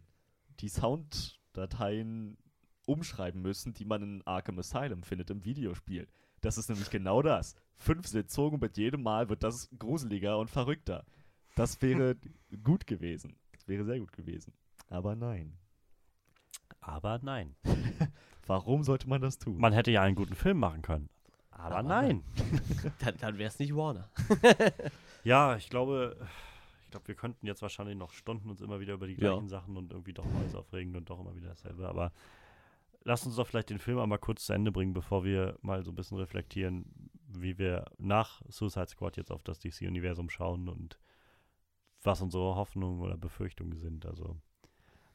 die Sounddateien umschreiben müssen, die man in Arkham Asylum findet im Videospiel. Das ist nämlich genau das. Fünf Sitzungen mit jedem Mal wird das gruseliger und verrückter. Das wäre gut gewesen. Das wäre sehr gut gewesen. Aber nein. Aber nein. Warum sollte man das tun? Man hätte ja einen guten Film machen können. Aber, Aber nein. Dann, dann wäre es nicht Warner. Ja, ich glaube, ich glaube, wir könnten jetzt wahrscheinlich noch Stunden uns immer wieder über die Ja. gleichen Sachen und irgendwie doch Neues aufregen und doch immer wieder dasselbe. Aber lass uns doch vielleicht den Film einmal kurz zu Ende bringen, bevor wir mal so ein bisschen reflektieren, wie wir nach Suicide Squad jetzt auf das DC-Universum schauen und was unsere Hoffnungen oder Befürchtungen sind. Also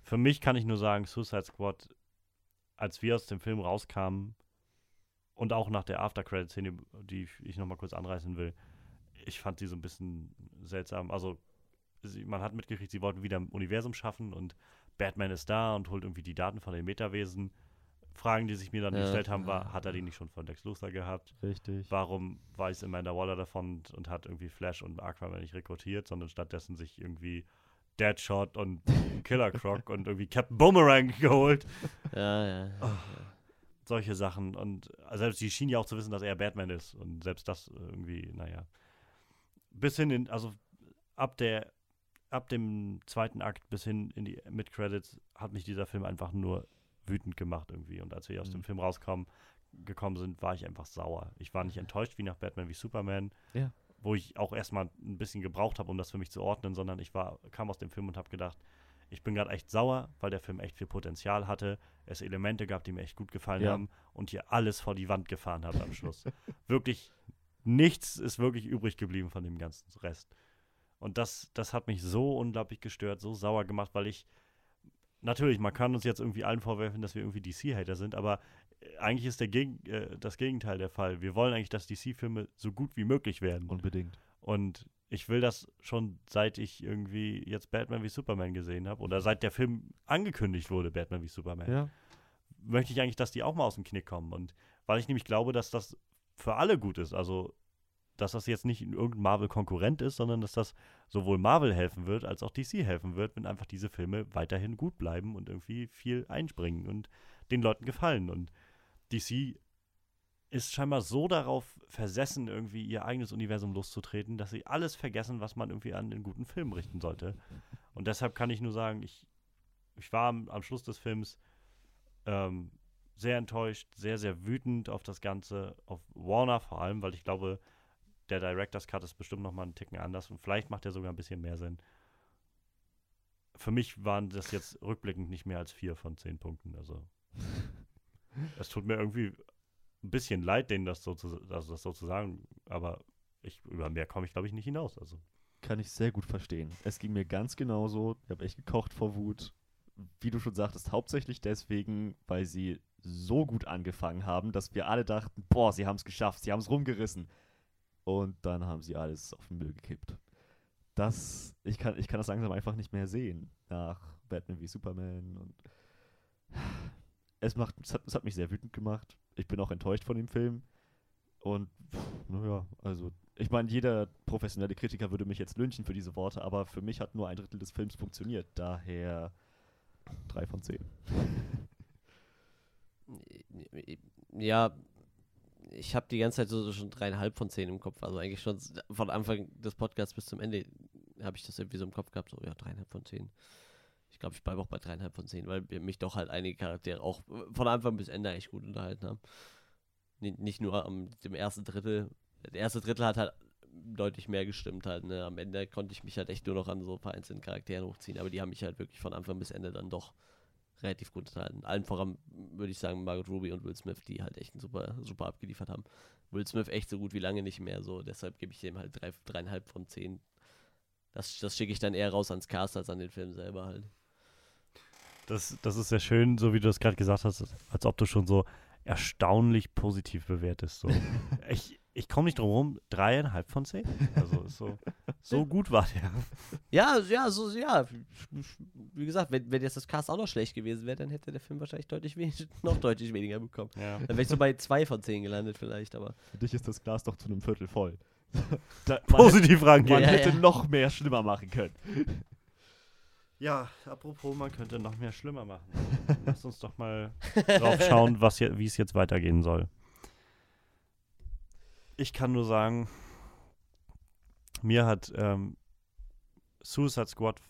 für mich kann ich nur sagen, Suicide Squad, als wir aus dem Film rauskamen und auch nach der After-Credit-Szene, die ich nochmal kurz anreißen will, ich fand die so ein bisschen seltsam. Also, sie, man hat mitgekriegt, sie wollten wieder ein Universum schaffen und Batman ist da und holt irgendwie die Daten von den Metawesen. Fragen, die sich mir dann Ja. gestellt haben, war, hat er die nicht schon von Lex Luthor gehabt? Richtig. Warum weiß Amanda Waller davon und, und hat irgendwie Flash und Aquaman nicht rekrutiert, sondern stattdessen sich irgendwie Deadshot und Killer Croc und irgendwie Captain Boomerang geholt? Ja, ja. ja. solche Sachen. Und selbst sie schien ja auch zu wissen, dass er Batman ist. Und selbst das irgendwie, naja. Bis hin in, also ab der, ab dem zweiten Akt bis hin in die Mid-Credits hat mich dieser Film einfach nur wütend gemacht irgendwie. Und als wir aus Mhm. dem Film rauskommen, gekommen sind, war ich einfach sauer. Ich war nicht enttäuscht wie nach Batman wie Superman. Ja. Wo ich auch erstmal ein bisschen gebraucht habe, um das für mich zu ordnen, sondern ich war, kam aus dem Film und habe gedacht, ich bin gerade echt sauer, weil der Film echt viel Potenzial hatte, es Elemente gab, die mir echt gut gefallen Ja. haben und hier alles vor die Wand gefahren hat am Schluss. wirklich nichts ist wirklich übrig geblieben von dem ganzen Rest. Und das, das hat mich so unglaublich gestört, so sauer gemacht, weil ich natürlich, man kann uns jetzt irgendwie allen vorwerfen, dass wir irgendwie DC-Hater sind, aber äh, eigentlich ist der Geg äh, das Gegenteil der Fall. Wir wollen eigentlich, dass DC-Filme so gut wie möglich werden. Unbedingt. Und ich will das schon seit ich irgendwie jetzt Batman wie Superman gesehen habe oder seit der Film angekündigt wurde, Batman wie Superman, Ja. möchte ich eigentlich, dass die auch mal aus dem Knick kommen. Und weil ich nämlich glaube, dass das für alle gut ist, also dass das jetzt nicht irgendein Marvel-Konkurrent ist, sondern dass das sowohl Marvel helfen wird, als auch DC helfen wird, wenn einfach diese Filme weiterhin gut bleiben und irgendwie viel einspringen und den Leuten gefallen. Und DC ist scheinbar so darauf versessen, irgendwie ihr eigenes Universum loszutreten, dass sie alles vergessen, was man irgendwie an den guten Filmen richten sollte. Und deshalb kann ich nur sagen, ich, ich war am, am Schluss des Films ähm, sehr enttäuscht, sehr, sehr wütend auf das Ganze, auf Warner vor allem, weil ich glaube, der Director's Cut ist bestimmt noch mal einen Ticken anders und vielleicht macht er sogar ein bisschen mehr Sinn. Für mich waren das jetzt rückblickend nicht mehr als vier von zehn Punkten. Also es tut mir irgendwie ein bisschen leid, denen das so zu, also das so zu sagen, aber ich, über mehr komme ich, glaube ich, nicht hinaus. Also Kann ich sehr gut verstehen. Es ging mir ganz genauso. Ich habe echt gekocht vor Wut. Wie du schon sagtest, hauptsächlich deswegen, weil sie so gut angefangen haben, dass wir alle dachten, boah, sie haben es geschafft, sie haben es rumgerissen. Und dann haben sie alles auf den Müll gekippt. Das, ich kann, ich kann das langsam einfach nicht mehr sehen. Nach Batman wie Superman und es macht, es hat, es hat mich sehr wütend gemacht. Ich bin auch enttäuscht von dem Film. Und, naja, also Ich meine, jeder professionelle Kritiker würde mich jetzt lynchen für diese Worte, aber für mich hat nur ein Drittel des Films funktioniert. Daher drei von zehn. Ja, ich habe die ganze Zeit so, so schon dreieinhalb von zehn im Kopf. Also eigentlich schon von Anfang des Podcasts bis zum Ende habe ich das irgendwie so im Kopf gehabt. So, ja, dreieinhalb von zehn. Ich glaube, ich bleibe auch bei dreieinhalb von zehn, weil mich doch halt einige Charaktere auch von Anfang bis Ende eigentlich gut unterhalten haben. Nicht, nicht nur am dem ersten Drittel. Der erste Drittel hat halt deutlich mehr gestimmt halt. Ne? Am Ende konnte ich mich halt echt nur noch an so vereinzelten Charakteren hochziehen, aber die haben mich halt wirklich von Anfang bis Ende dann doch relativ gut unterhalten. Allen voran würde ich sagen Margot Ruby und Will Smith, die halt echt super, super abgeliefert haben. Will Smith echt so gut wie lange nicht mehr, so deshalb gebe ich dem halt drei, dreieinhalb von zehn. Das, das schicke ich dann eher raus ans Cast als an den Film selber halt. Das, das ist sehr schön, so wie du das gerade gesagt hast, als ob du schon so erstaunlich positiv bewertest. So. ich ich komme nicht drum herum, dreieinhalb von zehn. Also so, so gut war der. Ja, ja, so, ja. Wie gesagt, wenn, wenn jetzt das Cast auch noch schlecht gewesen wäre, dann hätte der Film wahrscheinlich deutlich wenig, noch deutlich weniger bekommen. Ja. Dann wäre ich so bei zwei von zehn gelandet vielleicht, aber. Für dich ist das Glas doch zu einem Viertel voll. da, Positiv rangehen. Man Ja, hätte ja. noch mehr schlimmer machen können. Ja, apropos, man könnte noch mehr schlimmer machen. Lass uns doch mal drauf schauen, was hier, wie es jetzt weitergehen soll. Ich kann nur sagen, mir hat ähm, Suicide Squad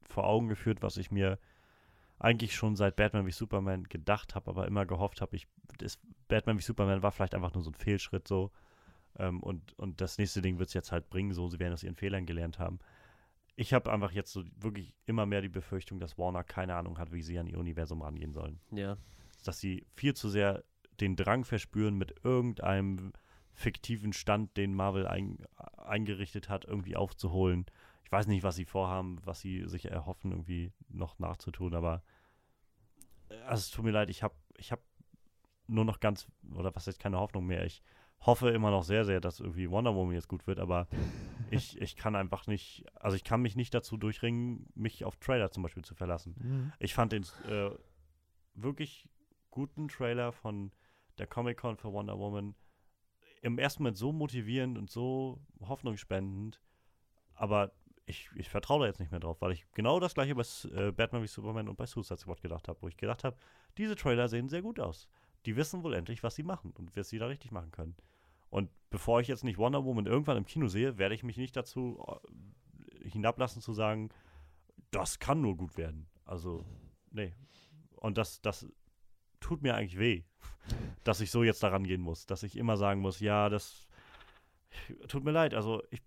vor Augen geführt, was ich mir eigentlich schon seit Batman wie Superman gedacht habe, aber immer gehofft habe, ich das Batman wie Superman war vielleicht einfach nur so ein Fehlschritt so. Ähm, und, und das nächste Ding wird es jetzt halt bringen, so sie werden aus ihren Fehlern gelernt haben. Ich habe einfach jetzt so wirklich immer mehr die Befürchtung, dass Warner keine Ahnung hat, wie sie an ihr Universum rangehen sollen. Ja. Dass sie viel zu sehr den Drang verspüren, mit irgendeinem fiktiven Stand, den Marvel ein, eingerichtet hat, irgendwie aufzuholen. Ich weiß nicht, was sie vorhaben, was sie sich erhoffen, irgendwie noch nachzutun, aber äh, also es tut mir leid, ich habe ich hab nur noch ganz, oder was heißt keine Hoffnung mehr. Ich hoffe immer noch sehr, sehr, dass irgendwie Wonder Woman jetzt gut wird, aber ich, ich kann einfach nicht, also ich kann mich nicht dazu durchringen, mich auf Trailer zum Beispiel zu verlassen. Ich fand den äh, wirklich guten Trailer von der Comic-Con für Wonder Woman im ersten Moment so motivierend und so hoffnungsspendend, aber ich, ich vertraue da jetzt nicht mehr drauf, weil ich genau das gleiche bei äh, Batman wie Superman und bei Suicide Squad gedacht habe, wo ich gedacht habe, diese Trailer sehen sehr gut aus. Die wissen wohl endlich, was sie machen und was sie da richtig machen können. Und bevor ich jetzt nicht Wonder Woman irgendwann im Kino sehe, werde ich mich nicht dazu äh, hinablassen zu sagen, das kann nur gut werden. Also, nee. Und das, das tut mir eigentlich weh, dass ich so jetzt daran gehen muss, dass ich immer sagen muss, ja, das tut mir leid. Also ich,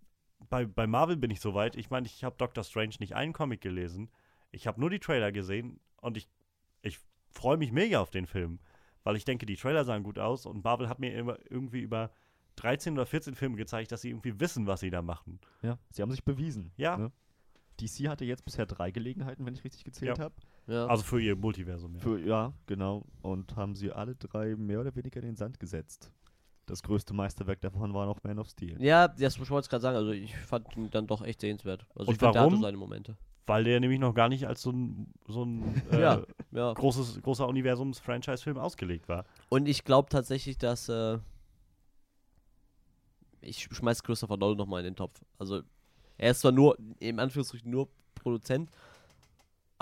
bei, bei Marvel bin ich so weit. Ich meine, ich habe Doctor Strange nicht einen Comic gelesen. Ich habe nur die Trailer gesehen und ich, ich freue mich mega auf den Film, weil ich denke, die Trailer sahen gut aus und Marvel hat mir immer irgendwie über 13 oder 14 Filme gezeigt, dass sie irgendwie wissen, was sie da machen. Ja, sie haben sich bewiesen. Ja. Ne? DC hatte jetzt bisher drei Gelegenheiten, wenn ich richtig gezählt Ja. habe. Ja. Also für ihr Multiversum. Ja. Für, ja, genau. Und haben sie alle drei mehr oder weniger in den Sand gesetzt. Das größte Meisterwerk davon war noch Man of Steel. ja, das wollte ich gerade sagen. Also ich fand ihn dann doch echt sehenswert. Also Und ich finde, der hatte warum? seine Momente. Weil der nämlich noch gar nicht als so ein, so ein äh, Ja, ja. großes, großer Universums-Franchise-Film ausgelegt war. Und ich glaube tatsächlich, dass äh, ich schmeiß Christopher Nolan nochmal in den Topf. Also er ist zwar nur, im Anführungsstrichen nur Produzent,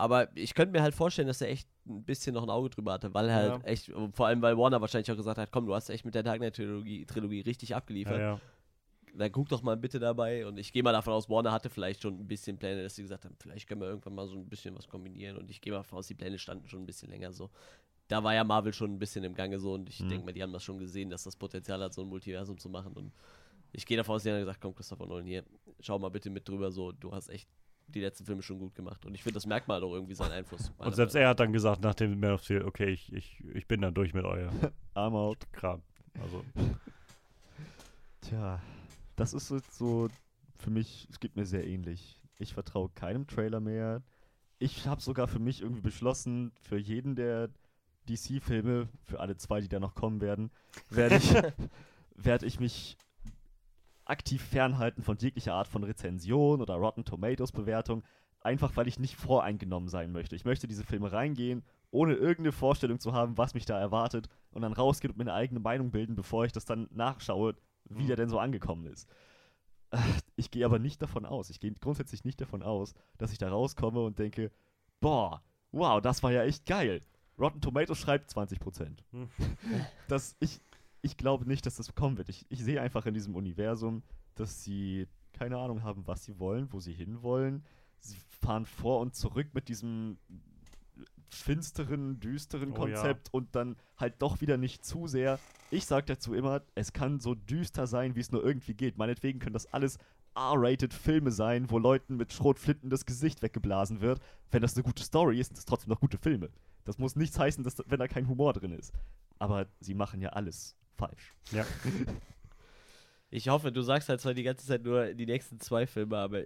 aber ich könnte mir halt vorstellen, dass er echt ein bisschen noch ein Auge drüber hatte, weil er halt Ja. echt, vor allem weil Warner wahrscheinlich auch gesagt hat, komm, du hast echt mit der Dark Knight Trilogie, Trilogie richtig abgeliefert. Ja, ja. Dann guck doch mal bitte dabei. Und ich gehe mal davon aus, Warner hatte vielleicht schon ein bisschen Pläne, dass sie gesagt haben, vielleicht können wir irgendwann mal so ein bisschen was kombinieren. Und ich gehe mal davon aus, die Pläne standen schon ein bisschen länger so. Da war ja Marvel schon ein bisschen im Gange so und ich Mhm. denke mal, die haben das schon gesehen, dass das Potenzial hat, so ein Multiversum zu machen. Und ich gehe davon aus, die haben gesagt, komm, Christopher Nolan hier, schau mal bitte mit drüber, so, du hast echt die letzten Filme schon gut gemacht. Und ich finde, das merkt man halt auch irgendwie seinen Einfluss. Und selbst er hat dann gesagt, nach dem Man of Steel, okay, ich, ich, ich bin dann durch mit euer I'm out. Kram. Also, Tja, das ist jetzt so für mich, es geht mir sehr ähnlich. Ich vertraue keinem Trailer mehr. Ich habe sogar für mich irgendwie beschlossen, für jeden der DC-Filme, für alle zwei, die da noch kommen werden, werde ich, werde ich mich aktiv fernhalten von jeglicher Art von Rezension oder Rotten Tomatoes Bewertung, einfach weil ich nicht voreingenommen sein möchte. Ich möchte diese Filme reingehen, ohne irgendeine Vorstellung zu haben, was mich da erwartet und dann rausgehen und mir eine eigene Meinung bilden, bevor ich das dann nachschaue, wie Mhm. der denn so angekommen ist. Ich gehe aber nicht davon aus, ich gehe grundsätzlich nicht davon aus, dass ich da rauskomme und denke, boah, wow, das war ja echt geil. Rotten Tomatoes schreibt 20%. Hm. Das, ich, ich glaube nicht, dass das kommen wird. Ich, ich sehe einfach in diesem Universum, dass sie keine Ahnung haben, was sie wollen, wo sie hinwollen. Sie fahren vor und zurück mit diesem finsteren, düsteren Oh ja. Konzept und dann halt doch wieder nicht zu sehr. Ich sage dazu immer, es kann so düster sein, wie es nur irgendwie geht. Meinetwegen können das alles R-rated Filme sein, wo Leuten mit Schrotflinten das Gesicht weggeblasen wird. Wenn das eine gute Story ist, sind es trotzdem noch gute Filme. Das muss nichts heißen, dass, wenn da kein Humor drin ist. Aber sie machen ja alles falsch. Ja. Ich hoffe, du sagst halt zwar die ganze Zeit nur die nächsten zwei Filme, aber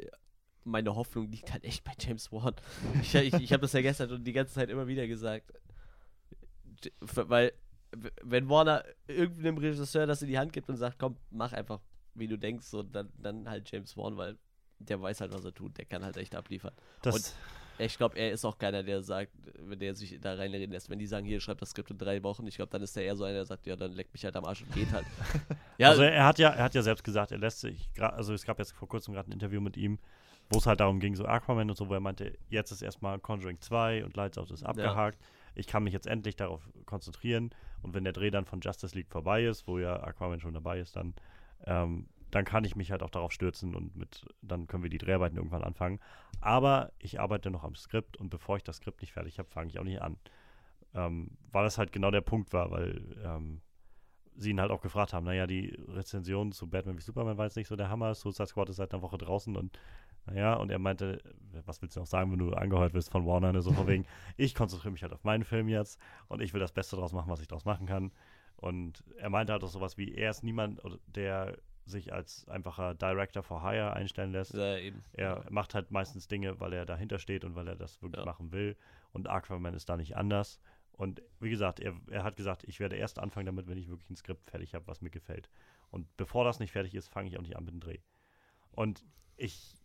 meine Hoffnung liegt halt echt bei James Wan. Ich, ich, ich habe das ja gestern und die ganze Zeit immer wieder gesagt. Weil, wenn Warner irgendeinem Regisseur das in die Hand gibt und sagt, komm, mach einfach, wie du denkst, so, dann, dann halt James Wan, weil der weiß halt, was er tut. Der kann halt echt abliefern. Das, Und- Ich glaube, er ist auch keiner, der sagt, wenn der sich da reinreden lässt, wenn die sagen, hier, schreib das Skript in drei Wochen, ich glaube, dann ist der eher so einer, der sagt, ja, dann leck mich halt am Arsch und geht halt. ja, also er hat ja, er hat ja selbst gesagt, er lässt sich, also es gab jetzt vor kurzem gerade ein Interview mit ihm, wo es halt darum ging, so Aquaman und so, wo er meinte, jetzt ist erstmal Conjuring 2 und Lights Out ist abgehakt. Ich kann mich jetzt endlich darauf konzentrieren und wenn der Dreh dann von Justice League vorbei ist, wo ja Aquaman schon dabei ist, dann, ähm, dann kann ich mich halt auch darauf stürzen und mit, dann können wir die Dreharbeiten irgendwann anfangen. Aber ich arbeite noch am Skript und bevor ich das Skript nicht fertig habe, fange ich auch nicht an. Ähm, weil das halt genau der Punkt war, weil ähm, sie ihn halt auch gefragt haben, naja, die Rezension zu Batman wie Superman war jetzt nicht so der Hammer, Suicide Squad ist seit einer Woche draußen und naja, und er meinte, was willst du noch sagen, wenn du angehört wirst von Warner, ne? so von wegen, ich konzentriere mich halt auf meinen Film jetzt und ich will das Beste draus machen, was ich draus machen kann. Und er meinte halt auch sowas wie, er ist niemand, der sich als einfacher Director for Hire einstellen lässt. ja, eben. Er macht halt meistens Dinge, weil er dahinter steht und weil er das wirklich Ja. machen will. Und Aquaman ist da nicht anders. Und wie gesagt, er, er hat gesagt, ich werde erst anfangen damit, wenn ich wirklich ein Skript fertig habe, was mir gefällt. Und bevor das nicht fertig ist, fange ich auch nicht an mit dem Dreh. Und ich,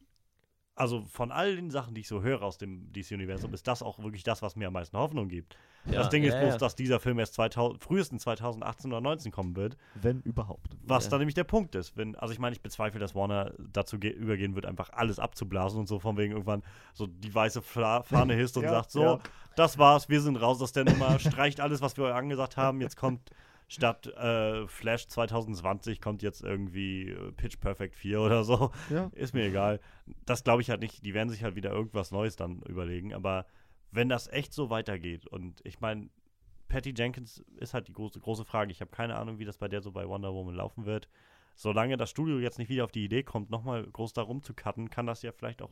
also von all den Sachen, die ich so höre aus dem DC-Universum, ist das auch wirklich das, was mir am meisten Hoffnung gibt. Ja, das Ding ist ja, bloß, ja. dass dieser Film erst 2000, frühestens 2018 oder 19 kommen wird. Wenn überhaupt. Was Ja. dann nämlich der Punkt ist. Wenn, also ich meine, ich bezweifle, dass Warner dazu ge- übergehen wird, einfach alles abzublasen und so von wegen irgendwann so die weiße Fla Fahne hisst und Ja, sagt, so, ja. das war's, wir sind raus aus der Nummer, streicht alles, was wir euch angesagt haben, jetzt kommt statt äh, Flash 2020 kommt jetzt irgendwie äh, Pitch Perfect 4 oder so. Ja. Ist mir egal. Das glaube ich halt nicht. Die werden sich halt wieder irgendwas Neues dann überlegen. Aber wenn das echt so weitergeht und ich meine, Patty Jenkins ist halt die große, große Frage. Ich habe keine Ahnung, wie das bei der so bei Wonder Woman laufen wird. Solange das Studio jetzt nicht wieder auf die Idee kommt, nochmal groß da rumzucutten, kann das ja vielleicht auch.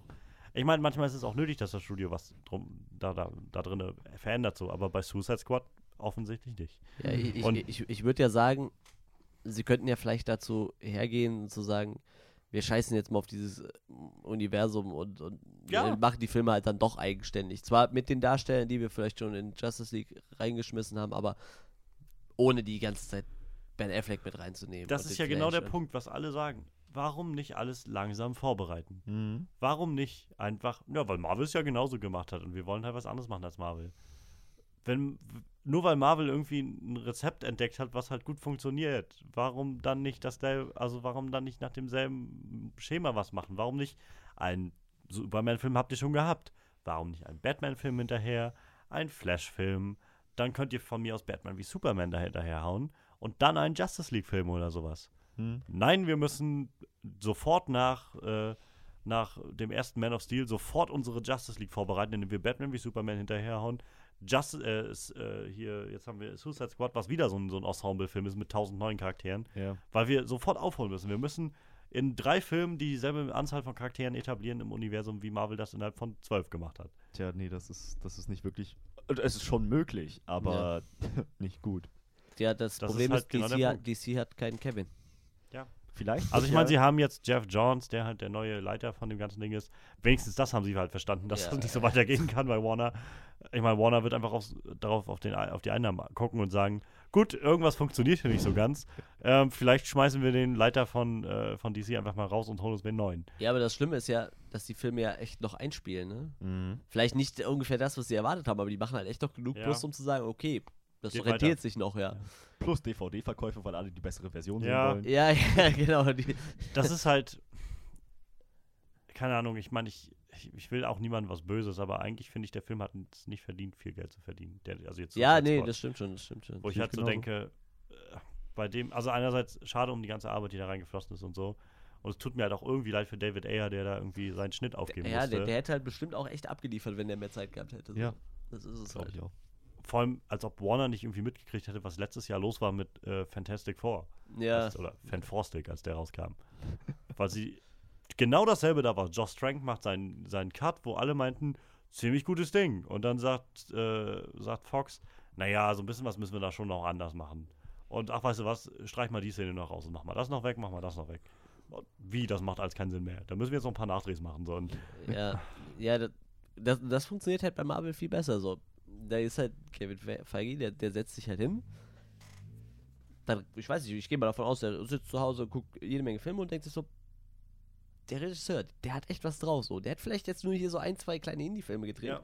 Ich meine, manchmal ist es auch nötig, dass das Studio was drum, da, da, da drin verändert, so. Aber bei Suicide Squad offensichtlich nicht. Ja, ich, ich, Und- ich, ich würde ja sagen, sie könnten ja vielleicht dazu hergehen und zu sagen, wir scheißen jetzt mal auf dieses äh, Universum und, und Ja. machen die Filme halt dann doch eigenständig. Zwar mit den Darstellern, die wir vielleicht schon in Justice League reingeschmissen haben, aber ohne die ganze Zeit Ben Affleck mit reinzunehmen. Das ist ja genau Flash der und- Punkt, was alle sagen. Warum nicht alles langsam vorbereiten? Mhm. Warum nicht einfach, ja, weil Marvel es ja genauso gemacht hat und wir wollen halt was anderes machen als Marvel. Wenn, nur weil Marvel irgendwie ein Rezept entdeckt hat, was halt gut funktioniert, warum dann nicht das, also warum dann nicht nach demselben Schema was machen? Warum nicht ein Superman-Film habt ihr schon gehabt? Warum nicht ein Batman-Film hinterher, ein Flash-Film? Dann könnt ihr von mir aus Batman wie Superman da hinterherhauen und dann einen Justice League-Film oder sowas. Mhm. Nein, wir müssen sofort nach, äh, nach dem ersten Man of Steel sofort unsere Justice League vorbereiten, indem wir Batman wie Superman hinterherhauen. Just, äh, s- äh, hier, jetzt haben wir Suicide Squad, was wieder so ein, so ein Ensemble-Film ist mit tausend neuen Charakteren, Ja. weil wir sofort aufholen müssen. Wir müssen in drei Filmen dieselbe Anzahl von Charakteren etablieren im Universum, wie Marvel das innerhalb von zwölf gemacht hat. Tja, nee, das ist, das ist nicht wirklich. Es ist schon möglich, aber nicht gut. Ja, das, Das ist Problem halt ist, genau DC, hat. DC hat keinen Kevin. Vielleicht. Also ich meine, ja- sie haben jetzt Jeff Johns, der halt der neue Leiter von dem ganzen Ding ist. Wenigstens das haben sie halt verstanden, dass Ja. das nicht so weitergehen kann bei Warner. Ich meine, Warner wird einfach aufs, darauf auf, den, auf die Einnahmen gucken und sagen, gut, irgendwas funktioniert hier nicht so ganz. Ähm, vielleicht schmeißen wir den Leiter von, äh, von DC einfach mal raus und holen uns den neuen. Ja, aber das Schlimme ist ja, dass die Filme ja echt noch einspielen, ne? Mhm. Vielleicht nicht ungefähr das, was sie erwartet haben, aber die machen halt echt noch genug Ja. Plus, um zu sagen, okay, das Geht rentiert weiter. sich noch, ja. Plus DVD-Verkäufe, weil alle die bessere Version Ja. sehen wollen. Ja, ja, genau. Die, Das ist halt, keine Ahnung, ich meine, ich, ich, ich will auch niemandem was Böses, aber eigentlich finde ich, der Film hat es nicht verdient, viel Geld zu verdienen. Der, also jetzt Ja, nee, Squad. das stimmt schon, das stimmt schon. Wo ich halt ich so denke, äh, bei dem, also einerseits schade um die ganze Arbeit, die da reingeflossen ist und so. Und es tut mir halt auch irgendwie leid für David Ayer, der da irgendwie seinen Schnitt aufgeben ja, musste. der, der hätte halt bestimmt auch echt abgeliefert, wenn der mehr Zeit gehabt hätte. so. Ja. Das ist es Glaube halt. ich auch. Vor allem, als ob Warner nicht irgendwie mitgekriegt hätte, was letztes Jahr los war mit äh, Fantastic Four. Ja, Als, oder Fantastic, als der rauskam. Weil sie genau dasselbe da war. Josh Trank macht seinen, seinen Cut, wo alle meinten, ziemlich gutes Ding. Und dann sagt, äh, sagt Fox, naja, so ein bisschen was müssen wir da schon noch anders machen. Und ach, weißt du was, streich mal die Szene noch raus und mach mal das noch weg, mach mal das noch weg. Und Wie, das macht alles keinen Sinn mehr. Da müssen wir jetzt noch ein paar Nachdrehs machen. So. Ja, ja das, das, das funktioniert halt bei Marvel viel besser so. Da ist halt Kevin Fe- Feige, der, der setzt sich halt hin. Dann, ich weiß nicht, ich gehe mal davon aus, der sitzt zu Hause, guckt jede Menge Filme und denkt sich so, der Regisseur, der hat echt was draus. So. Der hat vielleicht jetzt nur hier so ein, zwei kleine Indie-Filme gedreht. Ja.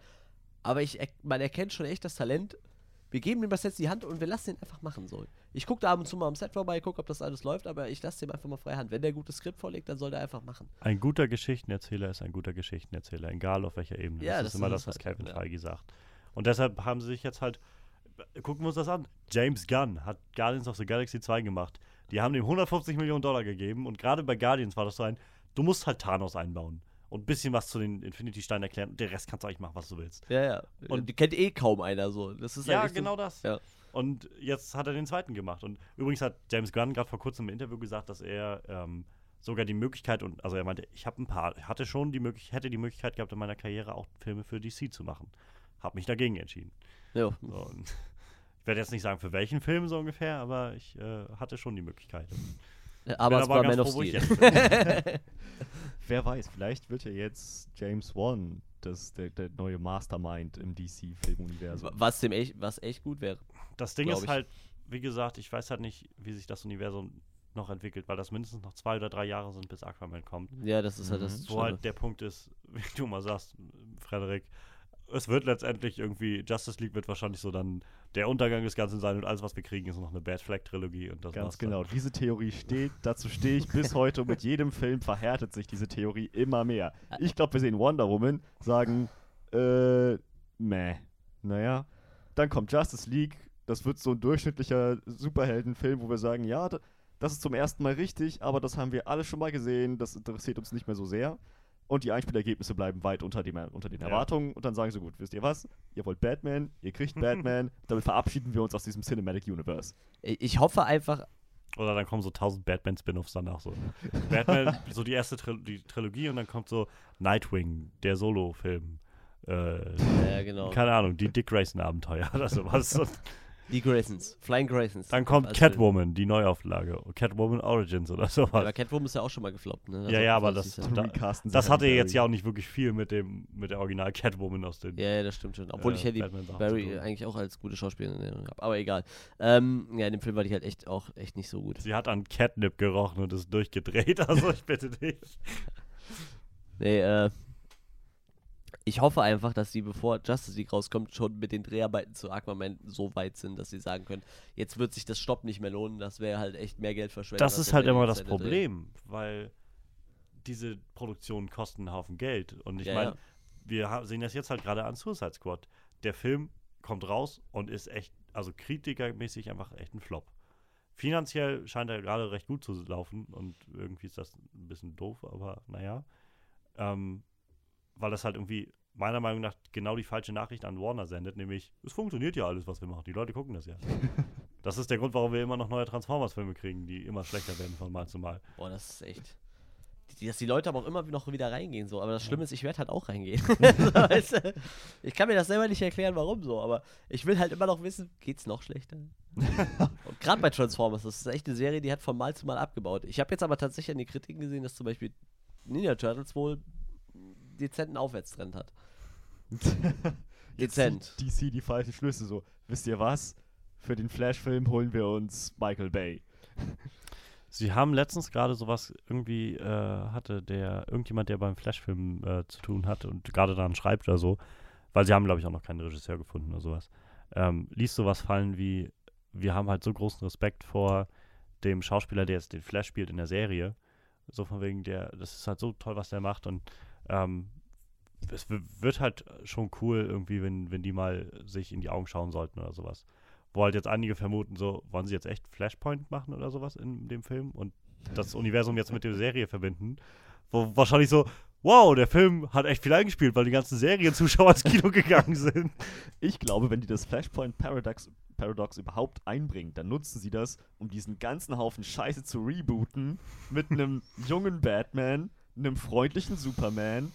Aber ich, er- man erkennt schon echt das Talent. Wir geben ihm das jetzt in die Hand und wir lassen ihn einfach machen. So. Ich gucke da ab und zu mal am Set vorbei, gucke, ob das alles läuft, aber ich lasse ihm einfach mal freie Hand. Wenn der gutes Skript vorlegt, dann soll der einfach machen. Ein guter Geschichtenerzähler ist ein guter Geschichtenerzähler, egal auf welcher Ebene. Ja, das, das ist immer das, was halt, Kevin ja. Feige sagt. Und deshalb haben sie sich jetzt halt, gucken wir uns das an. James Gunn hat Guardians of the Galaxy 2 gemacht. Die haben dem 150 Millionen Dollar gegeben und gerade bei Guardians war das so ein, du musst halt Thanos einbauen und ein bisschen was zu den Infinity-Steinen erklären und den Rest kannst du eigentlich machen, was du willst. Ja, ja. Und- die kennt eh kaum einer so. Das ist Ja, halt echt so- genau das. Ja. Und jetzt hat er den zweiten gemacht. Und übrigens hat James Gunn gerade vor kurzem im Interview gesagt, dass er ähm, sogar die Möglichkeit und also er meinte, ich habe ein paar, hatte schon die Möglichkeit, hätte die Möglichkeit gehabt in meiner Karriere auch Filme für DC zu machen. Hab mich dagegen entschieden. Ja. So, ich werde jetzt nicht sagen für welchen Film so ungefähr, aber ich äh, hatte schon die Möglichkeit. Aber Bin es war ganz Man of Steel. Wer weiß, vielleicht wird ja jetzt James Wan das, der, der neue Mastermind im DC-Filmuniversum. was dem echt, was echt gut wäre. Das Ding ist ich. halt, wie gesagt, ich weiß halt nicht, wie sich das Universum noch entwickelt, weil das mindestens noch zwei oder drei Jahre sind, bis Aquaman kommt. Ja, das ist halt Mhm. das. Wo halt der Punkt ist, wie du mal sagst, Frederik, es wird letztendlich irgendwie, Justice League wird wahrscheinlich so dann der Untergang des Ganzen sein und alles, was wir kriegen, ist noch eine Bad Flag-Trilogie und das Ganz dann. genau. Diese Theorie steht, dazu stehe ich bis heute und mit jedem Film verhärtet sich diese Theorie immer mehr. Ich glaube, wir sehen Wonder Woman, sagen, äh, meh. Naja, dann kommt Justice League, das wird so ein durchschnittlicher Superheldenfilm, wo wir sagen, ja, da- das ist zum ersten Mal richtig, aber das haben wir alle schon mal gesehen, das interessiert uns nicht mehr so sehr. Und die Einspielergebnisse bleiben weit unter, dem, unter den Ja. Erwartungen. Und dann sagen sie, gut, wisst ihr was? Ihr wollt Batman, ihr kriegt Batman, damit verabschieden wir uns aus diesem Cinematic Universe. Ich ich hoffe einfach, Oder dann kommen so tausend Batman-Spin-Offs danach so. Batman, so die erste Tril die Trilogie und dann kommt so Nightwing, der Solo-Film. Äh, ja genau. Keine Ahnung, die Dick Grayson-Abenteuer oder sowas. Die Graysons, Flying Graysons. dann kommt als Film. Catwoman, die Neuauflage. Catwoman Origins oder Ja, sowas. aber Catwoman ist ja auch schon mal gefloppt, ne? Ja, ja, aber das-. Da- Das hatte jetzt ja auch nicht wirklich viel mit dem mit der Original Catwoman aus den Ja, ja, das stimmt schon. Obwohl äh, ich ja die Barry eigentlich auch als gute Schauspielerin habe. Aber egal. Ähm, ja, in dem Film war die halt echt auch echt nicht so gut. Sie hat an Catnip gerochen und ist durchgedreht, also ich bitte dich. Nee, äh. Ich hoffe einfach, dass die, bevor Justice League rauskommt, schon mit den Dreharbeiten zu Aquaman so weit sind, dass sie sagen können, jetzt wird sich das Stopp nicht mehr lohnen, das wäre halt echt mehr Geld verschwendet. Das ist halt immer das Zeit drehen. Problem, weil diese Produktionen kosten einen Haufen Geld. Und ich Ja, meine, ja. wir sehen das jetzt halt gerade an Suicide Squad. Der Film kommt raus und ist echt, also kritikermäßig einfach echt ein Flop. Finanziell scheint er gerade recht gut zu laufen und irgendwie ist das ein bisschen doof, aber naja. Ähm, weil das halt irgendwie meiner Meinung nach genau die falsche Nachricht an Warner sendet, nämlich es funktioniert ja alles, was wir machen. Die Leute gucken das ja. das ist der Grund, warum wir immer noch neue Transformers-Filme kriegen, die immer schlechter werden von Mal zu Mal. Boah, das ist echt. Die, dass die Leute aber auch immer noch wieder reingehen, so. Aber das Schlimme ist, ich werde halt auch reingehen. so, weißt du? Ich kann mir das selber nicht erklären, warum so. Aber ich will halt immer noch wissen, geht's noch schlechter? Und gerade bei Transformers, das ist echt eine Serie, die hat von Mal zu Mal abgebaut. Ich habe jetzt aber tatsächlich an die Kritiken gesehen, dass zum Beispiel Ninja Turtles wohl dezenten Aufwärtstrend hat. Dezent. DC die falschen Schlüsse so. Wisst ihr was? Für den Flash-Film holen wir uns Michael Bay. Sie haben letztens gerade sowas irgendwie äh, hatte der irgendjemand, der beim Flashfilm äh, zu tun hat und gerade daran schreibt oder so, weil sie haben glaube ich auch noch keinen Regisseur gefunden oder sowas, ähm, ließ sowas fallen wie wir haben halt so großen Respekt vor dem Schauspieler, der jetzt den Flash spielt in der Serie So von wegen der, das ist halt so toll, was der macht und ähm, es wird halt schon cool irgendwie, wenn, wenn die mal sich in die Augen schauen sollten oder sowas. Wo halt jetzt einige vermuten, so, wollen sie jetzt echt Flashpoint machen oder sowas in dem Film und das Universum jetzt mit der Serie verbinden. Wo wahrscheinlich so, wow, der Film hat echt viel eingespielt, weil die ganzen Serienzuschauer ins Kino gegangen sind. Ich glaube, wenn die das Flashpoint Paradox, Paradox überhaupt einbringen, dann nutzen sie das, um diesen ganzen Haufen Scheiße zu rebooten mit einem jungen Batman, einem freundlichen Superman,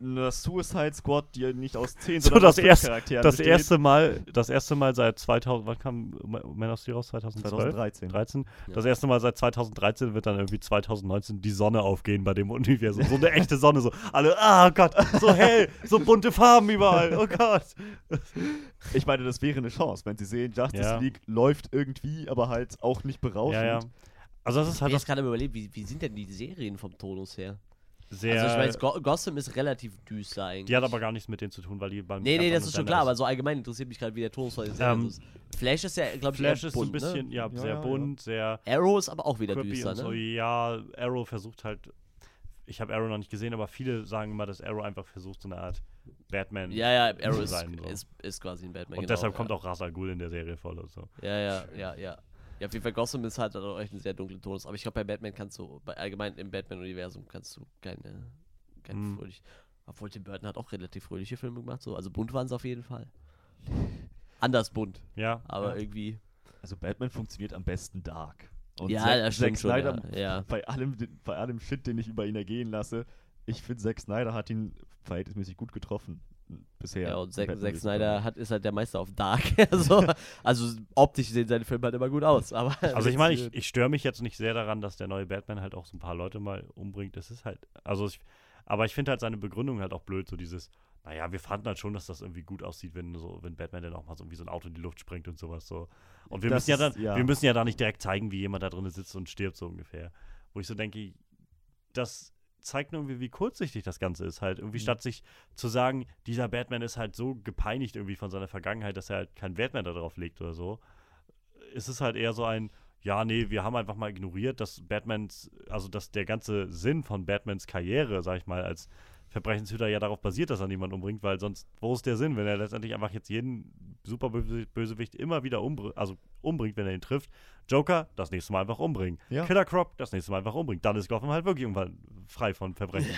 einer Suicide Squad, die ja nicht aus zehn, So, sondern das aus fünf erste- Charakteren Das besteht. erste Mal, das erste Mal seit 2000, wann kam Man of Steel raus? 2012? 2013. 13. Ja. Das erste Mal seit 2013 wird dann irgendwie 2019 die Sonne aufgehen bei dem Universum. So eine echte Sonne, so alle, ah Gott, so hell, so bunte Farben überall, oh Gott. Ich meine, das wäre eine Chance, wenn sie sehen, Justice Ja. League läuft irgendwie, aber halt auch nicht berauschend. Ja, ja. Also das ist Ich halt habe jetzt das gerade überlegt, wie, wie sind denn die Serien vom Tonus her? sehr, also ich meine, Go Gotham ist relativ düster eigentlich. die hat aber gar nichts mit denen zu tun, weil die beim Nee, nee, das ist schon klar, aber so allgemein interessiert mich gerade, wie der Tonus von den Serien Ähm, ist. Flash ist ja, glaube ich, Flash eher ist so ein bunt, bisschen, ne? ja, Ja, sehr ja, bunt, sehr Arrow ist aber auch wieder düster, und so. ne? Ja, Arrow versucht halt, ich habe Arrow noch nicht gesehen, aber viele sagen immer, dass Arrow einfach versucht, so eine Art Batman Ja, ja, Arrow zu ist, sein. So. ist, ist quasi ein Batman. und genau, deshalb ja. kommt auch Ra's al Ghul in der Serie voll und so. Ja, ja, ja, ja. Ja, auf jeden Fall Gotham ist halt auch echt ein sehr dunkler Tonus. Aber ich glaube, bei Batman kannst du, bei allgemein im Batman-Universum kannst du keine, keine Hm. fröhlich. Obwohl Tim Burton hat auch relativ fröhliche Filme gemacht, so. Also bunt waren sie auf jeden Fall. Anders bunt, Ja, aber ja. irgendwie. Also Batman funktioniert am besten dark. Und ja, Zack- das stimmt Zack schon. Snyder, ja, ja. bei allem, bei allem Shit, den ich über ihn ergehen lasse, ich finde, Zack Snyder hat ihn verhältnismäßig gut getroffen. Bisher. Ja, und Zack, Zack. Snyder hat, ist halt der Meister auf Dark. also, also optisch sehen seine Filme halt immer gut aus. Aber Also ich meine, ich, ich störe mich jetzt nicht sehr daran, dass der neue Batman halt auch so ein paar Leute mal umbringt. Das ist halt, also ich, aber ich finde halt seine Begründung halt auch blöd, so dieses, naja, wir fanden halt schon, dass das irgendwie gut aussieht, wenn so, wenn Batman dann auch mal so irgendwie so ein Auto in die Luft sprengt und sowas so. Und wir Das müssen ja dann, ist- ja. wir müssen ja da nicht direkt zeigen, wie jemand da drin sitzt und stirbt, so ungefähr. Wo ich so denke, das zeigt nur irgendwie, wie kurzsichtig das Ganze ist. Halt irgendwie, Mhm. statt sich zu sagen, dieser Batman ist halt so gepeinigt irgendwie von seiner Vergangenheit, dass er halt keinen Wert mehr darauf legt oder so, ist es halt eher so ein, ja, nee, wir haben einfach mal ignoriert, dass Batmans, also dass der ganze Sinn von Batmans Karriere, sag ich mal, als Verbrechenshüter ja darauf basiert, dass er niemanden umbringt, weil sonst, wo ist der Sinn, wenn er letztendlich einfach jetzt jeden super Bösewicht immer wieder umbr also umbringt, wenn er ihn trifft. Joker, das nächste Mal einfach umbringen. Ja. Killer Croc, das nächste Mal einfach umbringen. Dann ist Gotham halt wirklich irgendwann frei von Verbrechen.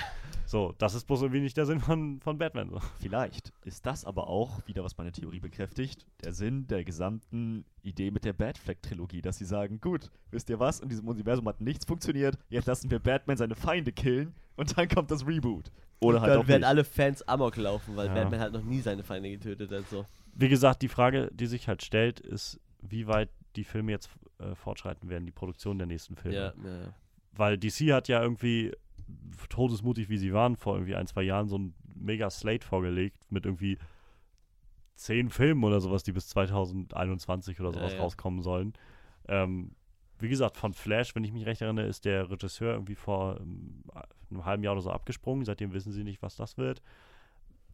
so, das ist bloß irgendwie nicht der Sinn von, von Batman. So. Vielleicht ist das aber auch, wieder was meine Theorie bekräftigt, der Sinn der gesamten Idee mit der Batfleck-Trilogie, dass sie sagen, gut, wisst ihr was, in diesem Universum hat nichts funktioniert, jetzt lassen wir Batman seine Feinde killen und dann kommt das Reboot. Oder halt dann auch werden nicht. alle Fans amok laufen, weil Ja. Batman halt noch nie seine Feinde getötet hat. So. Wie gesagt, die Frage, die sich halt stellt, ist, wie weit die Filme jetzt äh, fortschreiten werden, die Produktion der nächsten Filme. Ja, ja, ja. Weil DC hat ja irgendwie, todesmutig wie sie waren, vor irgendwie ein, zwei Jahren so ein mega Slate vorgelegt mit irgendwie zehn Filmen oder sowas, die bis 2021 oder sowas rauskommen sollen. Ähm, wie gesagt, von Flash, wenn ich mich recht erinnere, ist der Regisseur irgendwie vor ähm, einem halben Jahr oder so abgesprungen. Seitdem wissen sie nicht, was das wird.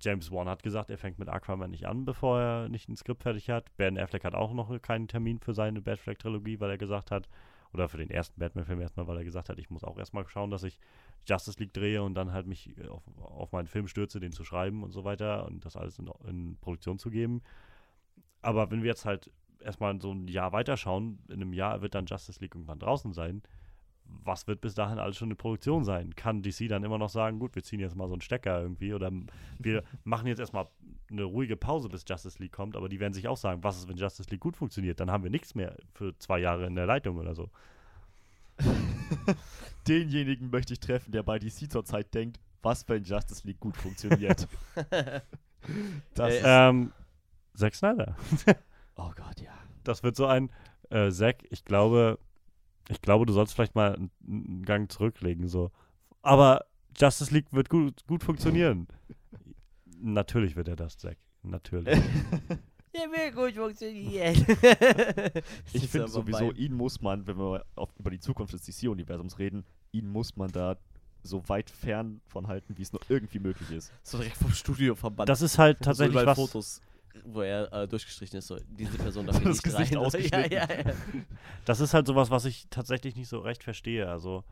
James Wan hat gesagt, er fängt mit Aquaman nicht an, bevor er nicht ein Skript fertig hat. Ben Affleck hat auch noch keinen Termin für seine Batfleck-Trilogie, weil er gesagt hat, oder für den ersten Batman-Film erstmal, weil er gesagt hat, ich muss auch erstmal schauen, dass ich Justice League drehe und dann halt mich äh, auf, auf meinen Film stürze, den zu schreiben und so weiter und das alles in, in Produktion zu geben. Aber wenn wir jetzt halt erstmal so ein Jahr weiterschauen, in einem Jahr wird dann Justice League irgendwann draußen sein. Was wird bis dahin alles schon in Produktion sein? Kann DC dann immer noch sagen, gut, wir ziehen jetzt mal so einen Stecker irgendwie oder wir machen jetzt erstmal eine ruhige Pause, bis Justice League kommt, aber die werden sich auch sagen, was ist, wenn Justice League gut funktioniert? Dann haben wir nichts mehr für zwei Jahre in der Leitung oder so. Denjenigen möchte ich treffen, der bei DC zurzeit denkt, was, wenn Justice League gut funktioniert. das Äh, Ähm, Zack Snyder. oh Gott, ja. Das wird so ein, äh, Zack, ich glaube, ich glaube, du sollst vielleicht mal einen, Gang zurücklegen, so. Aber Justice League wird gut, gut funktionieren. Natürlich wird er das, Zack. Natürlich. Der will gut funktionieren. Ich finde sowieso, ihn muss man, wenn wir auf, über die Zukunft des DC-Universums reden, ihn muss man da so weit fern von halten, wie es nur irgendwie möglich ist. So direkt vom Studio verbannt. Das ist halt so tatsächlich überall was. Fotos, wo er äh, durchgestrichen ist. So, diese Person darf Das nicht Gesicht rein. Ja, ja, ja. Das ist halt sowas, was ich tatsächlich nicht so recht verstehe. Also,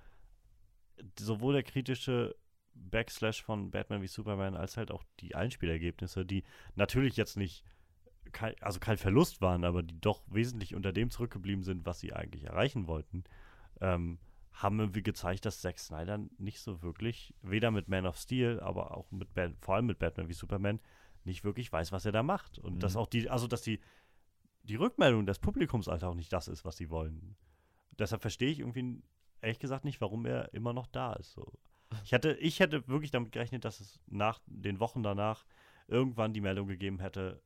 sowohl der kritische Backslash von Batman wie Superman als halt auch die Einspielergebnisse, die natürlich jetzt nicht kein, also kein Verlust waren, aber die doch wesentlich unter dem zurückgeblieben sind, was sie eigentlich erreichen wollten, ähm, haben irgendwie gezeigt, dass Zack Snyder nicht so wirklich, weder mit Man of Steel, aber auch mit Bat vor allem mit Batman wie Superman, nicht wirklich weiß, was er da macht. Und Mhm. dass auch die, also dass die, die Rückmeldung des Publikums halt auch nicht das ist, was sie wollen. Deshalb verstehe ich irgendwie ehrlich gesagt nicht, warum er immer noch da ist. So. Ich hätte, ich hätte wirklich damit gerechnet, dass es nach den Wochen danach irgendwann die Meldung gegeben hätte,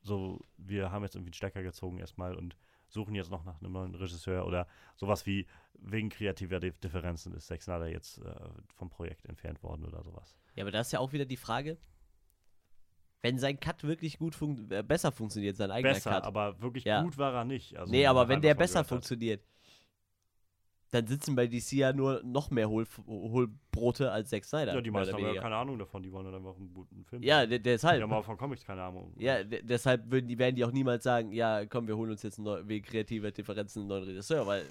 so, wir haben jetzt irgendwie einen Stecker gezogen erstmal und suchen jetzt noch nach einem neuen Regisseur oder sowas wie wegen kreativer Dif- Differenzen ist Zack Snyder jetzt äh, vom Projekt entfernt worden oder sowas. Ja, aber da ist ja auch wieder die Frage, wenn sein Cut wirklich gut fun äh, besser funktioniert, sein eigener Besser, Cut. aber wirklich Ja. gut war er nicht. Also, nee, aber wenn der besser funktioniert, dann sitzen bei DC ja nur noch mehr Hohl Hohlbrote als Zack Snyder. Ja, die meisten haben ja keine Ahnung davon, die wollen dann einfach einen guten Film. Ja, de- die deshalb. haben auch von Comics keine Ahnung. Ja, de deshalb würden die, werden die auch niemals sagen, ja, komm, wir holen uns jetzt neu- wegen kreativer Differenzen einen neuen Regisseur, weil,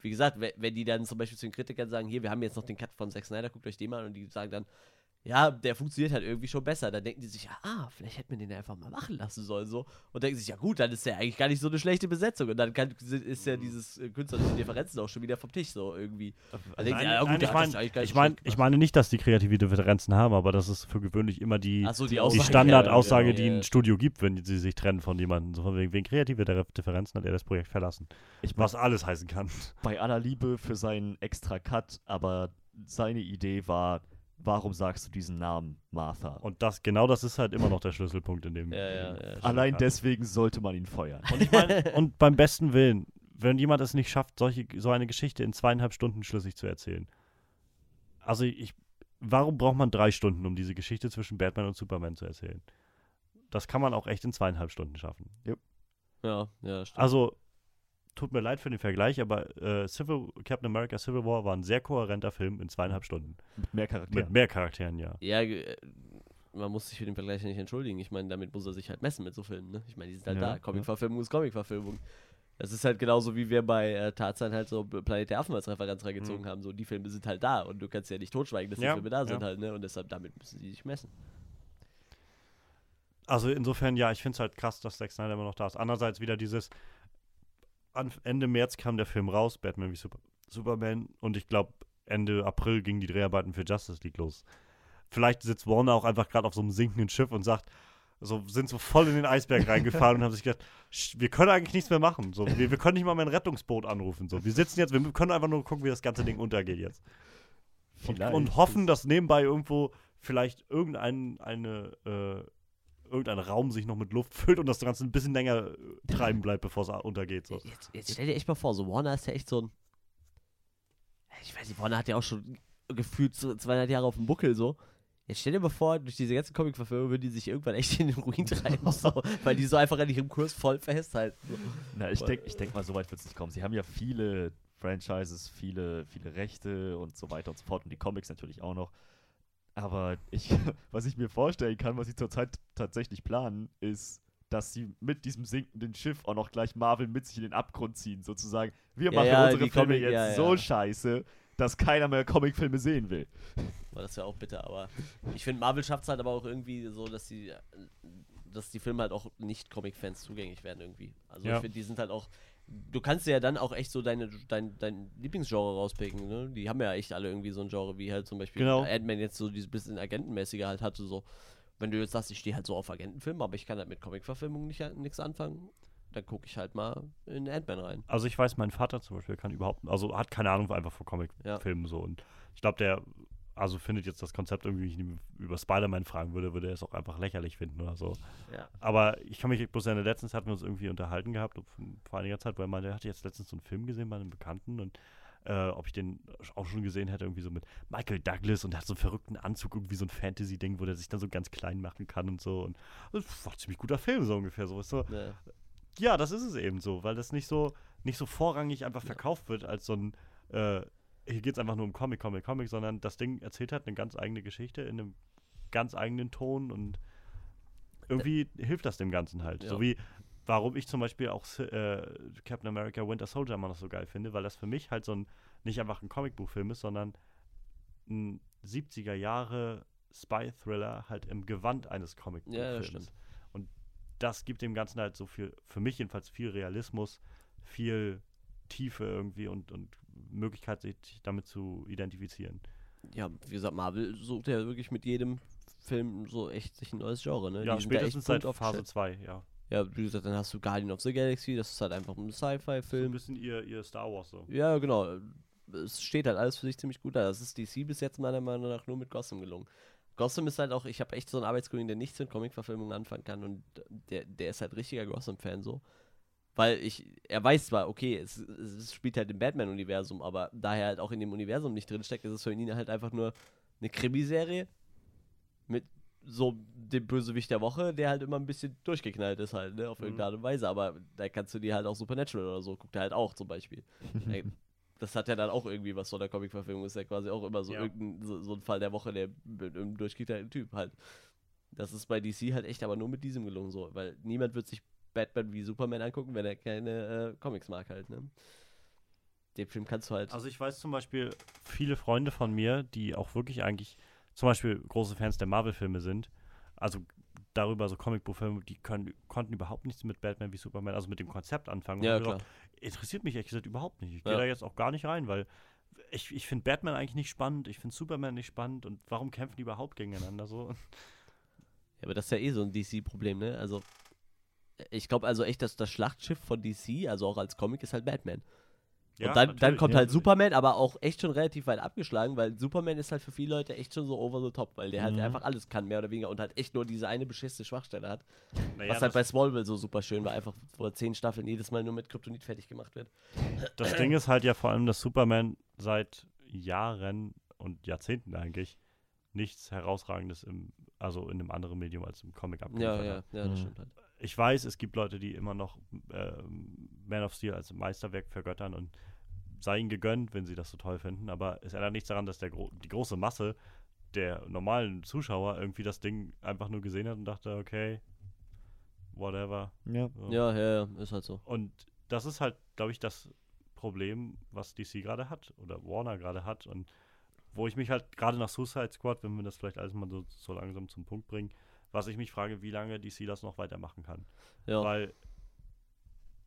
wie gesagt, we- wenn die dann zum Beispiel zu den Kritikern sagen, hier, wir haben jetzt noch den Cut von Zack Snyder, guckt euch den mal an und die sagen dann, ja, der funktioniert halt irgendwie schon besser. Dann denken die sich, ja, ah, vielleicht hätten wir den ja einfach mal machen lassen sollen, so. Und denken sich, ja gut, dann ist der eigentlich gar nicht so eine schlechte Besetzung. Und dann kann, ist ja dieses äh, künstlerische Differenzen auch schon wieder vom Tisch, so irgendwie. Denken Nein, sie, ja, gut, nein, ich ich mein, ich gemacht. meine nicht, dass die kreative Differenzen haben, aber das ist für gewöhnlich immer die, so, die die Aussage, Standardaussage, ja, die ja. ein Studio gibt, wenn sie sich trennen von jemandem. So von wegen, wegen kreative Differ- Differenzen hat er das Projekt verlassen. Ich mein, Was alles heißen kann. bei aller Liebe für seinen extra Cut, aber seine Idee war, warum sagst du diesen Namen, Martha? Und das, genau das ist halt immer noch der Schlüsselpunkt in dem. Ja, ja, ja. Allein deswegen sollte man ihn feuern. Und ich meine, und beim besten Willen, wenn jemand es nicht schafft, solche, so eine Geschichte in zweieinhalb Stunden schlüssig zu erzählen. Also ich, warum braucht man drei Stunden, um diese Geschichte zwischen Batman und Superman zu erzählen? Das kann man auch echt in zweieinhalb Stunden schaffen. Ja, ja, stimmt. Also, tut mir leid für den Vergleich, aber äh, Civil, Captain America Civil War war ein sehr kohärenter Film in zweieinhalb Stunden. Mit mehr Charakteren. Mit mehr Charakteren, ja. Ja, äh, man muss sich für den Vergleich ja nicht entschuldigen. Ich meine, damit muss er sich halt messen mit so Filmen. Ne? Ich meine, die sind halt Ja, da. Comic-Verfilmung ist Comic-Verfilmung. Das ist halt genauso, wie wir bei äh, Tarzan halt so Planet der Affen als Referenz reingezogen haben. So, die Filme sind halt da und du kannst ja nicht totschweigen, dass die Ja, Filme da sind ja. halt, ne? Und deshalb, damit müssen sie sich messen. Also insofern, ja, ich finde es halt krass, dass Zack Snyder immer noch da ist. Andererseits wieder dieses, Ende März kam der Film raus, Batman wie Super, Superman, und ich glaube, Ende April gingen die Dreharbeiten für Justice League los. Vielleicht sitzt Warner auch einfach gerade auf so einem sinkenden Schiff und sagt, so sind so voll in den Eisberg reingefahren und haben sich gedacht, "Sch, wir können eigentlich nichts mehr machen. So, wir, wir können nicht mal mehr ein Rettungsboot anrufen. So, wir sitzen jetzt, wir können einfach nur gucken, wie das ganze Ding untergeht jetzt. Und, und hoffen, dass nebenbei irgendwo vielleicht irgendein eine, äh, irgendein Raum sich noch mit Luft füllt und das Ganze ein bisschen länger äh, treiben bleibt, bevor es untergeht. So. Jetzt, jetzt stell dir echt mal vor, so Warner ist ja echt so ein. Ich weiß nicht, Warner hat ja auch schon gefühlt so 200 Jahre auf dem Buckel so. Jetzt stell dir mal vor, durch diese ganzen Comic-Verfilmungen würden die sich irgendwann echt in den Ruin treiben, so, weil die so einfach an ihrem Kurs voll festhalten. So. Na, ich denke ich denk mal, so weit wird es nicht kommen. Sie haben ja viele Franchises, viele, viele Rechte und so weiter und so fort und die Comics natürlich auch noch. Aber ich, was ich mir vorstellen kann, was sie zurzeit tatsächlich planen, ist, dass sie mit diesem sinkenden Schiff auch noch gleich Marvel mit sich in den Abgrund ziehen, sozusagen. Wir Ja, machen ja, unsere Filme Comic- jetzt ja, so scheiße, dass keiner mehr Comicfilme sehen will. War das ja auch bitter, aber ich finde, Marvel schafft es halt aber auch irgendwie so, dass die, dass die Filme halt auch nicht Comic-Fans zugänglich werden irgendwie. Also ich finde, die sind halt auch, du kannst ja dann auch echt so deine, dein, dein Lieblingsgenre rauspicken, ne? Die haben ja echt alle irgendwie so ein Genre, wie halt zum Beispiel Genau. Ant-Man jetzt so dieses bisschen Agentenmäßige halt hatte, so. Wenn du jetzt sagst, ich stehe halt so auf Agentenfilme, aber ich kann halt mit Comic-Verfilmungen nicht nichts anfangen, dann gucke ich halt mal in Ant-Man rein. Also ich weiß, mein Vater zum Beispiel kann überhaupt, also hat keine Ahnung einfach von Comicfilmen so und ich glaube, der also findet jetzt das Konzept irgendwie, wenn ich ihn über Spider-Man fragen würde, würde er es auch einfach lächerlich finden oder so. Ja. Aber ich kann mich bloß erinnern, letztens hatten wir uns irgendwie unterhalten gehabt, vor einiger Zeit, weil er meinte, er hatte jetzt letztens so einen Film gesehen bei einem Bekannten und äh, ob ich den auch schon gesehen hätte, irgendwie so mit Michael Douglas und er hat so einen verrückten Anzug, irgendwie so ein Fantasy-Ding, wo der sich dann so ganz klein machen kann und so. Und das war ein ziemlich guter Film, so ungefähr. So, so. Ja. Ja, das ist es eben so, weil das nicht so, nicht so vorrangig einfach verkauft wird als so ein, äh, hier geht es einfach nur um Comic, Comic, Comic, sondern das Ding erzählt hat eine ganz eigene Geschichte in einem ganz eigenen Ton und irgendwie hilft das dem Ganzen halt. Ja. So wie, warum ich zum Beispiel auch äh, Captain America Winter Soldier immer noch so geil finde, weil das für mich halt so ein, nicht einfach ein Comicbuchfilm ist, sondern ein 70er Jahre Spy-Thriller halt im Gewand eines comic Ja, das. Und das gibt dem Ganzen halt so viel, für mich jedenfalls viel Realismus, viel Tiefe irgendwie und, und Möglichkeit, sich damit zu identifizieren. Ja, wie gesagt, Marvel sucht ja wirklich mit jedem Film so echt sich ein neues Genre, ne? ja, Die spätestens seit Phase aufgestellt. 2, ja. Ja, wie gesagt, dann hast du Guardian of the Galaxy, das ist halt einfach ein So ein Sci-Fi-Film. bisschen ihr, ihr Star Wars so. Ja, genau. Es steht halt alles für sich ziemlich gut da. Das ist DC bis jetzt meiner Meinung nach nur mit Gotham gelungen. Gotham ist halt auch, ich habe echt so einen Arbeitskollegen, der nichts mit Comic-Verfilmungen anfangen kann und der, der ist halt richtiger Gotham-Fan so. Weil ich, er weiß zwar, okay, es, es spielt halt im Batman-Universum, aber da er halt auch in dem Universum nicht drinsteckt, ist es für ihn halt einfach nur eine Krimiserie mit so dem Bösewicht der Woche, der halt immer ein bisschen durchgeknallt ist halt, ne, auf Mhm. irgendeine Art und Weise. Aber da kannst du dir halt auch Supernatural oder so, guckt er halt auch zum Beispiel. Das hat ja dann auch irgendwie was von der Comic-Verfilmung, ist ja quasi auch immer so, Ja. irgendein, so, so ein Fall der Woche, der mit einem durchgeknallten Typ halt. Das ist bei DC halt echt aber nur mit diesem gelungen so, weil niemand wird sich Batman wie Superman angucken, wenn er keine äh, Comics mag halt, ne. Den Film kannst du halt. Also ich weiß zum Beispiel, viele Freunde von mir, die auch wirklich eigentlich zum Beispiel große Fans der Marvel-Filme sind, also darüber so Comicbuchfilme, die können, konnten überhaupt nichts mit Batman wie Superman, also mit dem Konzept anfangen. Ja, klar. gesagt, interessiert mich ehrlich gesagt überhaupt nicht. Ich gehe Ja. da jetzt auch gar nicht rein, weil ich, ich finde Batman eigentlich nicht spannend, ich finde Superman nicht spannend und warum kämpfen die überhaupt gegeneinander so? Ja, aber das ist ja eh so ein DC-Problem, ne? Also, ich glaube also echt, dass das Schlachtschiff von DC, also auch als Comic, ist halt Batman. Ja, und dann, dann kommt ja, halt. Superman, aber auch echt schon relativ weit abgeschlagen, weil Superman ist halt für viele Leute echt schon so over the top, weil der halt Mhm. einfach alles kann, mehr oder weniger, und halt echt nur diese eine beschissene Schwachstelle hat. Naja, was halt bei Smallville so super schön war, einfach vor zehn Staffeln jedes Mal nur mit Kryptonit fertig gemacht wird. das Ding ist halt ja vor allem, dass Superman seit Jahren und Jahrzehnten eigentlich nichts Herausragendes im, also in einem anderen Medium als im Comic Ja, abgeliefert ja, hat. ja, das Mhm. stimmt halt. Ich weiß, es gibt Leute, die immer noch ähm, Man of Steel als Meisterwerk vergöttern und sei ihnen gegönnt, wenn sie das so toll finden, aber es ändert nichts daran, dass der gro die große Masse der normalen Zuschauer irgendwie das Ding einfach nur gesehen hat und dachte, okay, whatever. Ja. So. Ja, ja, ja, ist halt so. Und das ist halt, glaube ich, das Problem, was DC gerade hat oder Warner gerade hat und wo ich mich halt gerade nach Suicide Squad, wenn wir das vielleicht alles mal so, so langsam zum Punkt bringen, was ich mich frage, wie lange DC das noch weitermachen kann. Ja. Weil,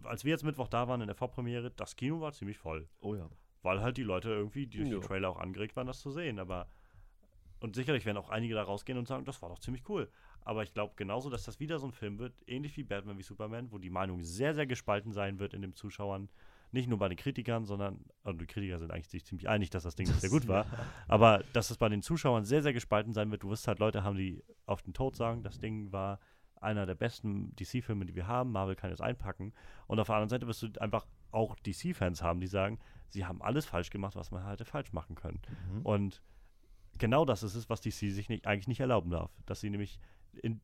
als wir jetzt Mittwoch da waren in der Vorpremiere, das Kino war ziemlich voll. Oh ja. Weil halt die Leute irgendwie durch Ja. die Trailer auch angeregt waren, das zu sehen. Aber, und sicherlich werden auch einige da rausgehen und sagen, das war doch ziemlich cool. Aber ich glaube genauso, dass das wieder so ein Film wird, ähnlich wie Batman wie Superman, wo die Meinung sehr, sehr gespalten sein wird in den Zuschauern. Nicht nur bei den Kritikern, sondern, also die Kritiker sind eigentlich sich ziemlich einig, dass das Ding sehr gut war. Aber dass es bei den Zuschauern sehr, sehr gespalten sein wird. Du wirst halt Leute haben, die auf den Tod sagen, das Ding war einer der besten DC-Filme, die wir haben. Marvel kann jetzt einpacken. Und auf der anderen Seite wirst du einfach auch DC-Fans haben, die sagen, sie haben alles falsch gemacht, was man hätte falsch machen können. Mhm. Und genau das ist es, was DC sich nicht, eigentlich nicht erlauben darf. Dass sie nämlich in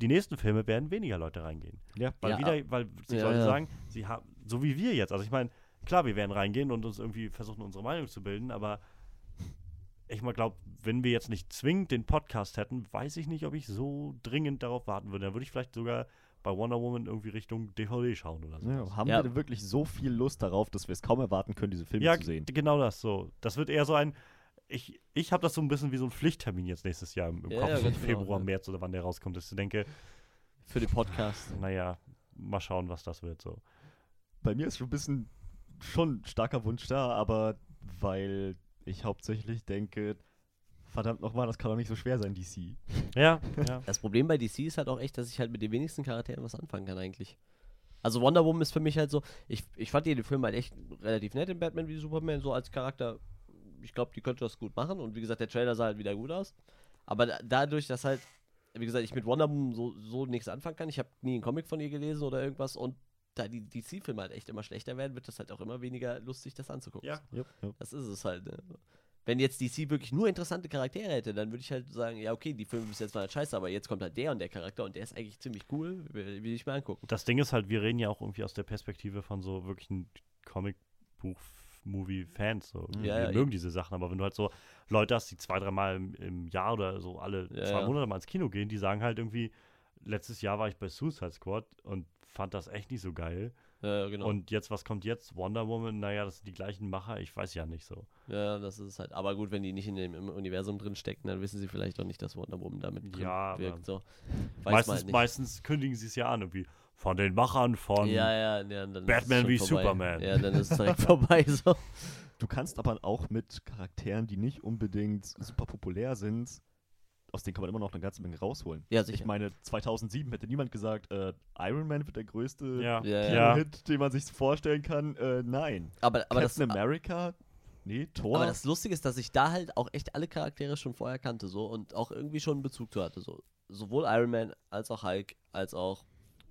die nächsten Filme werden weniger Leute reingehen. Ja. Weil Ja, wieder, weil sich ja, Leute ja. sagen, sie haben, so wie wir jetzt. Also ich meine, klar, wir werden reingehen und uns irgendwie versuchen, unsere Meinung zu bilden, aber ich mal glaube, wenn wir jetzt nicht zwingend den Podcast hätten, weiß ich nicht, ob ich so dringend darauf warten würde. Dann würde ich vielleicht sogar bei Wonder Woman irgendwie Richtung DVD schauen oder so. Ja, haben Ja. wir denn wirklich so viel Lust darauf, dass wir es kaum erwarten können, diese Filme Ja, zu sehen? g- genau das so. Das wird eher so ein. Ich, ich habe das so ein bisschen wie so ein Pflichttermin jetzt nächstes Jahr im, im Ja, Kopf, ja, so genau, Februar, ja. März oder wann der rauskommt, dass ich denke, Für den Podcast. naja, mal schauen, was das wird so. Bei mir ist schon ein bisschen schon ein starker Wunsch da, aber weil ich hauptsächlich denke, verdammt nochmal, das kann doch nicht so schwer sein, DC. Ja, ja. Das Problem bei DC ist halt auch echt, dass ich halt mit den wenigsten Charakteren was anfangen kann eigentlich. Also Wonder Woman ist für mich halt so, ich, ich fand den Film halt echt relativ nett in Batman wie Superman, so als Charakter. Ich glaube, die könnte das gut machen und wie gesagt, der Trailer sah halt wieder gut aus. Aber da, dadurch, dass halt, wie gesagt, ich mit Wonder Woman so, so nichts anfangen kann, ich habe nie einen Comic von ihr gelesen oder irgendwas und da die DC-Filme halt echt immer schlechter werden, wird das halt auch immer weniger lustig, das anzugucken. Ja. Jupp, jupp. Das ist es halt, ne? Wenn jetzt DC wirklich nur interessante Charaktere hätte, dann würde ich halt sagen, ja, okay, die Filme bis jetzt waren halt scheiße, aber jetzt kommt halt der und der Charakter und der ist eigentlich ziemlich cool, will, will ich mir angucken. Das Ding ist halt, wir reden ja auch irgendwie aus der Perspektive von so wirklichen Comic-Buch-Movie-Fans. So. Ja, wir ja, mögen diese Sachen, aber wenn du halt so Leute hast, die zwei, dreimal im, im Jahr oder so alle Ja, zwei ja. Monate mal ins Kino gehen, die sagen halt irgendwie, letztes Jahr war ich bei Suicide Squad und fand das echt nicht so geil. Ja, genau. Und jetzt, was kommt jetzt? Wonder Woman, naja, das sind die gleichen Macher, ich weiß ja nicht so. ja, das ist halt. Aber gut, wenn die nicht in dem im Universum drin stecken, dann wissen sie vielleicht auch nicht, dass Wonder Woman damit Ja, wirkt. So. Weiß man meistens, halt meistens kündigen sie es ja an, irgendwie von den Machern von. ja, ja, ja, Batman wie vorbei. Superman. Ja, dann ist es direkt vorbei. So. Du kannst aber auch mit Charakteren, die nicht unbedingt super populär sind, aus denen kann man immer noch eine ganze Menge rausholen. Ja, Ich sicher. meine, 2007 hätte niemand gesagt, äh, Iron Man wird der größte Ja. Ja. Hit, den man sich vorstellen kann. Äh, nein. Aber, aber, das, Captain America? Nee, Thor? aber das Lustige ist, dass ich da halt auch echt alle Charaktere schon vorher kannte so und auch irgendwie schon einen Bezug zu hatte. So. Sowohl Iron Man als auch Hulk, als auch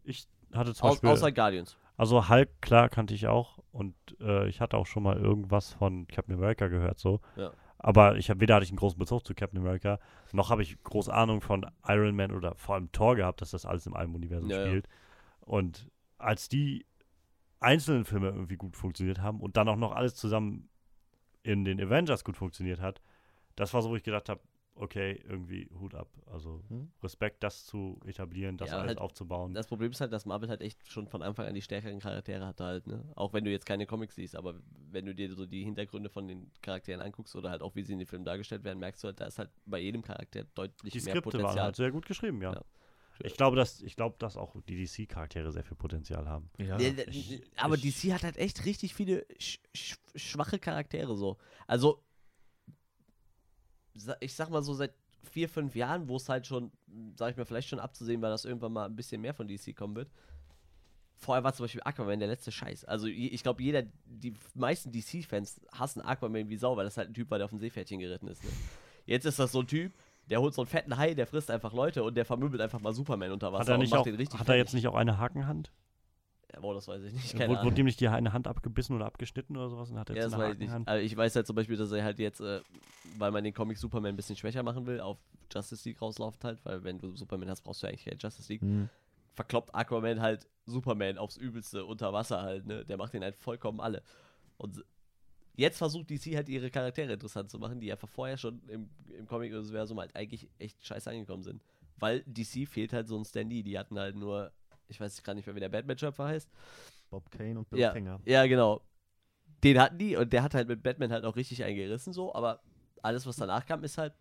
Ich hatte zum au Beispiel. außer Guardians. Also Hulk, klar, kannte ich auch. Und äh, ich hatte auch schon mal irgendwas von Captain America gehört, so. Ja. Aber ich hab, weder hatte ich einen großen Bezug zu Captain America, noch habe ich groß Ahnung von Iron Man oder vor allem Thor gehabt, dass das alles in einem Universum Ja, ja. spielt. Und als die einzelnen Filme irgendwie gut funktioniert haben und dann auch noch alles zusammen in den Avengers gut funktioniert hat, das war so, wo ich gedacht habe, okay, irgendwie Hut ab. Also Hm? Respekt, das zu etablieren, das Ja, alles halt aufzubauen. Das Problem ist halt, dass Marvel halt echt schon von Anfang an die stärkeren Charaktere hatte halt, ne? Auch wenn du jetzt keine Comics siehst, aber wenn du dir so die Hintergründe von den Charakteren anguckst oder halt auch wie sie in den Filmen dargestellt werden, merkst du halt, da ist halt bei jedem Charakter deutlich die mehr Skripte waren Potenzial. halt sehr gut geschrieben, ja. Ja. Ich glaube, dass, ich glaube, dass auch die DC-Charaktere sehr viel Potenzial haben. ja. Aber ich- DC hat halt echt richtig viele sch sch schwache Charaktere so. Also, ich sag mal so seit vier, fünf Jahren, wo es halt schon, sag ich mal, vielleicht schon abzusehen war, dass irgendwann mal ein bisschen mehr von DC kommen wird. Vorher war zum Beispiel Aquaman der letzte Scheiß. Also ich glaube, jeder, die meisten DC-Fans hassen Aquaman wie Sau, weil das halt ein Typ war, der auf ein Seepferdchen geritten ist. Ne? Jetzt ist das so ein Typ, der holt so einen fetten Hai, der frisst einfach Leute und der vermöbelt einfach mal Superman unter Wasser Hat er, und nicht macht auch, den richtig hat er jetzt nicht auch eine Hakenhand? Ja, boah, das weiß ich nicht. Keine Wurde, wurde ihm nicht die eine Hand abgebissen oder abgeschnitten oder sowas und hat er Ja, jetzt das eine weiß ich nicht. Hakenhand? Also ich weiß halt zum Beispiel, dass er halt jetzt, äh, weil man den Comic Superman ein bisschen schwächer machen will, auf Justice League rauslauft halt, weil wenn du Superman hast, brauchst du eigentlich keine Justice League. Hm. Verkloppt Aquaman halt Superman aufs Übelste unter Wasser halt, ne? Der macht den halt vollkommen alle. Und jetzt versucht DC halt ihre Charaktere interessant zu machen, die einfach vorher schon im, im Comic-Universum halt eigentlich echt scheiße angekommen sind. Weil DC fehlt halt so ein Standy, die hatten halt nur, ich weiß gerade nicht mehr, wie der Batman-Schöpfer heißt. Bob Kane und Bill Ja, Finger. ja, genau. Den hatten die und der hat halt mit Batman halt auch richtig eingerissen, so, aber alles, was danach kam, ist halt.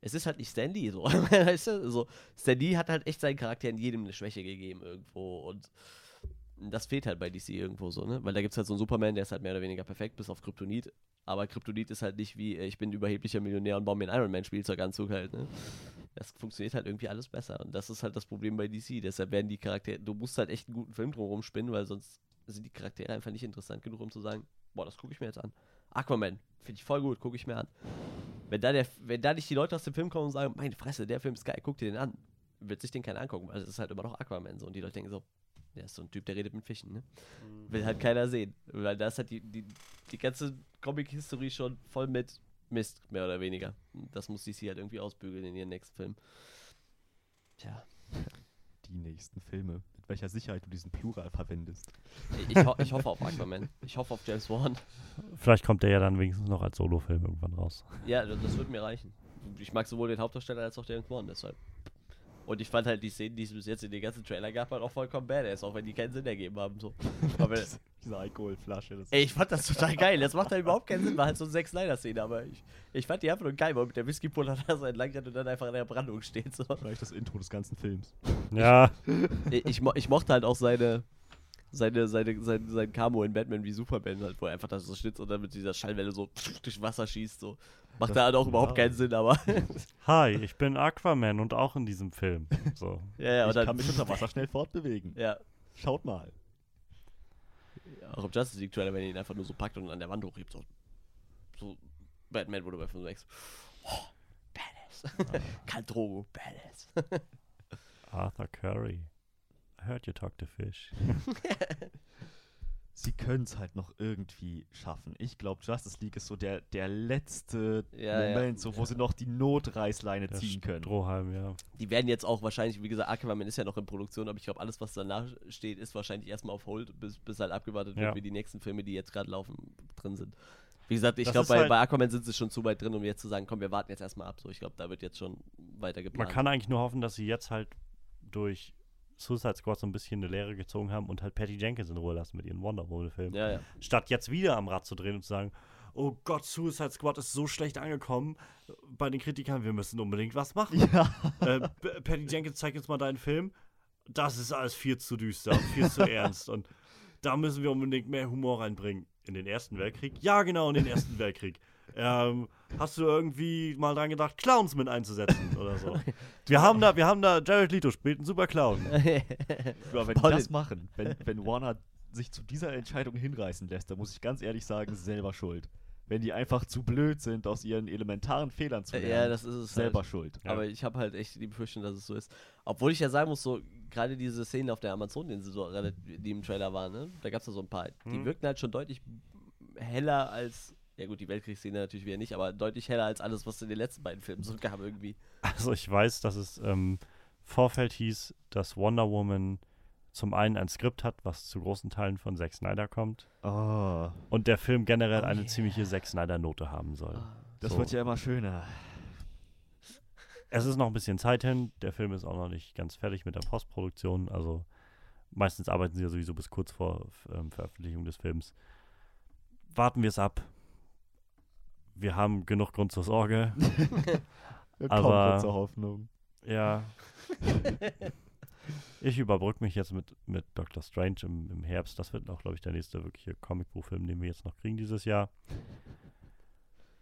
Es ist halt nicht Stanley so. weißt du? so Stanley hat halt echt seinen Charakter in jedem eine Schwäche gegeben irgendwo und das fehlt halt bei DC irgendwo so, ne? Weil da gibt es halt so einen Superman, der ist halt mehr oder weniger perfekt, bis auf Kryptonit. Aber Kryptonit ist halt nicht wie, äh, ich bin ein überheblicher Millionär und baue mir einen Iron Man Spielzeuganzug halt, ne? Das funktioniert halt irgendwie alles besser. Und das ist halt das Problem bei DC. Deshalb werden die Charaktere, du musst halt echt einen guten Film drumherum spinnen, weil sonst sind die Charaktere einfach nicht interessant genug, um zu sagen, boah, das gucke ich mir jetzt an. Aquaman, finde ich voll gut, gucke ich mir an. Wenn da, der, wenn da nicht die Leute aus dem Film kommen und sagen, meine Fresse, der Film ist geil, guck dir den an, wird sich den keiner angucken, weil es ist halt immer noch Aquaman so. Und die Leute denken so, der ist so ein Typ, der redet mit Fischen, ne? Will halt keiner sehen. Weil da ist halt die, die, die ganze Comic-History schon voll mit Mist, mehr oder weniger. Das muss DC halt irgendwie ausbügeln in ihren nächsten Film. Tja. Die nächsten Filme. Mit welcher Sicherheit du diesen Plural verwendest. Ich, ho ich hoffe auf Aquaman. Ich hoffe auf James Wan. Vielleicht kommt der ja dann wenigstens noch als Solofilm irgendwann raus. Ja, das, das wird mir reichen. Ich mag sowohl den Hauptdarsteller als auch James Wan, deshalb. Und ich fand halt die Szenen, die es bis jetzt in den ganzen Trailer gab, halt auch vollkommen badass, auch wenn die keinen Sinn ergeben haben. So. Aber Diese Alkoholflasche. Das Ey, ich fand das total geil. Das macht halt überhaupt keinen Sinn, war halt so eine Zack Snyder-Szene, aber ich, ich fand die einfach nur geil, weil mit der Whisky-Puller da so entlang rennt und dann einfach in der Brandung steht. So. vielleicht das Intro des ganzen Films. Ja, Ich, ich, mo ich mochte halt auch seine, seine, seine, sein, sein Camo in Batman wie Superman, halt, wo er einfach da so schnitzt und dann mit dieser Schallwelle so durch Wasser schießt. So. Macht Das- da halt auch überhaupt wow. keinen Sinn, aber. hi, ich bin Aquaman und auch in diesem Film. So. ja, ja, und ich dann, kann mich unter Wasser schnell fortbewegen. Ja. Schaut mal. Auch im Justice League Trailer, wenn er ihn einfach nur so packt und an der Wand hochhebt. So, so Batman, wo du bei 5 denkst, oh, badass. Karl Drogo, badass. Arthur Curry. Heard you talk to fish. Sie können es halt noch irgendwie schaffen. Ich glaube, Justice League ist so der, der letzte Ja, ja. Moment, so, wo sie noch die Notreißleine Der ziehen können. Strohhalm, ja. Die werden jetzt auch wahrscheinlich, wie gesagt, Aquaman ist ja noch in Produktion, aber ich glaube, alles, was danach steht, ist wahrscheinlich erstmal auf Hold, bis, bis halt abgewartet wird, Ja. wie die nächsten Filme, die jetzt gerade laufen, drin sind. Wie gesagt, ich glaube, bei, halt- bei Aquaman sind sie schon zu weit drin, um jetzt zu sagen, komm, wir warten jetzt erstmal ab. So, ich glaube, da wird jetzt schon weiter Man geplant. kann eigentlich nur hoffen, dass sie jetzt halt durch Suicide Squad so ein bisschen eine Lehre gezogen haben und halt Patty Jenkins in Ruhe lassen mit ihren Wonder Woman-Filmen. Ja, ja. Statt jetzt wieder am Rad zu drehen und zu sagen, oh Gott, Suicide Squad ist so schlecht angekommen bei den Kritikern, wir müssen unbedingt was machen. Ja. äh, Patty Jenkins, zeig jetzt mal deinen Film. Das ist alles viel zu düster und viel zu ernst. Und da müssen wir unbedingt mehr Humor reinbringen. In den Ersten Weltkrieg? Ja, genau, in den Ersten Weltkrieg. Ähm, hast du irgendwie mal dran gedacht, Clowns mit einzusetzen oder so? Wir haben da, wir haben da, Jared Leto spielt einen super Clown. Aber wenn die das machen, wenn, wenn Warner sich zu dieser Entscheidung hinreißen lässt, dann muss ich ganz ehrlich sagen, selber schuld. Wenn die einfach zu blöd sind, aus ihren elementaren Fehlern zu lernen, ja, das ist es. selber Halt. schuld. Ja. Aber ich habe halt echt die Befürchtung, dass es so ist. Obwohl ich ja sagen muss, so gerade diese Szenen auf der Amazon, die, so, relativ- die im Trailer waren, ne? da gab es ja so ein paar, die Hm. wirkten halt schon deutlich heller als, ja gut, die Weltkriegsszene natürlich wieder nicht, aber deutlich heller als alles, was in den letzten beiden Filmen so gab irgendwie. Also ich weiß, dass es im Vorfeld hieß, dass Wonder Woman zum einen ein Skript hat, was zu großen Teilen von Zack Snyder kommt Oh, und der Film generell Oh eine yeah. ziemliche Zack Snyder-Note haben soll. das So. wird ja immer schöner. Es ist noch ein bisschen Zeit hin, der Film ist auch noch nicht ganz fertig mit der Postproduktion, also meistens arbeiten sie ja sowieso bis kurz vor ähm, Veröffentlichung des Films. Warten wir es ab. Wir haben genug Grund zur Sorge. Aber- kurze Hoffnung. Ja. Ich überbrücke mich jetzt mit, mit Doctor Strange im, im Herbst. Das wird auch, glaube ich, der nächste wirkliche Comicbuchfilm, den wir jetzt noch kriegen dieses Jahr.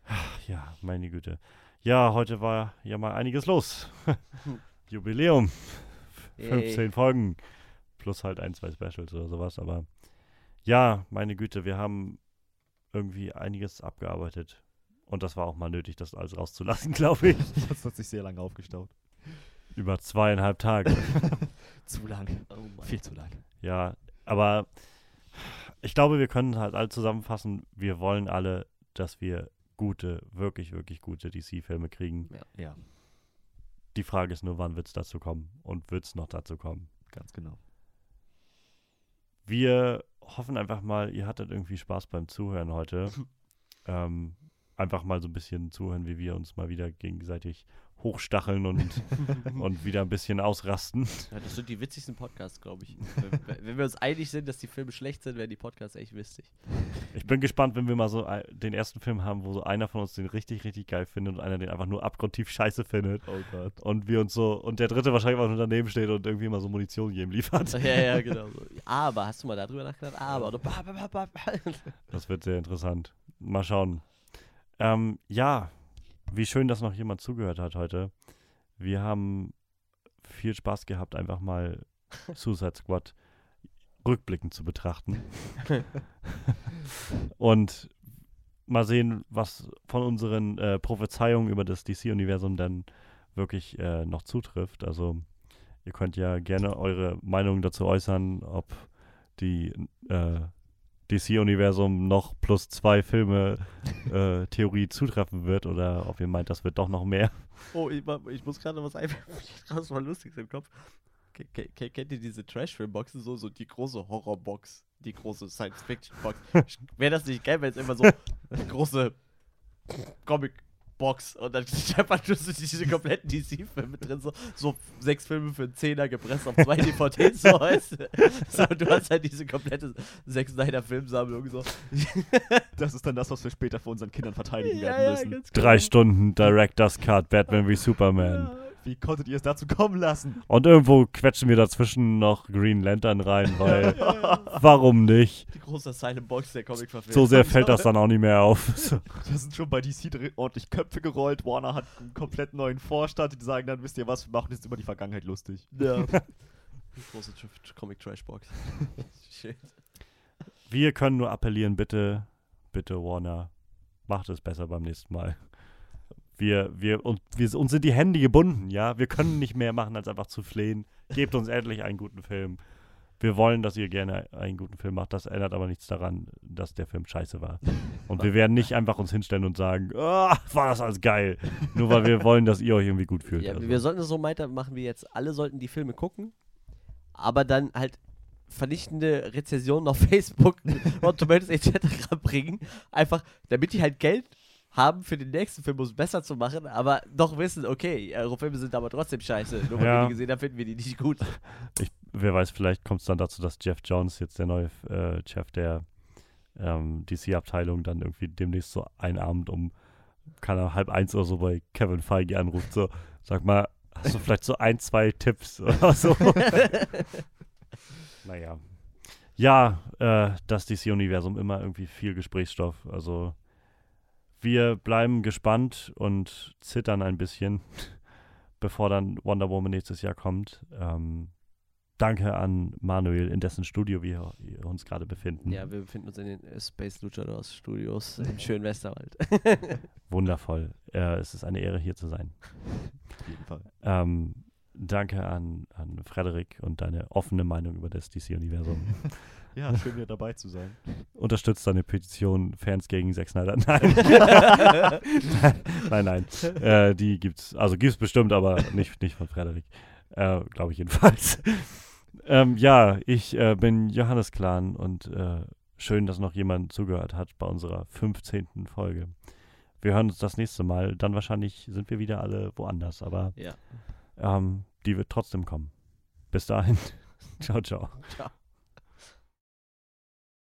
Ja, meine Güte. Ja, heute war ja mal einiges los. Jubiläum. Yay. 15 Folgen. Plus halt ein, zwei Specials oder sowas. Aber ja, meine Güte, wir haben irgendwie einiges abgearbeitet. Und das war auch mal nötig, das alles rauszulassen, glaube ich. Das hat sich sehr lange aufgestaut. Über zweieinhalb Tage. Zu lang. Oh. Viel zu lang. Ja, aber ich glaube, wir können halt alle zusammenfassen, wir wollen alle, dass wir gute, wirklich, wirklich gute DC-Filme kriegen. Ja, Die Frage ist nur, wann wird es dazu kommen und wird es noch dazu kommen? ganz genau. Wir hoffen einfach mal, ihr hattet irgendwie Spaß beim Zuhören heute. ähm, einfach mal so ein bisschen zuhören, wie wir uns mal wieder gegenseitig hochstacheln und, und wieder ein bisschen ausrasten. Ja, das sind die witzigsten Podcasts, glaube ich. wenn, wenn wir uns einig sind, dass die Filme schlecht sind, werden die Podcasts echt witzig. Ich bin gespannt, wenn wir mal so den ersten Film haben, wo so einer von uns den richtig, richtig geil findet und einer den einfach nur abgrundtief scheiße findet. Oh Gott. Und wir uns so, und der dritte wahrscheinlich auch nur daneben steht und irgendwie mal so Munition jedem liefert. ja, ja, genau. So. Aber, hast du mal darüber nachgedacht? Aber. Das wird sehr interessant. Mal schauen. Ähm, ja, wie schön, dass noch jemand zugehört hat heute. Wir haben viel Spaß gehabt, einfach mal Suicide Squad rückblickend zu betrachten. und mal sehen, was von unseren äh, Prophezeiungen über das DC-Universum dann wirklich äh, noch zutrifft. Also ihr könnt ja gerne eure Meinung dazu äußern, ob die äh, DC-Universum noch plus zwei Filme äh, Theorie zutreffen wird oder ob ihr meint, das wird doch noch mehr. Oh, ich, ich muss gerade was einfallen. Das war lustig im Kopf. Ke- ke- ke- Kennt ihr diese Trash-Film-Boxen? So, so die große Horror-Box, die große Science-Fiction-Box. Wäre das nicht geil, wenn es immer so eine große Comic-Box und dann nur so diese kompletten DC-Filme drin, so, so sechs Filme für einen Zehner gepresst auf zwei DVDs, so, weißt du? so, du hast halt diese komplette Zack Snyder-Filmsammlung, so. Das ist dann das, was wir später vor unseren Kindern verteidigen Ja, werden ja, müssen. Drei genau. Stunden Director's Cut, Batman wie Superman. Ja. Wie konntet ihr es dazu kommen lassen? Und irgendwo quetschen wir dazwischen noch Green Lantern rein, weil warum nicht? Die große Asylum Box der comic verfilmung So sehr fällt das dann auch nicht mehr auf. Da sind schon bei DC ordentlich Köpfe gerollt. Warner hat einen komplett neuen Vorstand. Die sagen dann, wisst ihr was, wir machen jetzt über die Vergangenheit lustig. Ja. Die große Tr Tr Comic Trash Box. Shit. Wir können nur appellieren, bitte, bitte Warner, macht es besser beim nächsten Mal. Wir, wir, und, wir, uns sind die Hände gebunden, ja. Wir können nicht mehr machen, als einfach zu flehen. Gebt uns endlich einen guten Film. Wir wollen, dass ihr gerne einen guten Film macht. Das ändert aber nichts daran, dass der Film scheiße war. Und wir werden nicht einfach uns hinstellen und sagen, ah, war das alles geil. Nur weil wir wollen, dass ihr euch irgendwie gut fühlt. Ja, also. wir sollten es so weitermachen wie jetzt. Alle sollten die Filme gucken, aber dann halt vernichtende Rezensionen auf Facebook und Tomatoes etc. bringen. Einfach, damit die halt Geld haben für den nächsten Film, um es besser zu machen, aber doch wissen, okay, eure Filme sind aber trotzdem scheiße. Nur weil Ja. wir die gesehen haben, finden wir die nicht gut. Wer weiß, vielleicht kommt es dann dazu, dass Jeff Jones, jetzt der neue äh, Chef der ähm, DC-Abteilung, dann irgendwie demnächst so einen Abend um, keine Ahnung, halb eins oder so bei Kevin Feige anruft, so, sag mal, hast du vielleicht so ein, zwei Tipps oder so? naja. Ja, äh, das DC-Universum immer irgendwie viel Gesprächsstoff. Also wir bleiben gespannt und zittern ein bisschen, bevor dann Wonder Woman nächstes Jahr kommt. Ähm, danke an Manuel, in dessen Studio wir uns gerade befinden. Ja, wir befinden uns in den Space Luchadors Studios im schönen Westerwald. Wundervoll. Äh, es ist eine Ehre, hier zu sein. Auf jeden Fall. Ähm, danke an, an Frederik und deine offene Meinung über das DC-Universum. Ja, schön wieder dabei zu sein. Unterstützt deine Petition Fans gegen Zack Snyder. Nein. nein, nein. Äh, die gibt's, also gibt's bestimmt, aber nicht, nicht von Frederik. Äh, Glaube ich jedenfalls. ähm, ja, ich äh, bin Johannes Klan und äh, schön, dass noch jemand zugehört hat bei unserer 15. Folge. Wir hören uns das nächste Mal. Dann wahrscheinlich sind wir wieder alle woanders, aber ja. ähm, die wird trotzdem kommen. Bis dahin. ciao, ciao. Ciao.